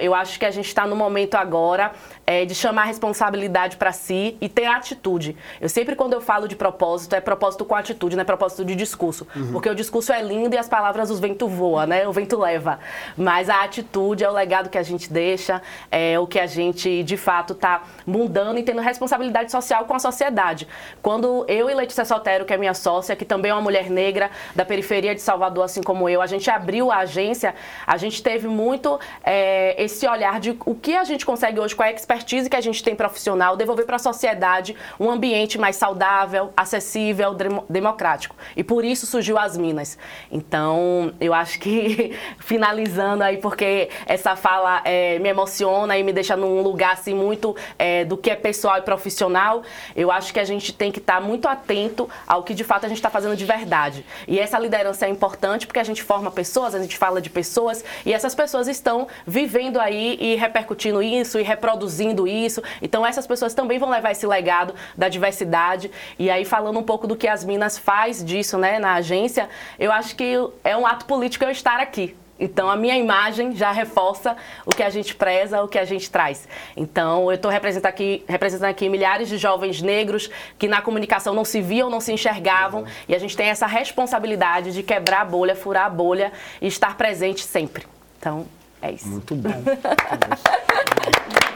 eu acho que a gente está no momento agora é, de chamar a responsabilidade para si e ter atitude. Eu sempre, quando eu falo de propósito, é propósito com atitude, não é propósito de discurso. Porque o discurso é lindo e as palavras, os vento voa, né? O vento leva. Mas a atitude é o legado que a gente deixa, é o que a gente, de fato, está mudando e tendo responsabilidade social com a sociedade. Quando eu e Letícia Sotero, que é minha sócia, que também é uma mulher negra da periferia de Salvador, assim como eu, a gente abriu a agência, a gente teve muito é, esse olhar de o que a gente consegue hoje com a expertise expertise que a gente tem profissional, devolver para a sociedade um ambiente mais saudável, acessível, democrático. E por isso surgiu as Minas. Então, eu acho que, finalizando aí, porque essa fala é, me emociona e me deixa num lugar assim muito é, do que é pessoal e profissional, eu acho que a gente tem que estar tá muito atento ao que de fato a gente está fazendo de verdade. E essa liderança é importante porque a gente forma pessoas, a gente fala de pessoas e essas pessoas estão vivendo aí e repercutindo isso e reproduzindo isso. Então essas pessoas também vão levar esse legado da diversidade. E aí falando um pouco do que as Minas faz disso, né, na agência, eu acho que é um ato político eu estar aqui. Então, a minha imagem já reforça o que a gente preza, o que a gente traz. Então, eu estou representando aqui, representando aqui milhares de jovens negros que na comunicação não se viam, não se enxergavam. Uhum. E a gente tem essa responsabilidade de quebrar a bolha, furar a bolha e estar presente sempre. Então, é isso. Muito bom.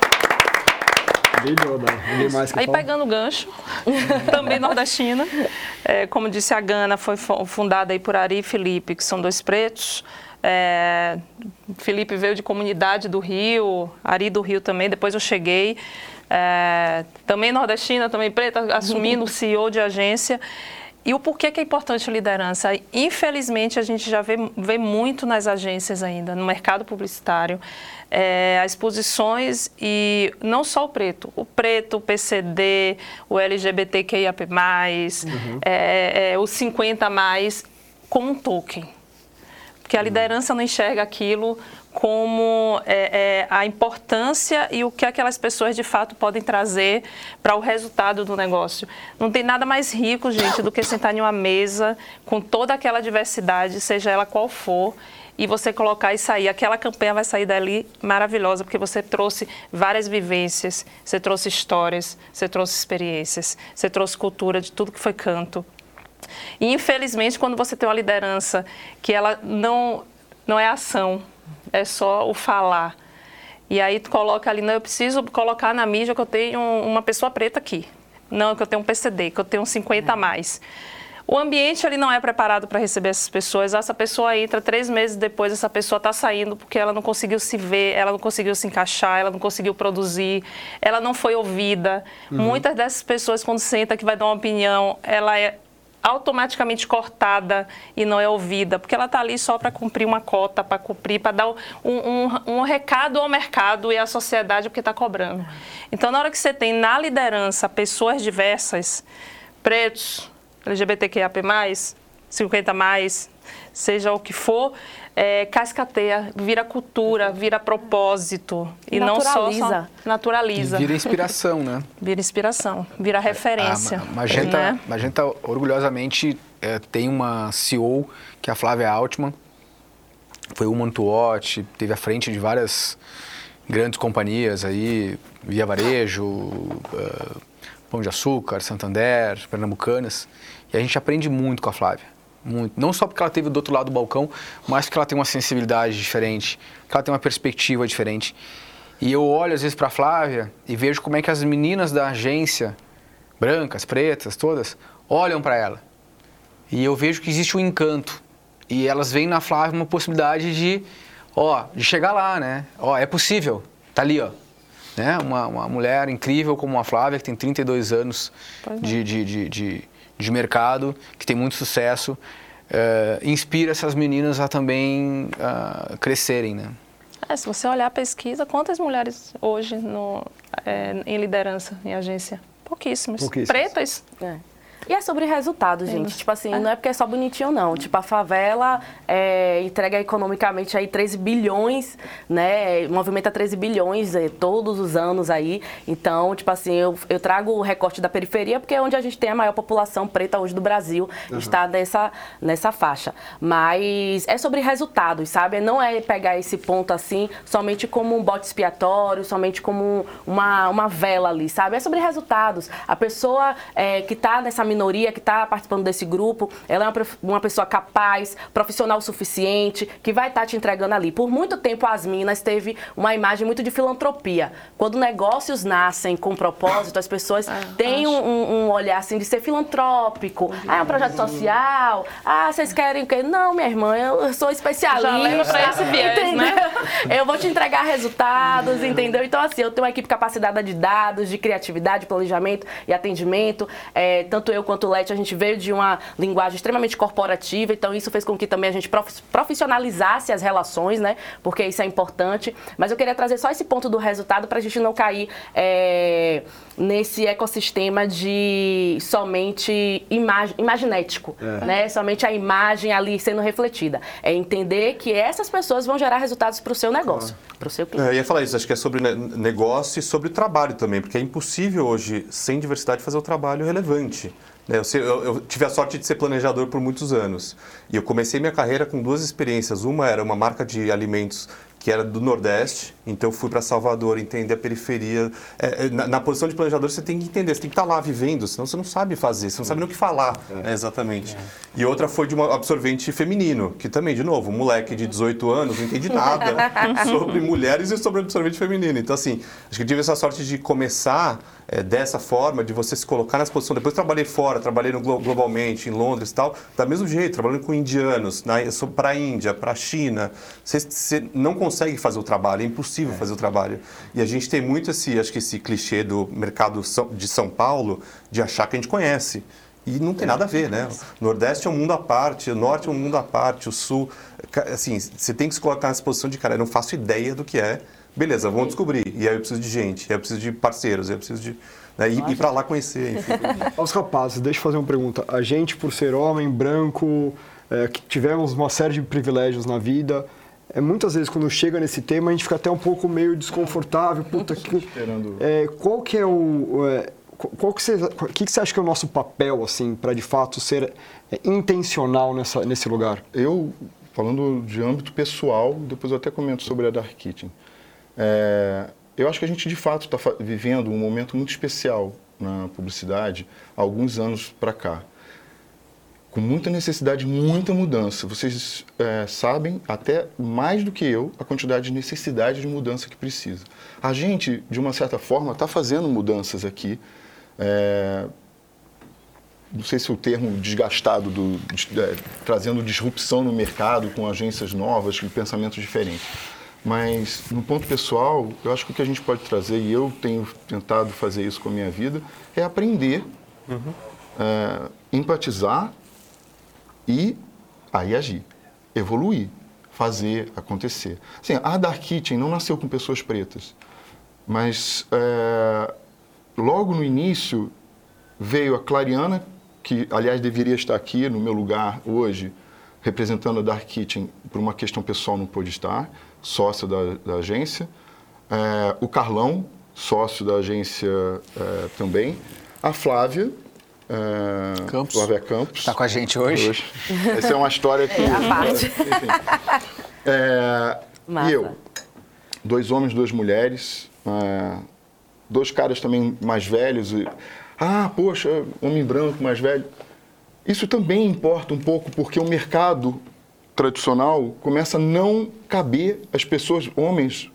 Aí pegando o gancho, também nordestina, é, como disse a Gana, foi fundada aí por Ari e Felipe, que são dois pretos, é, Felipe veio de comunidade do Rio, Ari do Rio também, depois eu cheguei. É, também nordestina, também preta, assumindo o CEO de agência. E o porquê que é importante a liderança? Infelizmente, a gente já vê, vê muito nas agências ainda, no mercado publicitário, é, as posições e não só o preto, o preto, o PCD, o LGBTQIAP+, uhum. é, é, o 50+, como um token porque a liderança não enxerga aquilo como é, é, a importância e o que aquelas pessoas de fato podem trazer para o resultado do negócio. Não tem nada mais rico, gente, do que sentar em uma mesa com toda aquela diversidade, seja ela qual for, e você colocar e sair. Aquela campanha vai sair dali maravilhosa, porque você trouxe várias vivências, você trouxe histórias, você trouxe experiências, você trouxe cultura de tudo que foi canto. E infelizmente, quando você tem uma liderança que ela não, não é ação, é só o falar. E aí tu coloca ali, não, eu preciso colocar na mídia que eu tenho uma pessoa preta aqui. Não, que eu tenho um PCD, que eu tenho 50 a mais. O ambiente ele não é preparado para receber essas pessoas. Essa pessoa entra três meses depois, essa pessoa está saindo porque ela não conseguiu se ver, ela não conseguiu se encaixar, ela não conseguiu produzir, ela não foi ouvida. Uhum. Muitas dessas pessoas, quando senta que vai dar uma opinião, ela é automaticamente cortada e não é ouvida, porque ela está ali só para cumprir uma cota, para cumprir, para dar um, um, um, recado ao mercado e à sociedade porque está cobrando. Então, na hora que você tem na liderança pessoas diversas, pretos, LGBTQIAP+, 50+, mais, seja o que for, é, cascateia, vira cultura, vira propósito. E não só, só naturaliza. E vira inspiração, né? Vira inspiração, vira referência. A Magenta, né? Magenta orgulhosamente é, tem uma CEO, que é a Flávia Altman. Foi uma to watch, teve à frente de várias grandes companhias aí, Via Varejo, uh, Pão de Açúcar, Santander, Pernambucanas. E a gente aprende muito com a Flávia muito. Não só porque ela teve do outro lado do balcão, mas porque ela tem uma sensibilidade diferente, que ela tem uma perspectiva diferente. E eu olho às vezes para a Flávia e vejo como é que as meninas da agência, brancas, pretas, todas, olham para ela. E eu vejo que existe um encanto. E elas veem na Flávia uma possibilidade de, ó, de chegar lá, né? Ó, é possível. Tá ali, ó. Né? Uma, uma mulher incrível como a Flávia, que tem 32 anos é. de, de, de, de de mercado, que tem muito sucesso, uh, inspira essas meninas a também uh, crescerem, né? É, se você olhar a pesquisa, quantas mulheres hoje no, é, em liderança em agência? Pouquíssimas. Pouquíssimas. Pretas. É. E é sobre resultado, gente. Tipo assim, é. não é porque é só bonitinho, não. Tipo, a favela é, entrega economicamente aí 13 bilhões, né? Movimenta 13 bilhões é, todos os anos aí. Então, tipo assim, eu, eu trago o recorte da periferia porque é onde a gente tem a maior população preta hoje do Brasil. Uhum. Está nessa, nessa faixa. Mas é sobre resultados, sabe? Não é pegar esse ponto assim somente como um bote expiatório, somente como uma, uma vela ali, sabe? É sobre resultados. A pessoa é, que está nessa minoria que está participando desse grupo, ela é uma, uma pessoa capaz, profissional suficiente, que vai estar tá te entregando ali. Por muito tempo, as Minas teve uma imagem muito de filantropia. Quando negócios nascem com propósito, as pessoas ah, têm um, um, olhar assim de ser filantrópico. Ah, é um projeto social. Ah, vocês querem o quê? Não, minha irmã, eu sou especialista. Já leva pra esse viés, né? Eu vou te entregar resultados, entendeu? Então, assim, eu tenho uma equipe capacitada de dados, de criatividade, planejamento e atendimento. É, tanto eu quanto o Leti, a gente veio de uma linguagem extremamente corporativa, então isso fez com que também a gente profissionalizasse as relações, né? Porque isso é importante. Mas eu queria trazer só esse ponto do resultado para a gente não cair é, nesse ecossistema de somente imag imaginético, é. né? Somente a imagem ali sendo refletida. É entender que essas pessoas vão gerar resultados para o seu negócio, para o seu cliente. É, eu ia falar isso, acho que é sobre negócio e sobre trabalho também, porque é impossível hoje, sem diversidade, fazer o trabalho relevante. Né, eu, eu, tive a sorte de ser planejador por muitos anos. E eu comecei minha carreira com duas experiências. Uma era uma marca de alimentos que era do Nordeste, então fui para Salvador, entender a periferia. É, é, na, na, posição de planejador você tem que entender, você tem que estar tá lá vivendo, senão você não sabe fazer, você não sabe nem o que falar, é. né, exatamente. É. E outra foi de um absorvente feminino, que também, de novo, um moleque de 18 anos não entende nada sobre mulheres e sobre absorvente feminino. Então, assim, acho que eu tive essa sorte de começar é, dessa forma, de você se colocar nessa posição. Depois trabalhei fora, trabalhei no, globalmente, em Londres e tal, da mesmo jeito, trabalhando com indianos, para a Índia, para a China. Você, você, não consegue fazer o trabalho, é impossível é. fazer o trabalho. E a gente tem muito esse, acho que esse clichê do mercado de São Paulo, de achar que a gente conhece. E não tem é. nada a ver, né? O Nordeste é um mundo à parte, o Norte é um mundo à parte, o Sul... Assim, você tem que se colocar nessa posição de, cara, eu não faço ideia do que é Beleza, vamos descobrir. E aí eu preciso de gente, eu preciso de parceiros, eu preciso de. Né, ir, ir para lá conhecer, enfim. Aos rapazes, deixa eu fazer uma pergunta. A gente, por ser homem, branco, é, que tivemos uma série de privilégios na vida, é, muitas vezes quando chega nesse tema a gente fica até um pouco meio desconfortável. Puta, que, é, qual que é o. É, qual que você, que, que você acha que é o nosso papel, assim, para de fato ser é, intencional nessa, nesse lugar? Eu, falando de âmbito pessoal, depois eu até comento sobre a Dark Kitchen. É, eu acho que a gente de fato está vivendo um momento muito especial na publicidade há alguns anos para cá. Com muita necessidade, muita mudança. Vocês é, sabem, até mais do que eu, a quantidade de necessidade de mudança que precisa. A gente, de uma certa forma, está fazendo mudanças aqui. É, não sei se o termo desgastado, do, de, é, trazendo disrupção no mercado com agências novas, com pensamentos diferentes mas, no ponto pessoal, eu acho que o que a gente pode trazer, e eu tenho tentado fazer isso com a minha vida, é aprender, uhum. é, empatizar e aí agir, evoluir, fazer acontecer. Assim, a Dark Kitchen não nasceu com pessoas pretas, mas é, logo no início veio a Clariana, que aliás deveria estar aqui no meu lugar hoje, representando a Dark Kitchen por uma questão pessoal não pôde estar sócio da, da agência, é, o Carlão, sócio da agência é, também, a Flávia, é, Campos. Flávia Campos. Está com a gente hoje. hoje. Essa é uma história que... É, a parte. É, e eu, dois homens, duas mulheres, é, dois caras também mais velhos. E, ah, poxa, homem branco mais velho. Isso também importa um pouco, porque o mercado tradicional começa a não caber as pessoas, homens,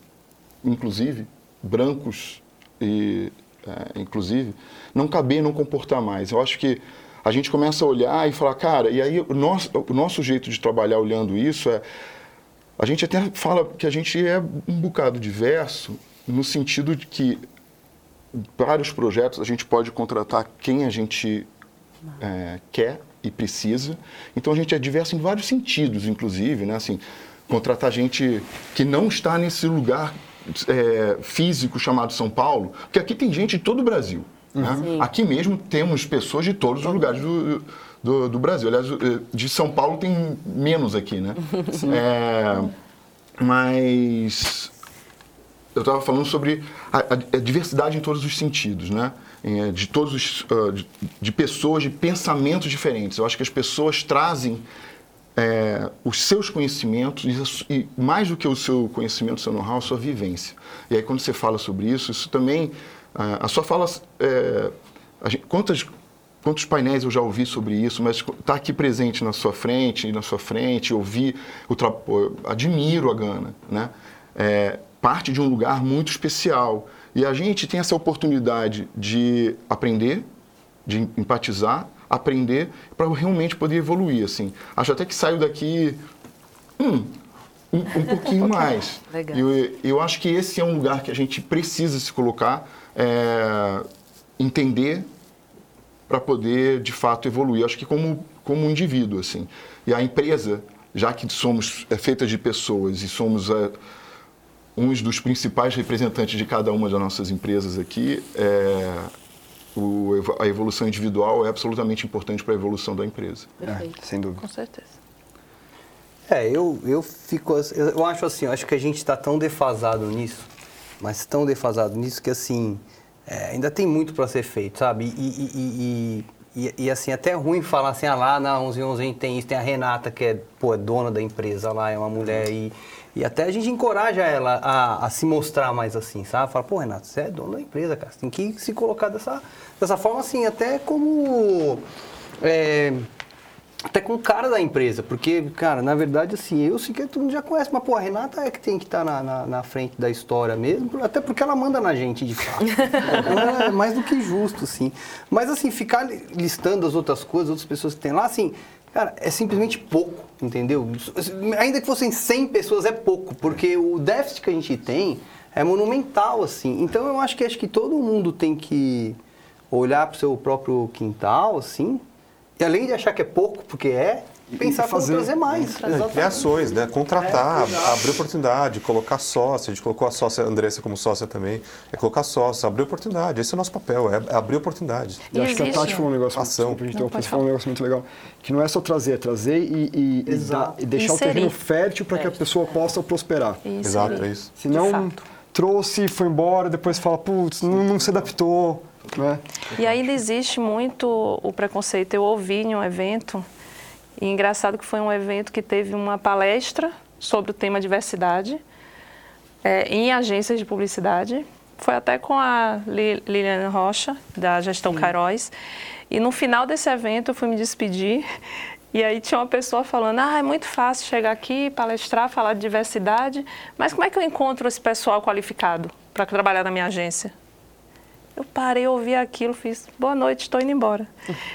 inclusive, brancos e é, inclusive, não caber, não comportar mais. Eu acho que a gente começa a olhar e falar, cara, e aí o nosso, o nosso jeito de trabalhar olhando isso é. A gente até fala que a gente é um bocado diverso, no sentido de que para os projetos a gente pode contratar quem a gente é, quer e precisa. Então a gente é diverso em vários sentidos, inclusive, né? Assim, contratar gente que não está nesse lugar é, físico chamado São Paulo, porque aqui tem gente de todo o Brasil. Né? Aqui mesmo temos pessoas de todos os lugares do, do, do, Brasil. Aliás, eh, de São Paulo tem menos aqui, né? É, mas eu estava falando sobre a, a, diversidade em todos os sentidos, né? É, de todos os, uh, de, pessoas, de pensamentos diferentes. Eu acho que as pessoas trazem é, os seus conhecimentos e, mais do que o seu conhecimento, o seu know-how, a sua vivência. E aí quando você fala sobre isso, isso também, uh, a sua fala, é, a gente, quantas quantos painéis eu já ouvi sobre isso, mas estar tá aqui presente na sua frente, na sua frente, ouvir, eu admiro a Gana, né? É, parte de um lugar muito especial. E a gente tem essa oportunidade de aprender, de empatizar, aprender, para realmente poder evoluir, assim. Acho até que saio daqui... Hum, um, um pouquinho mais. Legal. Eu, eu acho que esse é um lugar que a gente precisa se colocar, é, entender para poder de fato evoluir. Acho que como como um indivíduo assim. E a empresa, já que somos é feita de pessoas e somos é, uns dos principais representantes de cada uma das nossas empresas aqui, é, o, a evolução individual é absolutamente importante para a evolução da empresa. É, sem dúvida. Com certeza. É, eu, eu fico. Eu acho assim, eu acho que a gente está tão defasado nisso, mas tão defasado nisso que assim. É, ainda tem muito para ser feito, sabe? E, e, e, e, e assim, até é ruim falar assim, ah lá na 1111 a gente tem isso, tem a Renata, que é, pô, é dona da empresa lá, é uma mulher, e, e até a gente encoraja ela a, a se mostrar mais assim, sabe? Fala, pô, Renata, você é dona da empresa, cara, você tem que se colocar dessa, dessa forma assim, até como. É, até com o cara da empresa, porque, cara, na verdade, assim, eu sei que todo mundo já conhece, mas, pô, a Renata é que tem que estar na, na, na, frente da história mesmo, até porque ela manda na gente, de fato. é mais do que justo, assim. Mas, assim, ficar listando as outras coisas, outras pessoas que tem lá, assim, cara, é simplesmente pouco, entendeu? Ainda que fossem 100 pessoas, é pouco, porque o déficit que a gente tem é monumental, assim. Então, eu acho que, acho que todo mundo tem que olhar para o seu próprio quintal, assim, e além de achar que é pouco, porque é, pensar fazer trazer mais. É, criações, né? Contratar, é, abrir oportunidade, colocar sócia. A gente colocou a sócia, a Andressa como sócia também. É colocar sócia, abrir oportunidade. Esse é o nosso papel, é abrir oportunidade. E acho que a Tati falou um negócio, Ação. Muito, a falou um negócio muito legal. Que não é só trazer, é trazer e, e, e, dar, e deixar Inserir. o terreno fértil para que a pessoa possa prosperar. Isso Exato, é isso. Senão, trouxe, foi embora, depois fala, putz, não, não se adaptou né? E ainda existe muito o preconceito. Eu ouvi em um evento, e engraçado que foi um evento que teve uma palestra sobre o tema diversidade é, em agências de publicidade. Foi até com a Liliana Rocha, da Gestão Caróis. E no final desse evento eu fui me despedir e aí tinha uma pessoa falando, ah, é muito fácil chegar aqui, palestrar, falar de diversidade, mas como é que eu encontro esse pessoal qualificado para trabalhar na minha agência? Eu parei, ouvi aquilo, fiz, boa noite, estou indo embora.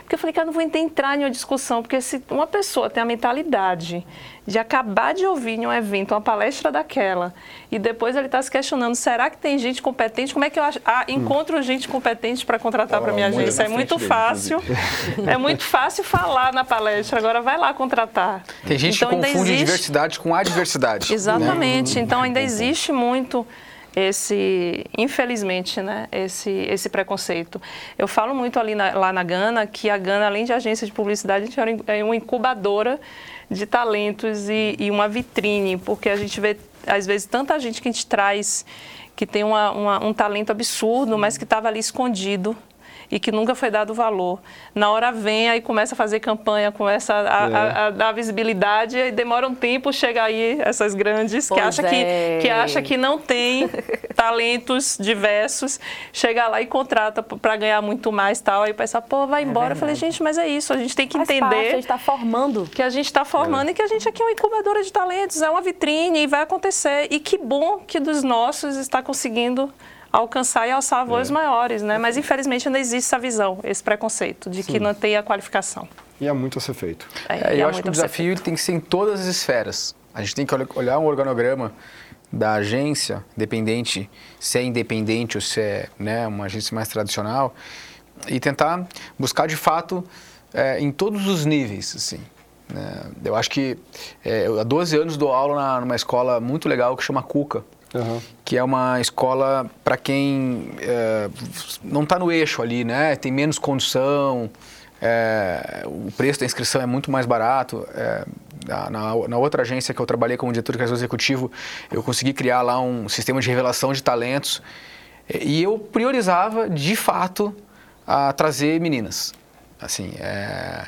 Porque eu falei, cara, não vou entrar em uma discussão, porque se uma pessoa tem a mentalidade de acabar de ouvir em um evento uma palestra daquela e depois ele está se questionando, será que tem gente competente? Como é que eu ah, encontro gente competente para contratar para minha agência? É muito fácil, é muito fácil falar na palestra, agora vai lá contratar. Tem gente então, que confunde existe... diversidade com adversidade. Exatamente, né? então ainda existe muito esse, infelizmente, né, esse, esse preconceito. Eu falo muito ali na, lá na Gana que a Gana, além de agência de publicidade, a gente é uma incubadora de talentos e, e uma vitrine, porque a gente vê, às vezes, tanta gente que a gente traz que tem uma, uma, um talento absurdo, mas que estava ali escondido e que nunca foi dado valor. Na hora vem, aí começa a fazer campanha, começa a, é. a, a dar visibilidade e demora um tempo, chega aí essas grandes que acha, é. que, que acha que não tem talentos diversos, chega lá e contrata para ganhar muito mais tal, aí pensa, pô, vai é embora. É eu falei, gente, mas é isso, a gente tem que Faz entender. Parte, a gente está formando. Que a gente está formando é. e que a gente aqui é uma incubadora de talentos, é uma vitrine e vai acontecer. E que bom que dos nossos está conseguindo alcançar e alçar voos é. maiores, né? Mas infelizmente ainda existe essa visão, esse preconceito de Sim. que não tem a qualificação. E há muito a ser feito. É, é eu acho que o desafio tem que ser em todas as esferas. A gente tem que olhar um organograma da agência, independente, se é independente ou se é né, uma agência mais tradicional, e tentar buscar de fato é, em todos os níveis, assim. Né? Eu acho que é, há 12 anos dou aula na, numa escola muito legal que chama Cuca, Uhum. que é uma escola para quem é, não está no eixo ali, né? Tem menos condição, é, o preço da inscrição é muito mais barato. É, na, na, outra agência que eu trabalhei como diretor de criação executivo, eu consegui criar lá um sistema de revelação de talentos e eu priorizava, de fato, a trazer meninas. Assim, é,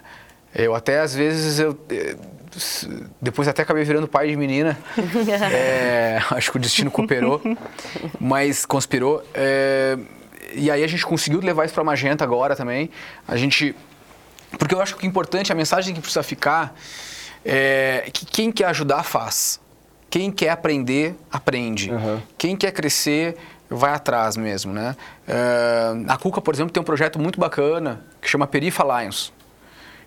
eu até às vezes eu depois até acabei virando pai de menina. é, acho que o destino cooperou, mas conspirou. É, e aí a gente conseguiu levar isso para Magenta agora também. A gente Porque eu acho que o importante, a mensagem que precisa ficar é que quem quer ajudar, faz. Quem quer aprender, aprende. Uhum. Quem quer crescer, vai atrás mesmo, né? Uh, a Cuca, por exemplo, tem um projeto muito bacana que chama Perifa Lions.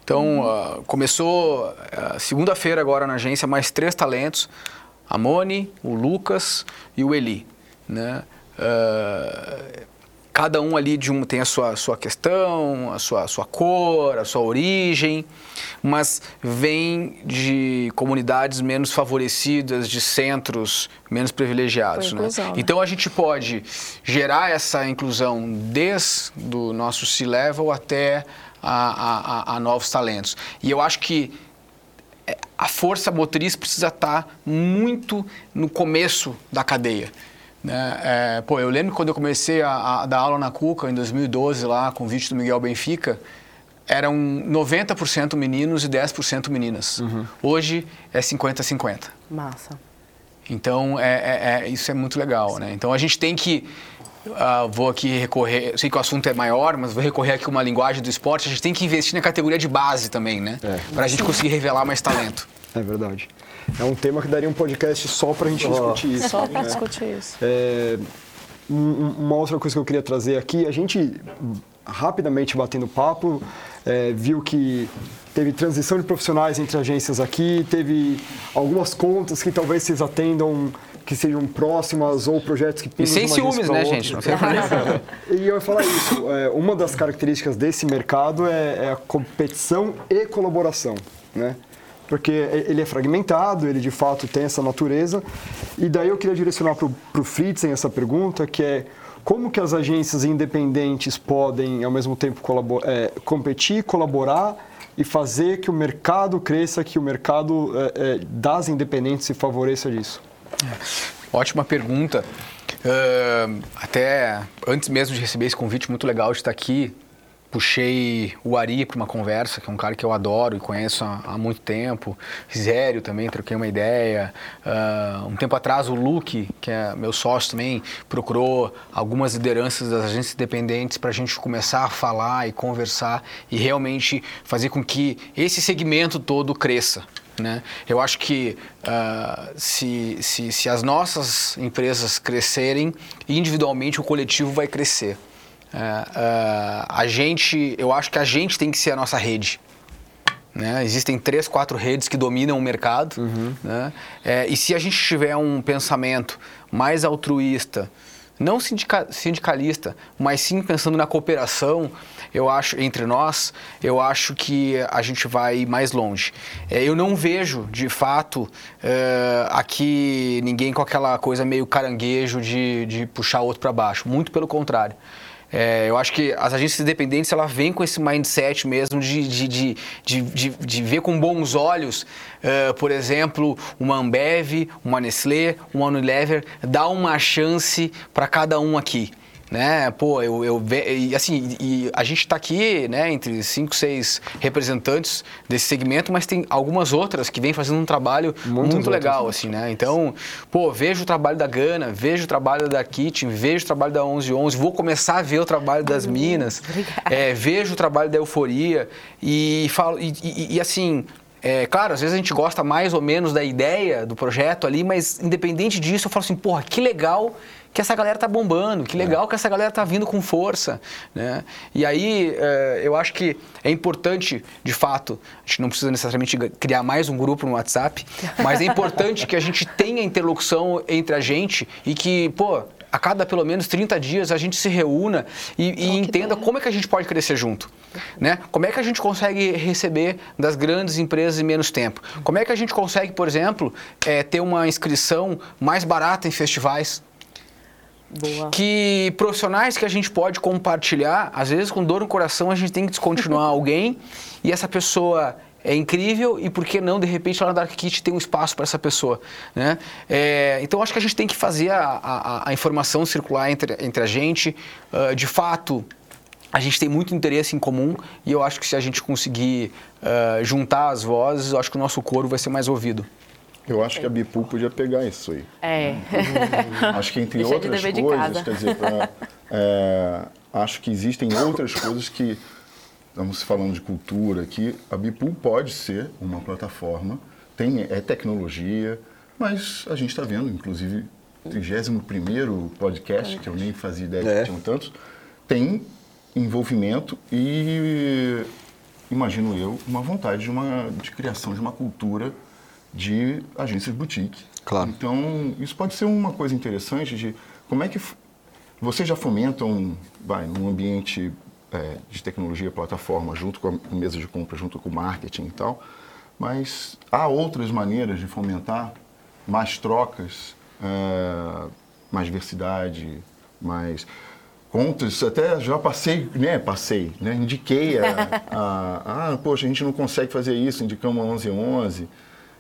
Então, uh, começou uh, segunda-feira agora na agência mais três talentos, a Moni, o Lucas e o Eli, né? cada um ali de um, tem a sua, sua questão, a sua, sua cor, a sua origem, mas vem de comunidades menos favorecidas, de centros menos privilegiados. Né? né? Então a gente pode gerar essa inclusão desde o nosso C-level até a, a, a novos talentos. E eu acho que é, a força motriz precisa estar muito no começo da cadeia. Né? É, pô, eu lembro quando eu comecei a, a, dar aula na Cuca, em 2012, lá, com o vídeo do Miguel Benfica, eram 90% meninos e 10% meninas. Uhum. Hoje é 50-50. Massa. Então, é, é, é, isso é muito legal, né? Então, a gente tem que... Uh, vou aqui recorrer... Sei que o assunto é maior, mas vou recorrer aqui uma linguagem do esporte. A gente tem que investir na categoria de base também, né? É. Para a gente conseguir revelar mais talento. É verdade. É um tema que daria um podcast só para a gente oh. discutir isso. Só para discutir isso. É, uma outra coisa que eu queria trazer aqui, a gente rapidamente batendo papo, é, viu que teve transição de profissionais entre agências aqui, teve algumas contas que talvez vocês atendam que sejam próximas ou projetos que E sem ciúmes, né, gente? Não e eu ia falar isso. É, uma das características desse mercado é, é a competição e colaboração, né? porque ele é fragmentado, ele de fato tem essa natureza. E daí eu queria direcionar para o Fritzen essa pergunta, que é como que as agências independentes podem, ao mesmo tempo, é, competir, colaborar e fazer que o mercado cresça, que o mercado é, é, das independentes se favoreça disso? É, ótima pergunta. Uh, até antes mesmo de receber esse convite muito legal de estar aqui, puxei o Ari para uma conversa, que é um cara que eu adoro e conheço há, há muito tempo. Zério também, troquei uma ideia. Uh, um tempo atrás, o Luke, que é meu sócio também, procurou algumas lideranças das agências independentes para a gente começar a falar e conversar e realmente fazer com que esse segmento todo cresça. Né? Eu acho que uh, se, se, se as nossas empresas crescerem, individualmente o coletivo vai crescer. É, é, a gente, eu acho que a gente tem que ser a nossa rede. Né? Existem três, quatro redes que dominam o mercado. Uhum. Né? É, e se a gente tiver um pensamento mais altruísta, não sindica, sindicalista, mas sim pensando na cooperação, eu acho entre nós, eu acho que a gente vai mais longe. É, eu não vejo, de fato, é, aqui ninguém com aquela coisa meio caranguejo de, de puxar outro para baixo. Muito pelo contrário. É, eu acho que as agências independentes ela vem com esse mindset mesmo de, de, de, de, de, de ver com bons olhos, uh, por exemplo, uma Ambev, uma Nestlé, uma Unilever, dar uma chance para cada um aqui né? Pô, eu, eu e, assim, e a gente está aqui, né, entre cinco, seis representantes desse segmento, mas tem algumas outras que vêm fazendo um trabalho Muitas muito legal, assim, né? Então, pô, vejo o trabalho da Gana, vejo o trabalho da Kitchen, vejo o trabalho da 1111, vou começar a ver o trabalho das Minas, é, vejo o trabalho da Euforia e falo e, e, e assim é, claro, às vezes a gente gosta mais ou menos da ideia do projeto ali, mas independente disso, eu falo assim, porra, que legal que essa galera tá bombando, que legal é. que essa galera tá vindo com força, né? E aí é, eu acho que é importante, de fato, a gente não precisa necessariamente criar mais um grupo no WhatsApp, mas é importante que a gente tenha interlocução entre a gente e que, pô, a cada pelo menos 30 dias a gente se reúna e, e entenda como é que a gente pode crescer junto. Né? Como é que a gente consegue receber das grandes empresas em menos tempo? Como é que a gente consegue, por exemplo, é, ter uma inscrição mais barata em festivais? Boa. Que profissionais que a gente pode compartilhar, às vezes com dor no coração a gente tem que descontinuar alguém e essa pessoa é incrível e por que não, de repente, lá na Dark Kit tem um espaço para essa pessoa. Né? É, então, acho que a gente tem que fazer a, a, a informação circular entre, entre a gente. Uh, de fato, a gente tem muito interesse em comum e eu acho que se a gente conseguir uh, juntar as vozes, eu acho que o nosso coro vai ser mais ouvido. Eu acho que a Bipu podia pegar isso aí. É. Acho que entre Deixa outras coisas, quer dizer, pra, é, acho que existem outras coisas que estamos falando de cultura aqui, a Bipool pode ser uma plataforma, tem, é tecnologia, mas a gente está vendo, inclusive, 31 podcast, que eu nem fazia ideia É. que tinham tantos, tem envolvimento e, imagino eu, uma vontade de, uma, de criação de uma cultura de agências boutique. Claro. Então, isso pode ser uma coisa interessante de como é que vocês já fomentam, vai, num ambiente é, de tecnologia, plataforma, junto com a mesa de compra, junto com o marketing e tal, mas há outras maneiras de fomentar mais trocas, é, mais diversidade, mais contas. Até já passei, né? Passei, né? Indiquei a, a, ah, poxa, a gente não consegue fazer isso, indicamos a 1111.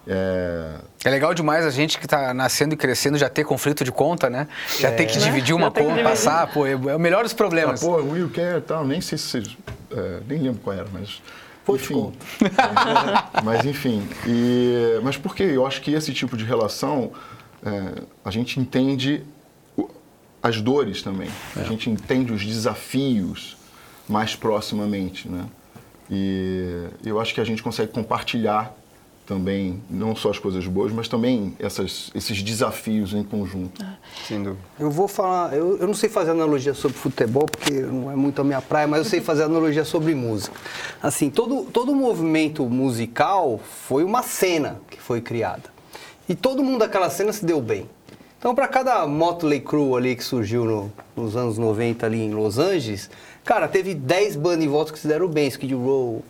É, É legal demais a gente que está nascendo e crescendo já ter conflito de conta, né? Já ter que dividir uma que conta, passar, pô, é é o melhor dos Ah, problemas. pô, o Will quer e tal, nem sei se é, nem lembro qual era, mas. Pô, enfim. mas enfim. E, mas por quê? Eu acho que esse tipo de relação é, a gente entende as dores também. A gente entende os desafios mais proximamente, né? E eu acho que a gente consegue compartilhar também, não só as coisas boas, mas também essas, esses desafios em conjunto. Sem dúvida. Eu vou falar, eu, eu não sei fazer analogia sobre futebol, porque não é muito a minha praia, mas eu sei fazer analogia sobre música. Assim, todo, todo movimento musical foi uma cena que foi criada. E todo mundo daquela cena se deu bem. Então, para cada Motley Crue ali que surgiu no- nos anos 90 ali em Los Angeles, cara, teve 10 bandas em volta que se deram bem, Skid Row,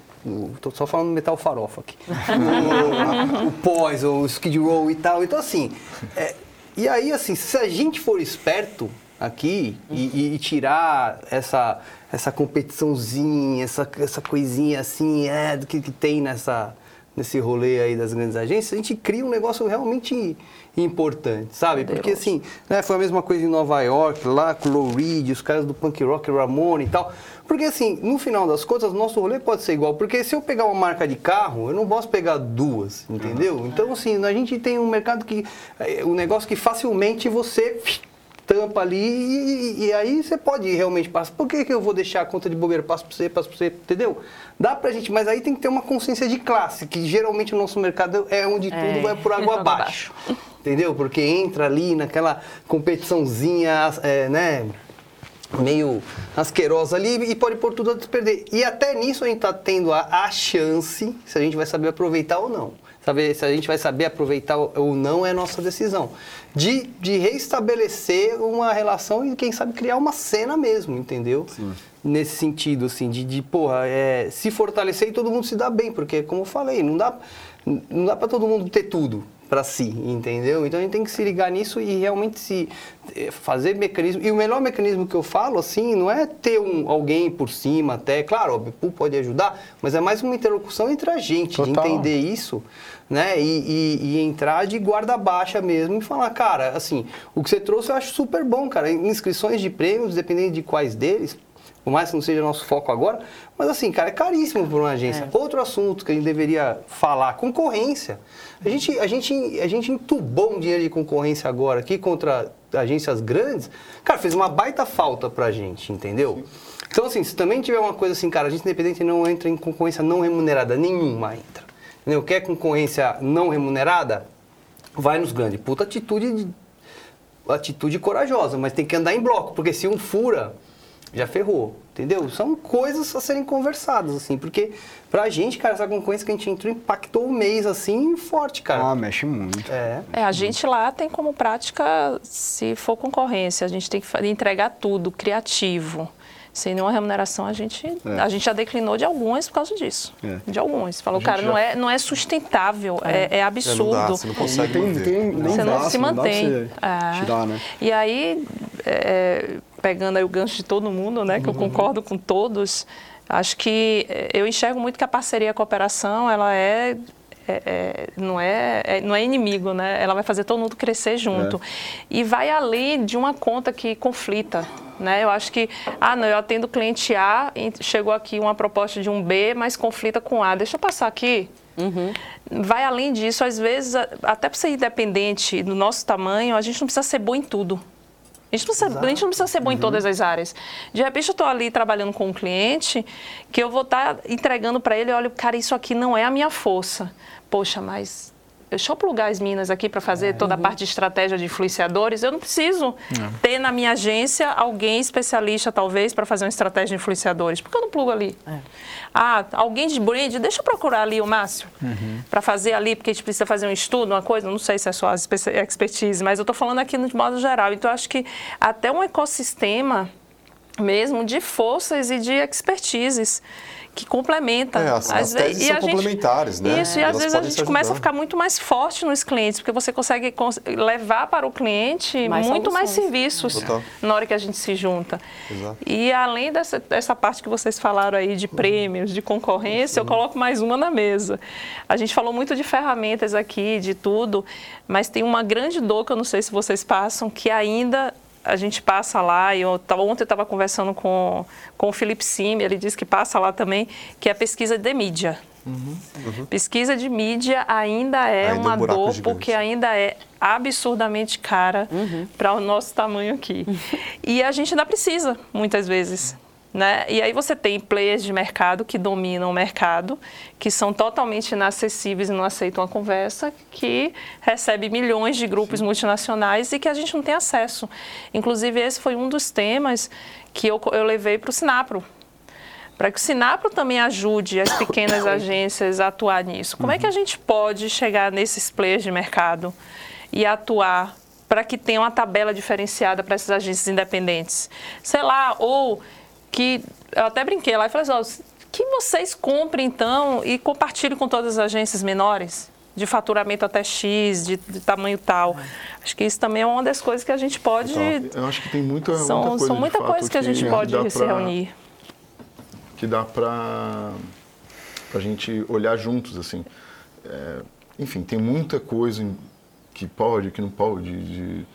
tô só falando metal farofa aqui. o, o Poison, o Skid Row e tal. Então, assim, é, e aí, assim, se a gente for esperto aqui e, e- tirar essa, essa competiçãozinha, essa, essa coisinha assim, é, do que, que tem nessa, nesse rolê aí das grandes agências, a gente cria um negócio realmente importante, sabe? Porque assim, né, foi a mesma coisa em Nova York, lá com o Lou Reed, os caras do punk rock, Ramone e tal. Porque assim, no final das contas, nosso rolê pode ser igual. Porque se eu pegar uma marca de carro, eu não posso pegar duas, entendeu? Então assim, a gente tem um mercado que, um negócio que facilmente você tampa ali e, e aí você pode realmente passar. Por que, que eu vou deixar a conta de bobeira? Passo pra você, passo pra você, entendeu? Dá pra gente, mas aí tem que ter uma consciência de classe, que geralmente o nosso mercado é onde tudo É, vai por água água abaixo. Entendeu? Porque entra ali naquela competiçãozinha, é, né? Meio asquerosa ali e pode pôr tudo a perder. E até nisso a gente tá tendo a, a chance, se a gente vai saber aproveitar ou não. Saber se a gente vai saber aproveitar ou não é nossa decisão. De, de reestabelecer uma relação e, quem sabe, criar uma cena mesmo, entendeu? Nesse sentido, assim, de, de porra, é, se fortalecer e todo mundo se dá bem, porque, como eu falei, não dá, não dá para todo mundo ter tudo para si, entendeu? Então a gente tem que se ligar nisso e realmente se eh, fazer mecanismo. E o melhor mecanismo que eu falo, assim, não é ter um, alguém por cima até, claro, o Bipu pode ajudar, mas é mais uma interlocução entre a gente, Total. de entender isso, né? E, e- e entrar de guarda baixa mesmo e falar, cara, assim, o que você trouxe eu acho super bom, cara. Inscrições de prêmios, dependendo de quais deles, por mais que não seja nosso foco agora, mas assim, cara, é caríssimo para uma agência. Outro assunto que a gente deveria falar, concorrência. A gente, a gente, a gente entubou um dinheiro de concorrência agora aqui contra agências grandes. Cara, fez uma baita falta pra gente, entendeu? Então, assim, se também tiver uma coisa assim, cara, a gente independente não entra em concorrência não remunerada, nenhuma entra. Entendeu? Quer concorrência não remunerada? Vai nos grandes. Puta atitude de, atitude corajosa, mas tem que andar em bloco, porque se um fura, já ferrou, entendeu? São coisas a serem conversadas, assim, porque pra gente, cara, essa concorrência que a gente entrou impactou o mês, assim, forte, cara. Ah, mexe muito. É. É, a gente lá tem como prática, se for concorrência, a gente tem que entregar tudo, criativo. Sem nenhuma remuneração, a gente, a gente já declinou de algumas por causa disso. De alguns. Falou, cara, não, é, não é sustentável, é, é absurdo. Não dá, você não consegue Tem, manter. tem, nem Você não braço, se não dá pra mantém. você É. tirar, né? E aí, é, pegando aí o gancho de todo mundo, né, que eu concordo com todos, acho que é, eu enxergo muito que a parceria e a cooperação, ela é, é- é- não, é, é- não é inimigo, né? Ela vai fazer todo mundo crescer junto. E vai além de uma conta que conflita. Né? Eu acho que, ah, não, eu atendo cliente A, e chegou aqui uma proposta de um B, mas conflita com A. Deixa eu passar aqui. Vai além disso, às vezes, até para ser independente do nosso tamanho, a gente não precisa ser bom em tudo. A gente, precisa, a gente não precisa ser bom em todas as áreas. De repente, eu estou ali trabalhando com um cliente que eu vou estar tá entregando para ele, olha, cara, isso aqui não é a minha força. Poxa, mas deixa eu plugar as minas aqui para fazer é, toda a parte de estratégia de influenciadores. Eu não preciso é. ter na minha agência alguém especialista, talvez, para fazer uma estratégia de influenciadores. Por que eu não plugo ali? É. Ah, alguém de brand, deixa eu procurar ali o Márcio uhum. para fazer ali, porque a gente precisa fazer um estudo, uma coisa, não sei se é só a expertise, mas eu estou falando aqui de modo geral. Então, acho que até um ecossistema mesmo de forças e de expertises que complementa. É, as, as teses são complementares, gente, né? Isso, e às vezes a gente começa a ficar muito mais forte nos clientes, porque você consegue levar para o cliente mais muito soluções. mais serviços Total. na hora que a gente se junta. Exato. E além dessa, dessa parte que vocês falaram aí de prêmios, de concorrência, eu coloco mais uma na mesa. A gente falou muito de ferramentas aqui, de tudo, mas tem uma grande dor que eu não sei se vocês passam, que ainda a gente passa lá, e eu tava, ontem eu estava conversando com, com o Felipe Sim, ele disse que passa lá também, que é a pesquisa de mídia. Uhum. Uhum. Pesquisa de mídia ainda é ainda uma um dor, gigante. porque ainda é absurdamente cara uhum. para o nosso tamanho aqui. e a gente ainda precisa, muitas vezes. Né? E aí você tem players de mercado que dominam o mercado, que são totalmente inacessíveis e não aceitam a conversa, que recebe milhões de grupos Sim. multinacionais e que a gente não tem acesso. Inclusive, esse foi um dos temas que eu, eu levei para o Sinapro, para que o Sinapro também ajude as pequenas agências a atuar nisso. Como uhum. é que a gente pode chegar nesses players de mercado e atuar para que tenha uma tabela diferenciada para essas agências independentes? Sei lá, ou que eu até brinquei lá e falei assim, que vocês comprem então e compartilhem com todas as agências menores de faturamento até X, de, de tamanho tal. É. Acho que isso também é uma das coisas que a gente pode. Então, eu acho que tem muita, são, muita coisa. São muita coisa que, a gente pode se pra, reunir. Que dá para a gente olhar juntos, assim. É, enfim, tem muita coisa que pode, que não pode. De,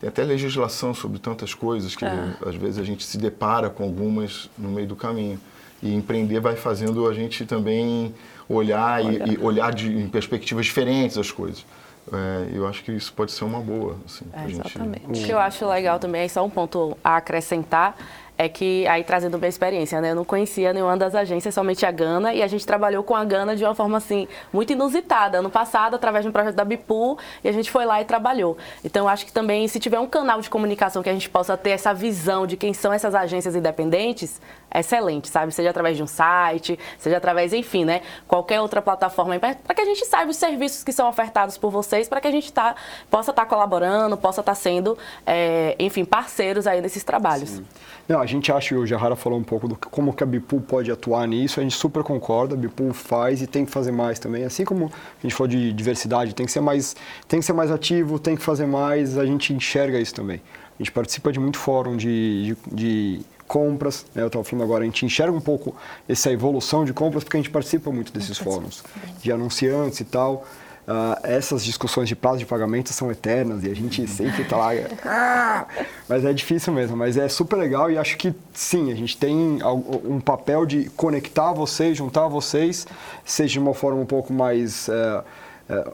tem até legislação sobre tantas coisas que é. às vezes a gente se depara com algumas no meio do caminho. E empreender vai fazendo a gente também olhar, olhar. E, e, olhar de, em perspectivas diferentes as coisas. É, eu acho que isso pode ser uma boa. Assim, é, exatamente. Gente... O que eu acho legal também, é só um ponto a acrescentar, é que, aí trazendo minha experiência, né? Eu não conhecia nenhuma das agências, somente a Gana, e a gente trabalhou com a Gana de uma forma, assim, muito inusitada. Ano passado, através de um projeto da Bipu, e a gente foi lá e trabalhou. Então, acho que também, se tiver um canal de comunicação que a gente possa ter essa visão de quem são essas agências independentes, excelente, sabe? Seja através de um site, seja através, enfim, né? Qualquer outra plataforma, para que a gente saiba os serviços que são ofertados por vocês, para que a gente tá, possa estar tá colaborando, possa estar tá sendo, é, enfim, parceiros aí nesses trabalhos. Sim. Não, a gente acha, e o Jahara falou um pouco do como que a Bipool pode atuar nisso, a gente super concorda, a Bipool faz e tem que fazer mais também. Assim como a gente falou de diversidade, tem que ser mais, tem que ser mais ativo, tem que fazer mais, a gente enxerga isso também. A gente participa de muito fórum de, de, de compras, né? eu estava falando agora, a gente enxerga um pouco essa evolução de compras porque a gente participa muito desses fóruns, de anunciantes e tal. Uh, essas discussões de prazo de pagamento são eternas e a gente sempre está lá. Ah! mas é difícil mesmo, mas é super legal e acho que sim, a gente tem um papel de conectar vocês, juntar vocês, seja de uma forma um pouco mais. Uh,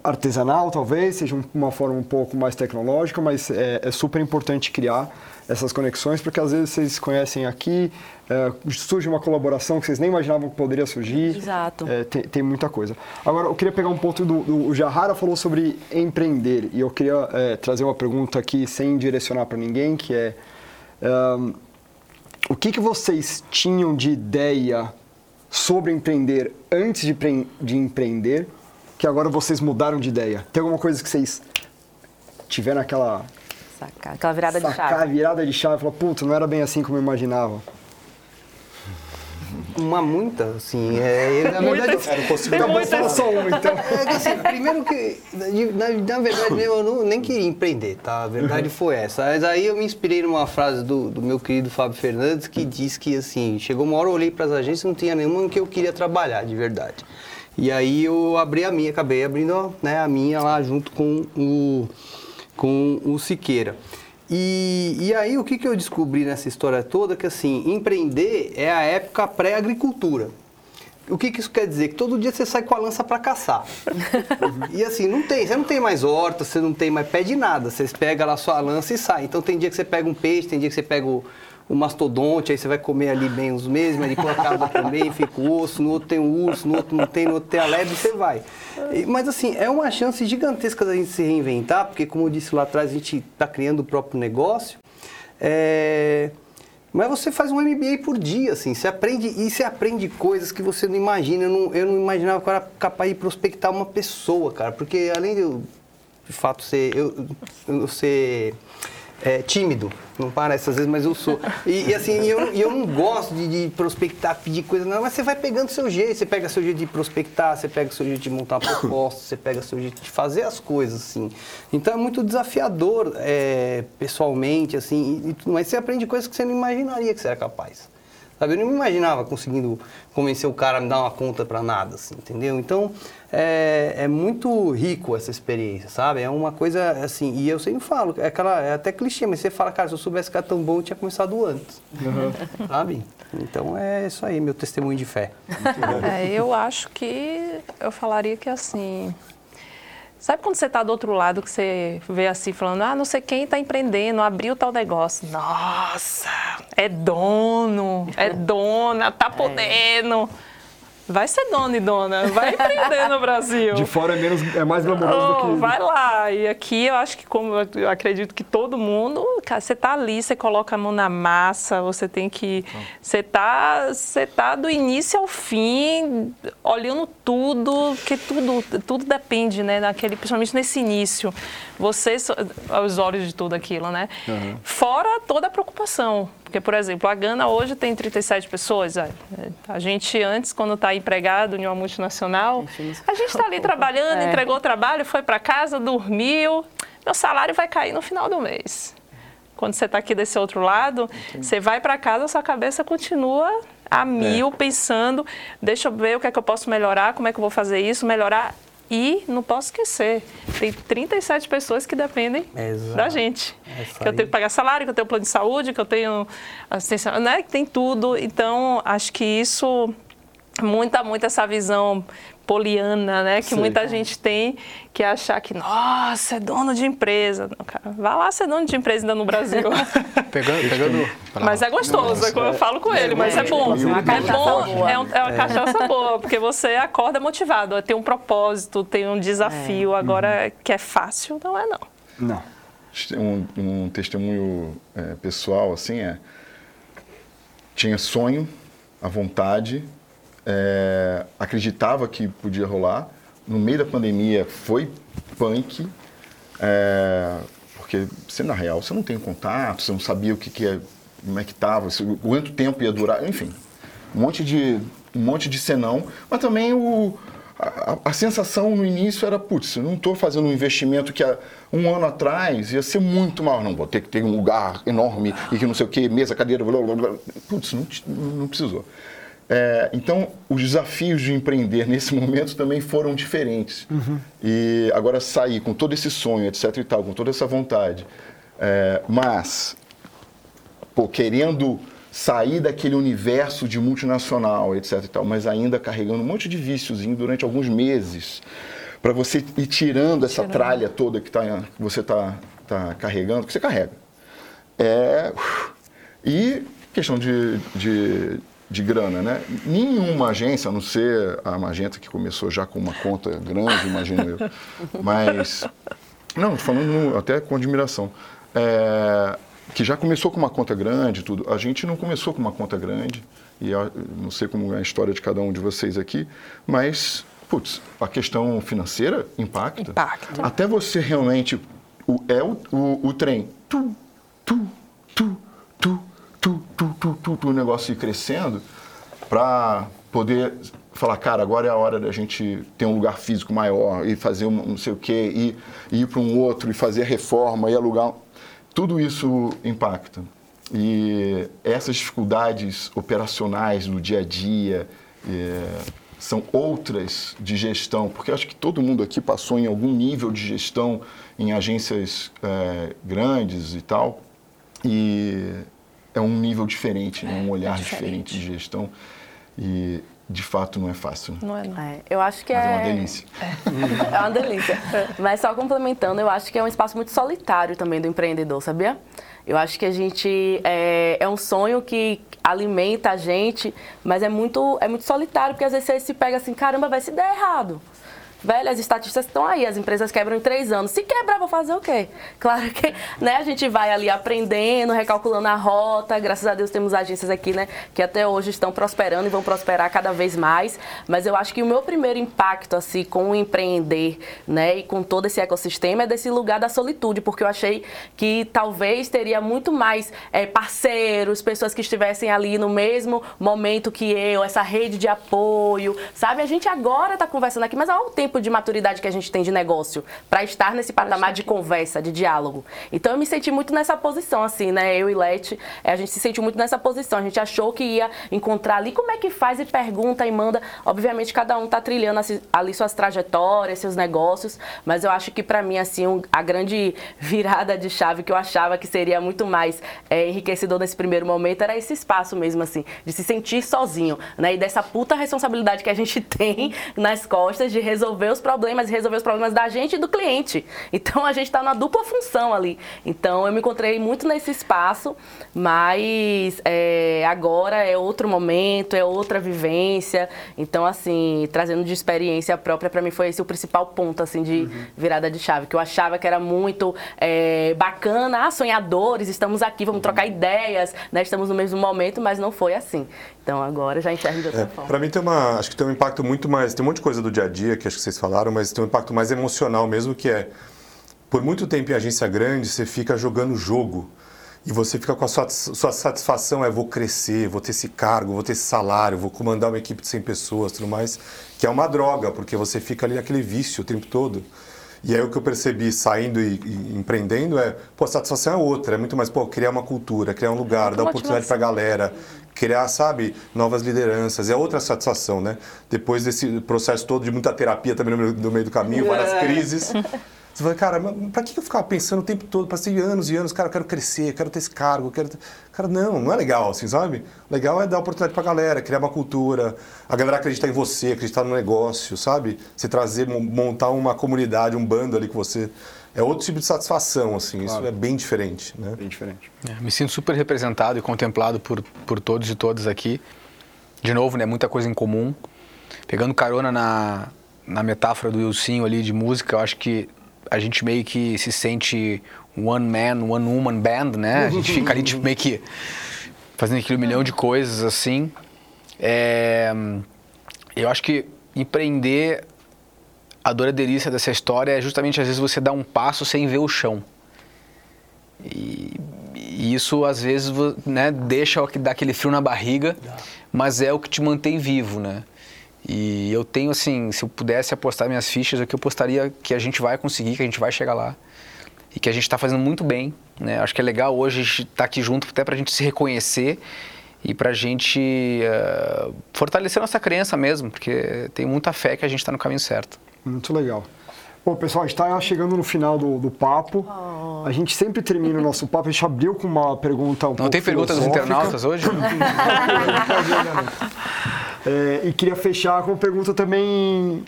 artesanal, talvez, seja uma forma um pouco mais tecnológica, mas é, é super importante criar essas conexões, porque às vezes vocês conhecem aqui, é, surge uma colaboração que vocês nem imaginavam que poderia surgir. Exato. É, tem, tem, muita coisa. Agora, eu queria pegar um ponto do, do o Jahara falou sobre empreender, e eu queria é, trazer uma pergunta aqui sem direcionar para ninguém, que é um, o que, que vocês tinham de ideia sobre empreender antes de, de empreender, que agora vocês mudaram de ideia? Tem alguma coisa que vocês tiveram aquela Sacar, aquela virada Sacar, de chave. Sacar, virada de chave. Falar, puta, não era bem assim como eu imaginava. Uma muita, assim. É, na verdade, eu não consigo dar só uma, então. É que, assim, primeiro que, na, na verdade, eu não, nem queria empreender, tá? A verdade uhum. foi essa. Mas aí eu me inspirei numa frase do, do meu querido Fábio Fernandes, que diz que, assim, chegou uma hora eu olhei para as agências não tinha nenhuma que eu queria trabalhar, de verdade. E aí eu abri a minha, acabei abrindo né, a minha lá junto com o com o Siqueira. E, e aí o que, que eu descobri nessa história toda? Que assim, empreender é a época pré-agricultura. O que, que isso quer dizer? Que todo dia você sai com a lança para caçar. e assim, não tem, você não tem mais horta, você não tem mais pé de nada. Você pega lá sua lança e sai. Então tem dia que você pega um peixe, tem dia que você pega o, o mastodonte, aí você vai comer ali bem os mas depois acaba também, fica o osso, no outro tem o urso, no outro não tem, no outro tem a lebre você vai. Mas assim, é uma chance gigantesca da gente se reinventar, porque como eu disse lá atrás, a gente está criando o próprio negócio. É... Mas você faz um MBA por dia, assim, você aprende, e você aprende coisas que você não imagina. Eu não, eu não imaginava que eu era capaz de prospectar uma pessoa, cara, porque além de eu, de fato, ser, eu, eu ser é, tímido, não parece às vezes, mas eu sou. E, e assim, eu, eu não gosto de, de, prospectar, pedir coisa, não, mas você vai pegando seu jeito, você pega seu jeito de prospectar, você pega seu jeito de montar proposta, você pega seu jeito de fazer as coisas, assim. Então é muito desafiador é, pessoalmente, assim, e, mas você aprende coisas que você não imaginaria que você era capaz. Sabe? Eu não me imaginava conseguindo convencer o cara a me dar uma conta para nada, assim, entendeu? Então, é, é, muito rico essa experiência, sabe? É uma coisa assim, e eu sempre falo, é, aquela, é até clichê, mas você fala, cara, se eu soubesse que era tão bom, eu tinha começado antes, uhum. sabe? Então é isso aí, meu testemunho de fé. É, eu acho que eu falaria que assim, Sabe quando você está do outro lado, que você vê assim, falando, ah, não sei quem está empreendendo, abriu tal negócio. Nossa, é dono, é dona, tá é. podendo. É. Vai ser dono e dona, vai empreender no Brasil. De fora é, menos, é mais glamouroso oh, do que... Vai lá, e aqui eu acho que como eu acredito que todo mundo, cara, você tá ali, você coloca a mão na massa, você tem que... Você tá, você tá do início ao fim, olhando tudo, porque tudo, tudo depende, né, daquele, principalmente nesse início. Você, aos olhos de tudo aquilo, né? Uhum. Fora toda a preocupação, porque, por exemplo, a Gana hoje tem 37 pessoas. A gente, antes, quando está empregado em uma multinacional, a gente está ali trabalhando, é. entregou o trabalho, foi para casa, dormiu. Meu salário vai cair no final do mês. Quando você está aqui desse outro lado, Entendi. você vai para casa, sua cabeça continua a mil, é. pensando, deixa eu ver o que é que eu posso melhorar, como é que eu vou fazer isso, melhorar e não posso esquecer, tem 37 pessoas que dependem Exato. da gente. É que eu tenho que pagar salário, que eu tenho plano de saúde, que eu tenho assistência, né? Que tem tudo. Então, acho que isso muita, muita essa visão poliana, né? Que Sei. muita gente tem, que é achar que, nossa, é dono de empresa. Não, cara, vá lá ser dono de empresa ainda no Brasil. pegando, pegando mas é gostoso, é como eu falo com ele, mas é bom. É bom, é, um, é uma cachaça boa, porque você acorda motivado, tem um propósito, tem um desafio. É. Agora, uhum. que é fácil, não é não. Não. Um, um testemunho é, pessoal, assim, é... Tinha sonho, a vontade, é, acreditava que podia rolar. No meio da pandemia foi punk, é, porque você na real você não tem contato, você não sabia o que, que é, como é que estava, quanto tempo ia durar, enfim, um monte de um monte de senão, mas também o a, a, sensação no início era, putz, eu não estou fazendo um investimento que há um ano atrás ia ser muito maior. Não, vou ter que ter um lugar enorme e que não sei o que, mesa, cadeira, blá, blá, blá. Putz, não, não precisou. É, então, os desafios de empreender nesse momento também foram diferentes. Uhum. E agora sair com todo esse sonho, etc e tal, com toda essa vontade, é, mas, pô, querendo sair daquele universo de multinacional, etc e tal, mas ainda carregando um monte de viciozinho durante alguns meses, para você ir tirando essa tirando. tralha toda que, tá, que você está tá carregando, que você carrega. É, e questão de, de de grana, né? Nenhuma agência, a não ser a Magenta, que começou já com uma conta grande, imagino eu. Mas, não, falando até com admiração, é, que já começou com uma conta grande tudo. A gente não começou com uma conta grande, e não sei como é a história de cada um de vocês aqui, mas, putz, a questão financeira impacta. Impacta. Até você realmente, o, é o, o, o trem, tu, tu, tu, tu, tu, o negócio ir crescendo para poder falar, cara, agora é a hora da gente ter um lugar físico maior e fazer um não sei o quê, e, e ir para um outro e fazer reforma e alugar. Tudo isso impacta. E essas dificuldades operacionais do dia a dia é, são outras de gestão, porque acho que todo mundo aqui passou em algum nível de gestão em agências é, grandes e tal. E é um nível diferente, né? um é olhar é diferente. diferente. de gestão. E de fato não é fácil. Né? Não é, não. É, eu acho que Mas é. é uma delícia. É uma delícia. Mas só complementando, eu acho que é um espaço muito solitário também do empreendedor, sabia? Eu acho que a gente é, é um sonho que alimenta a gente, mas é muito, é muito solitário, porque às vezes você se pega assim, caramba, vai se der errado. Velho, as estatísticas estão aí, as empresas quebram em três anos. Se quebrar, vou fazer o quê? Claro que né, a gente vai ali aprendendo, recalculando a rota. Graças a Deus temos agências aqui, né, que até hoje estão prosperando e vão prosperar cada vez mais. Mas eu acho que o meu primeiro impacto, assim, com o empreender, né, e com todo esse ecossistema é desse lugar da solitude, porque eu achei que talvez teria muito mais é, parceiros, pessoas que estivessem ali no mesmo momento que eu, essa rede de apoio, sabe? A gente agora está conversando aqui, mas há um tempo de maturidade que a gente tem de negócio para estar nesse patamar de conversa, de diálogo. Então eu me senti muito nessa posição, assim, né? Eu e Leti, a gente se sentiu muito nessa posição. A gente achou que ia encontrar ali como é que faz e pergunta e manda. Obviamente cada um tá trilhando ali suas trajetórias, seus negócios, mas eu acho que para mim assim um, a grande virada de chave que eu achava que seria muito mais é, enriquecedor nesse primeiro momento era esse espaço mesmo assim, de se sentir sozinho, né? E dessa puta responsabilidade que a gente tem nas costas de resolver os problemas e resolver os problemas da gente e do cliente. Então a gente está na dupla função ali. Então eu me encontrei muito nesse espaço, mas é, agora é outro momento, é outra vivência. Então assim, trazendo de experiência própria para mim foi esse o principal ponto assim de virada de chave, que eu achava que era muito é, bacana, ah, sonhadores, estamos aqui, vamos trocar ideias, né? Estamos no mesmo momento, mas não foi assim. Então agora já enxergo de outra forma. Para mim tem uma, acho que tem um impacto muito mais, tem um monte de coisa do dia a dia que acho que vocês falaram, mas tem um impacto mais emocional mesmo que é por muito tempo em agência grande você fica jogando jogo e você fica com a sua, sua satisfação é vou crescer, vou ter esse cargo, vou ter esse salário, vou comandar uma equipe de 100 pessoas, tudo mais, que é uma droga porque você fica ali naquele vício o tempo todo. E aí o que eu percebi saindo e, e empreendendo é, pô, a satisfação é outra, é muito mais, pô, criar uma cultura, criar um lugar, dar oportunidade para a galera, criar, sabe, novas lideranças, é outra satisfação, né? Depois desse processo todo de muita terapia também no meio, do caminho, várias crises. Você fala, cara, mas pra que eu ficava pensando o tempo todo? Passei anos e anos, cara, eu quero crescer, eu quero ter esse cargo, eu quero. Cara, não, não é legal, assim, sabe? Legal é dar oportunidade pra galera, criar uma cultura, a galera acreditar em você, acreditar no negócio, sabe? Você trazer, mon- montar uma comunidade, um bando ali com você. É outro tipo de satisfação, assim, isso é bem diferente, né? Bem diferente. É, me sinto super representado e contemplado por, por todos e todas aqui. De novo, né, muita coisa em comum. Pegando carona na, na metáfora do Wilsinho ali de música, eu acho que a gente meio que se sente um one man, one woman band, né? A gente fica ali tipo, meio que fazendo aquele milhão de coisas assim. É, eu acho que empreender a dor e a delícia dessa história é justamente às vezes você dar um passo sem ver o chão. E, e isso às vezes né, deixa dá aquele frio na barriga, mas é o que te mantém vivo, né? E eu tenho assim, se eu pudesse apostar minhas fichas, é que eu apostaria que a gente vai conseguir, que a gente vai chegar lá e que a gente está fazendo muito bem, né? Acho que é legal hoje estar aqui junto até para a gente se reconhecer e para a gente eh, fortalecer nossa crença mesmo, porque tem muita fé que a gente está no caminho certo. Muito legal. Bom, pessoal, a gente está chegando no final do, do papo. A gente sempre termina o nosso papo. A gente abriu com uma pergunta um Não pouco tem pergunta dos internautas hoje? É, e queria fechar com uma pergunta também,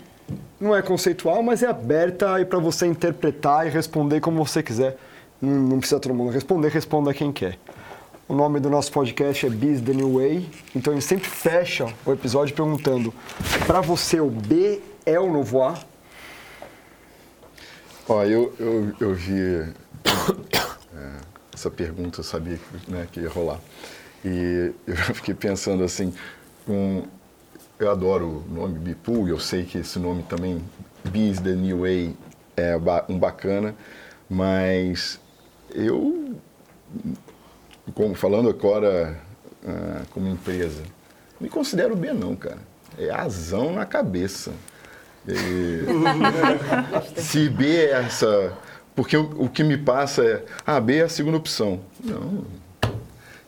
não é conceitual, mas é aberta e para você interpretar e responder como você quiser. Não, não precisa todo mundo responder, responda quem quer. O nome do nosso podcast é Biz The New Way, então a gente sempre fecha o episódio perguntando: para você o B é o novo? Ó, eu, eu, eu vi é, essa pergunta, eu sabia né, que ia rolar. E eu fiquei pensando assim, um, eu adoro o nome Bipool, eu sei que esse nome também, Biz the New Way, é um bacana, mas eu, como, falando agora ah, como empresa, me considero B não, cara. É azão na cabeça. E- se B é essa. Porque o, o que me passa é. Ah, B é a segunda opção. Não.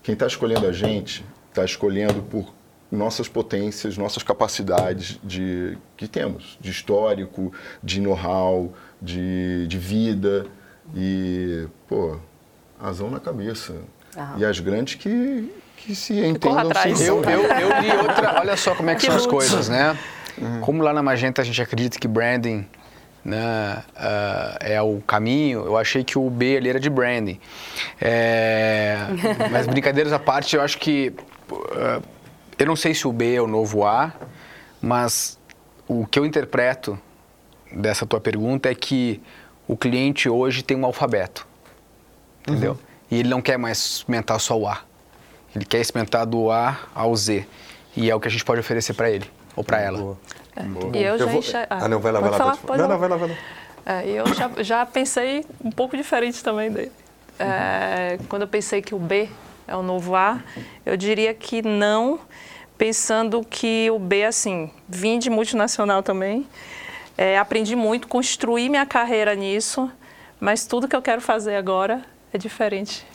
Quem está escolhendo a gente está escolhendo por nossas potências, nossas capacidades de, que temos, de histórico, de know-how, de, de vida. E, pô, razão na cabeça. Aham. E as grandes que, que se entendam. atrás. se Eu, eu, eu li outra. Olha só como é que, Que são as coisas, né? Como lá na Magenta a gente acredita que branding né, ah, é o caminho, eu achei que o B ali era de branding. É, mas brincadeiras à parte, eu acho que. ah, eu não sei se o B é o novo A, mas o que eu interpreto dessa tua pergunta é que o cliente hoje tem um alfabeto. Entendeu? E ele não quer mais experimentar só o A. Ele quer experimentar do A ao Z. E é o que a gente pode oferecer para ele ou para ela. E eu já vou... enxer- Ah, não, vai lá, vai lá. falar? pode- Pode Não, não, vai lá, vai lá. É, e eu já, já pensei um pouco diferente também dele. É, quando eu pensei que o B é o novo A, eu diria que não, pensando que o B, assim, vim de multinacional também, é, aprendi muito, construí minha carreira nisso, mas tudo que eu quero fazer agora é diferente.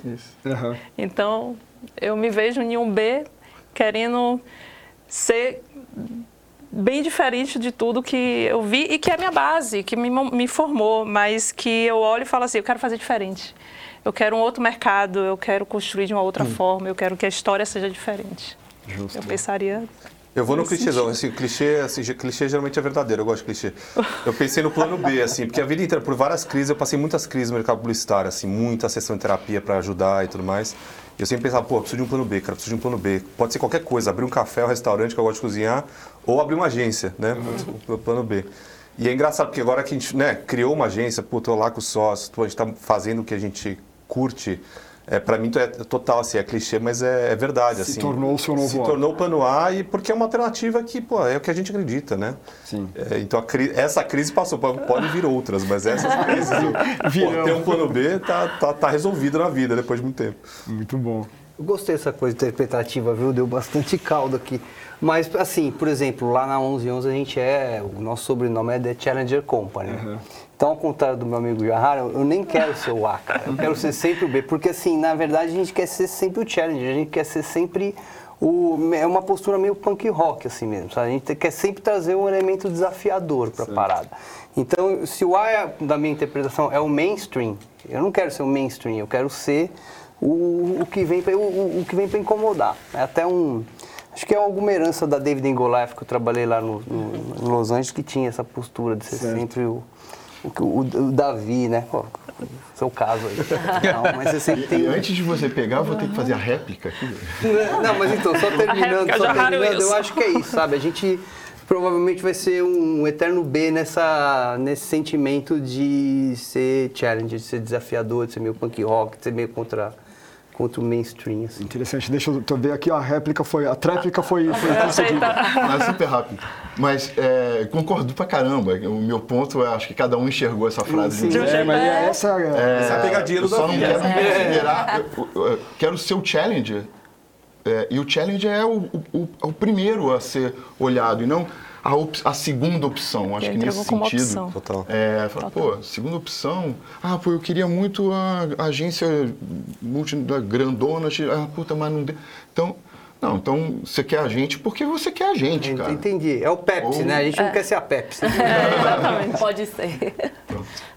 Aham. Então, eu me vejo em um B querendo ser bem diferente de tudo que eu vi e que é a minha base, que me, me formou, mas que eu olho e falo assim, eu quero fazer diferente. Eu quero um outro mercado, eu quero construir de uma outra forma, eu quero que a história seja diferente. Justo. Eu pensaria Eu vou no clichêzão, assim, clichê, assim, clichê geralmente é verdadeiro, eu gosto de clichê. Eu pensei no plano B, assim, porque a vida inteira, por várias crises, eu passei muitas crises no mercado publicitário, assim, muita sessão de terapia para ajudar e tudo mais. E eu sempre pensava, pô, eu preciso de um plano B, cara, preciso de um plano B. Pode ser qualquer coisa, abrir um café, um restaurante que eu gosto de cozinhar, ou abrir uma agência, né? O plano B. E é engraçado, porque agora que a gente né, criou uma agência, pô, tô lá com os sócios, pô, a gente tá fazendo o que a gente curte, é, para mim é total, assim, é clichê, mas é, é verdade, Se assim. tornou o seu novo Se A. tornou o plano A e porque é uma alternativa que, pô, é o que a gente acredita, né? Sim. É, então a cri- essa crise passou, pode vir outras, mas essas crises, pô, ter um plano B tá, tá, tá resolvido na vida depois de muito tempo. Muito bom. Eu gostei dessa coisa interpretativa, viu? Deu bastante caldo aqui. Mas, assim, por exemplo, lá na 1111 a gente é. O nosso sobrenome é The Challenger Company. Então, ao contrário do meu amigo Jahara, eu nem quero ser o A, cara. Eu quero ser sempre o B. Porque, assim, na verdade, a gente quer ser sempre o Challenger. A gente quer ser sempre o. É uma postura meio punk rock, assim mesmo. Sabe? A gente quer sempre trazer um elemento desafiador para a parada. Então, se o A, é, da minha interpretação, é o mainstream, eu não quero ser o mainstream, eu quero ser o, o que vem para o, o que vem para incomodar. É até um acho que é alguma herança da David Goliath que eu trabalhei lá no, no- em Los Angeles que tinha essa postura de ser Certo. sempre o, o, o- o Davi, né? Pô, seu caso aí. Não, mas você sempre E tem. antes de você pegar, eu vou ter que fazer a réplica aqui. Não, mas então, só terminando, só terminando, eu acho que é isso, sabe? A gente provavelmente vai ser um eterno B nessa, nesse sentimento de ser challenge, de ser desafiador, de ser meio punk rock, de ser meio contra, contra o mainstream, assim. Interessante. Deixa eu tô ver aqui, a réplica foi. A tréplica foi, foi Aceita. concedida. Mas super rápido. Mas é, concordo pra caramba. O meu ponto é, acho que cada um enxergou essa frase. de um É, mas é essa é, Essa é a pegadinha do só não quero me considerar. Eu, eu- eu quero ser o challenger. É, e o challenger é o, o- o primeiro a ser olhado e não a, op- a segunda opção. Acho que nesse sentido. opção. Total. É, fala, pô, segunda opção. Ah, pô, eu queria muito a, a agência multi, da grandona. Ah, puta, mas não deu. Então, não, então você quer a gente porque você quer a gente, cara. Entendi. É o Pepsi, Ou- né? A gente não quer ser a Pepsi. É, exatamente. Pode ser.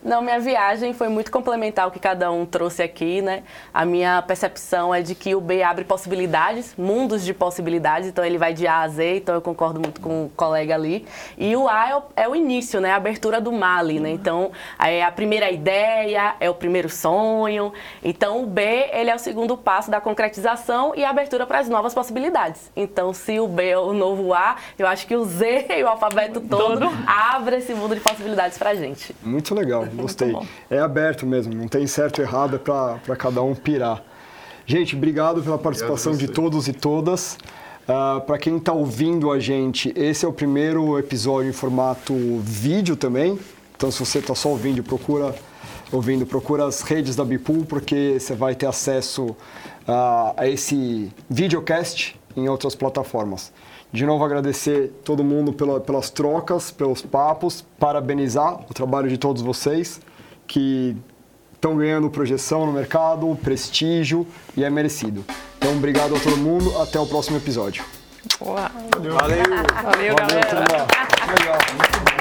Não, minha viagem foi muito complementar o que cada um trouxe aqui, né? A minha percepção é de que o B abre possibilidades, mundos de possibilidades, então ele vai de A a Z, então eu concordo muito com o colega ali. E o A é o, é o início, né? A abertura do mar ali, né? Então, é a primeira ideia, é o primeiro sonho. Então, o B, ele é o segundo passo da concretização e a abertura para as novas possibilidades. Então, se o B é o novo A, eu acho que o Z e o alfabeto todo abre esse mundo de possibilidades pra gente. muito legal, gostei. bom. É aberto mesmo, não tem certo e errado, é pra cada um pirar. Gente, obrigado pela participação de todos e todas. Ah, para quem está ouvindo a gente, esse é o primeiro episódio em formato vídeo também. Então, se você está só ouvindo, procura ouvindo, procura as redes da Bipool, porque você vai ter acesso ah, a esse videocast em outras plataformas. De novo, agradecer todo mundo pela- pelas trocas, pelos papos, parabenizar o trabalho de todos vocês que estão ganhando projeção no mercado, prestígio e é merecido. Então, obrigado a todo mundo. Até o próximo episódio. Uau. Valeu! Valeu, Valeu, galera. turma. Legal.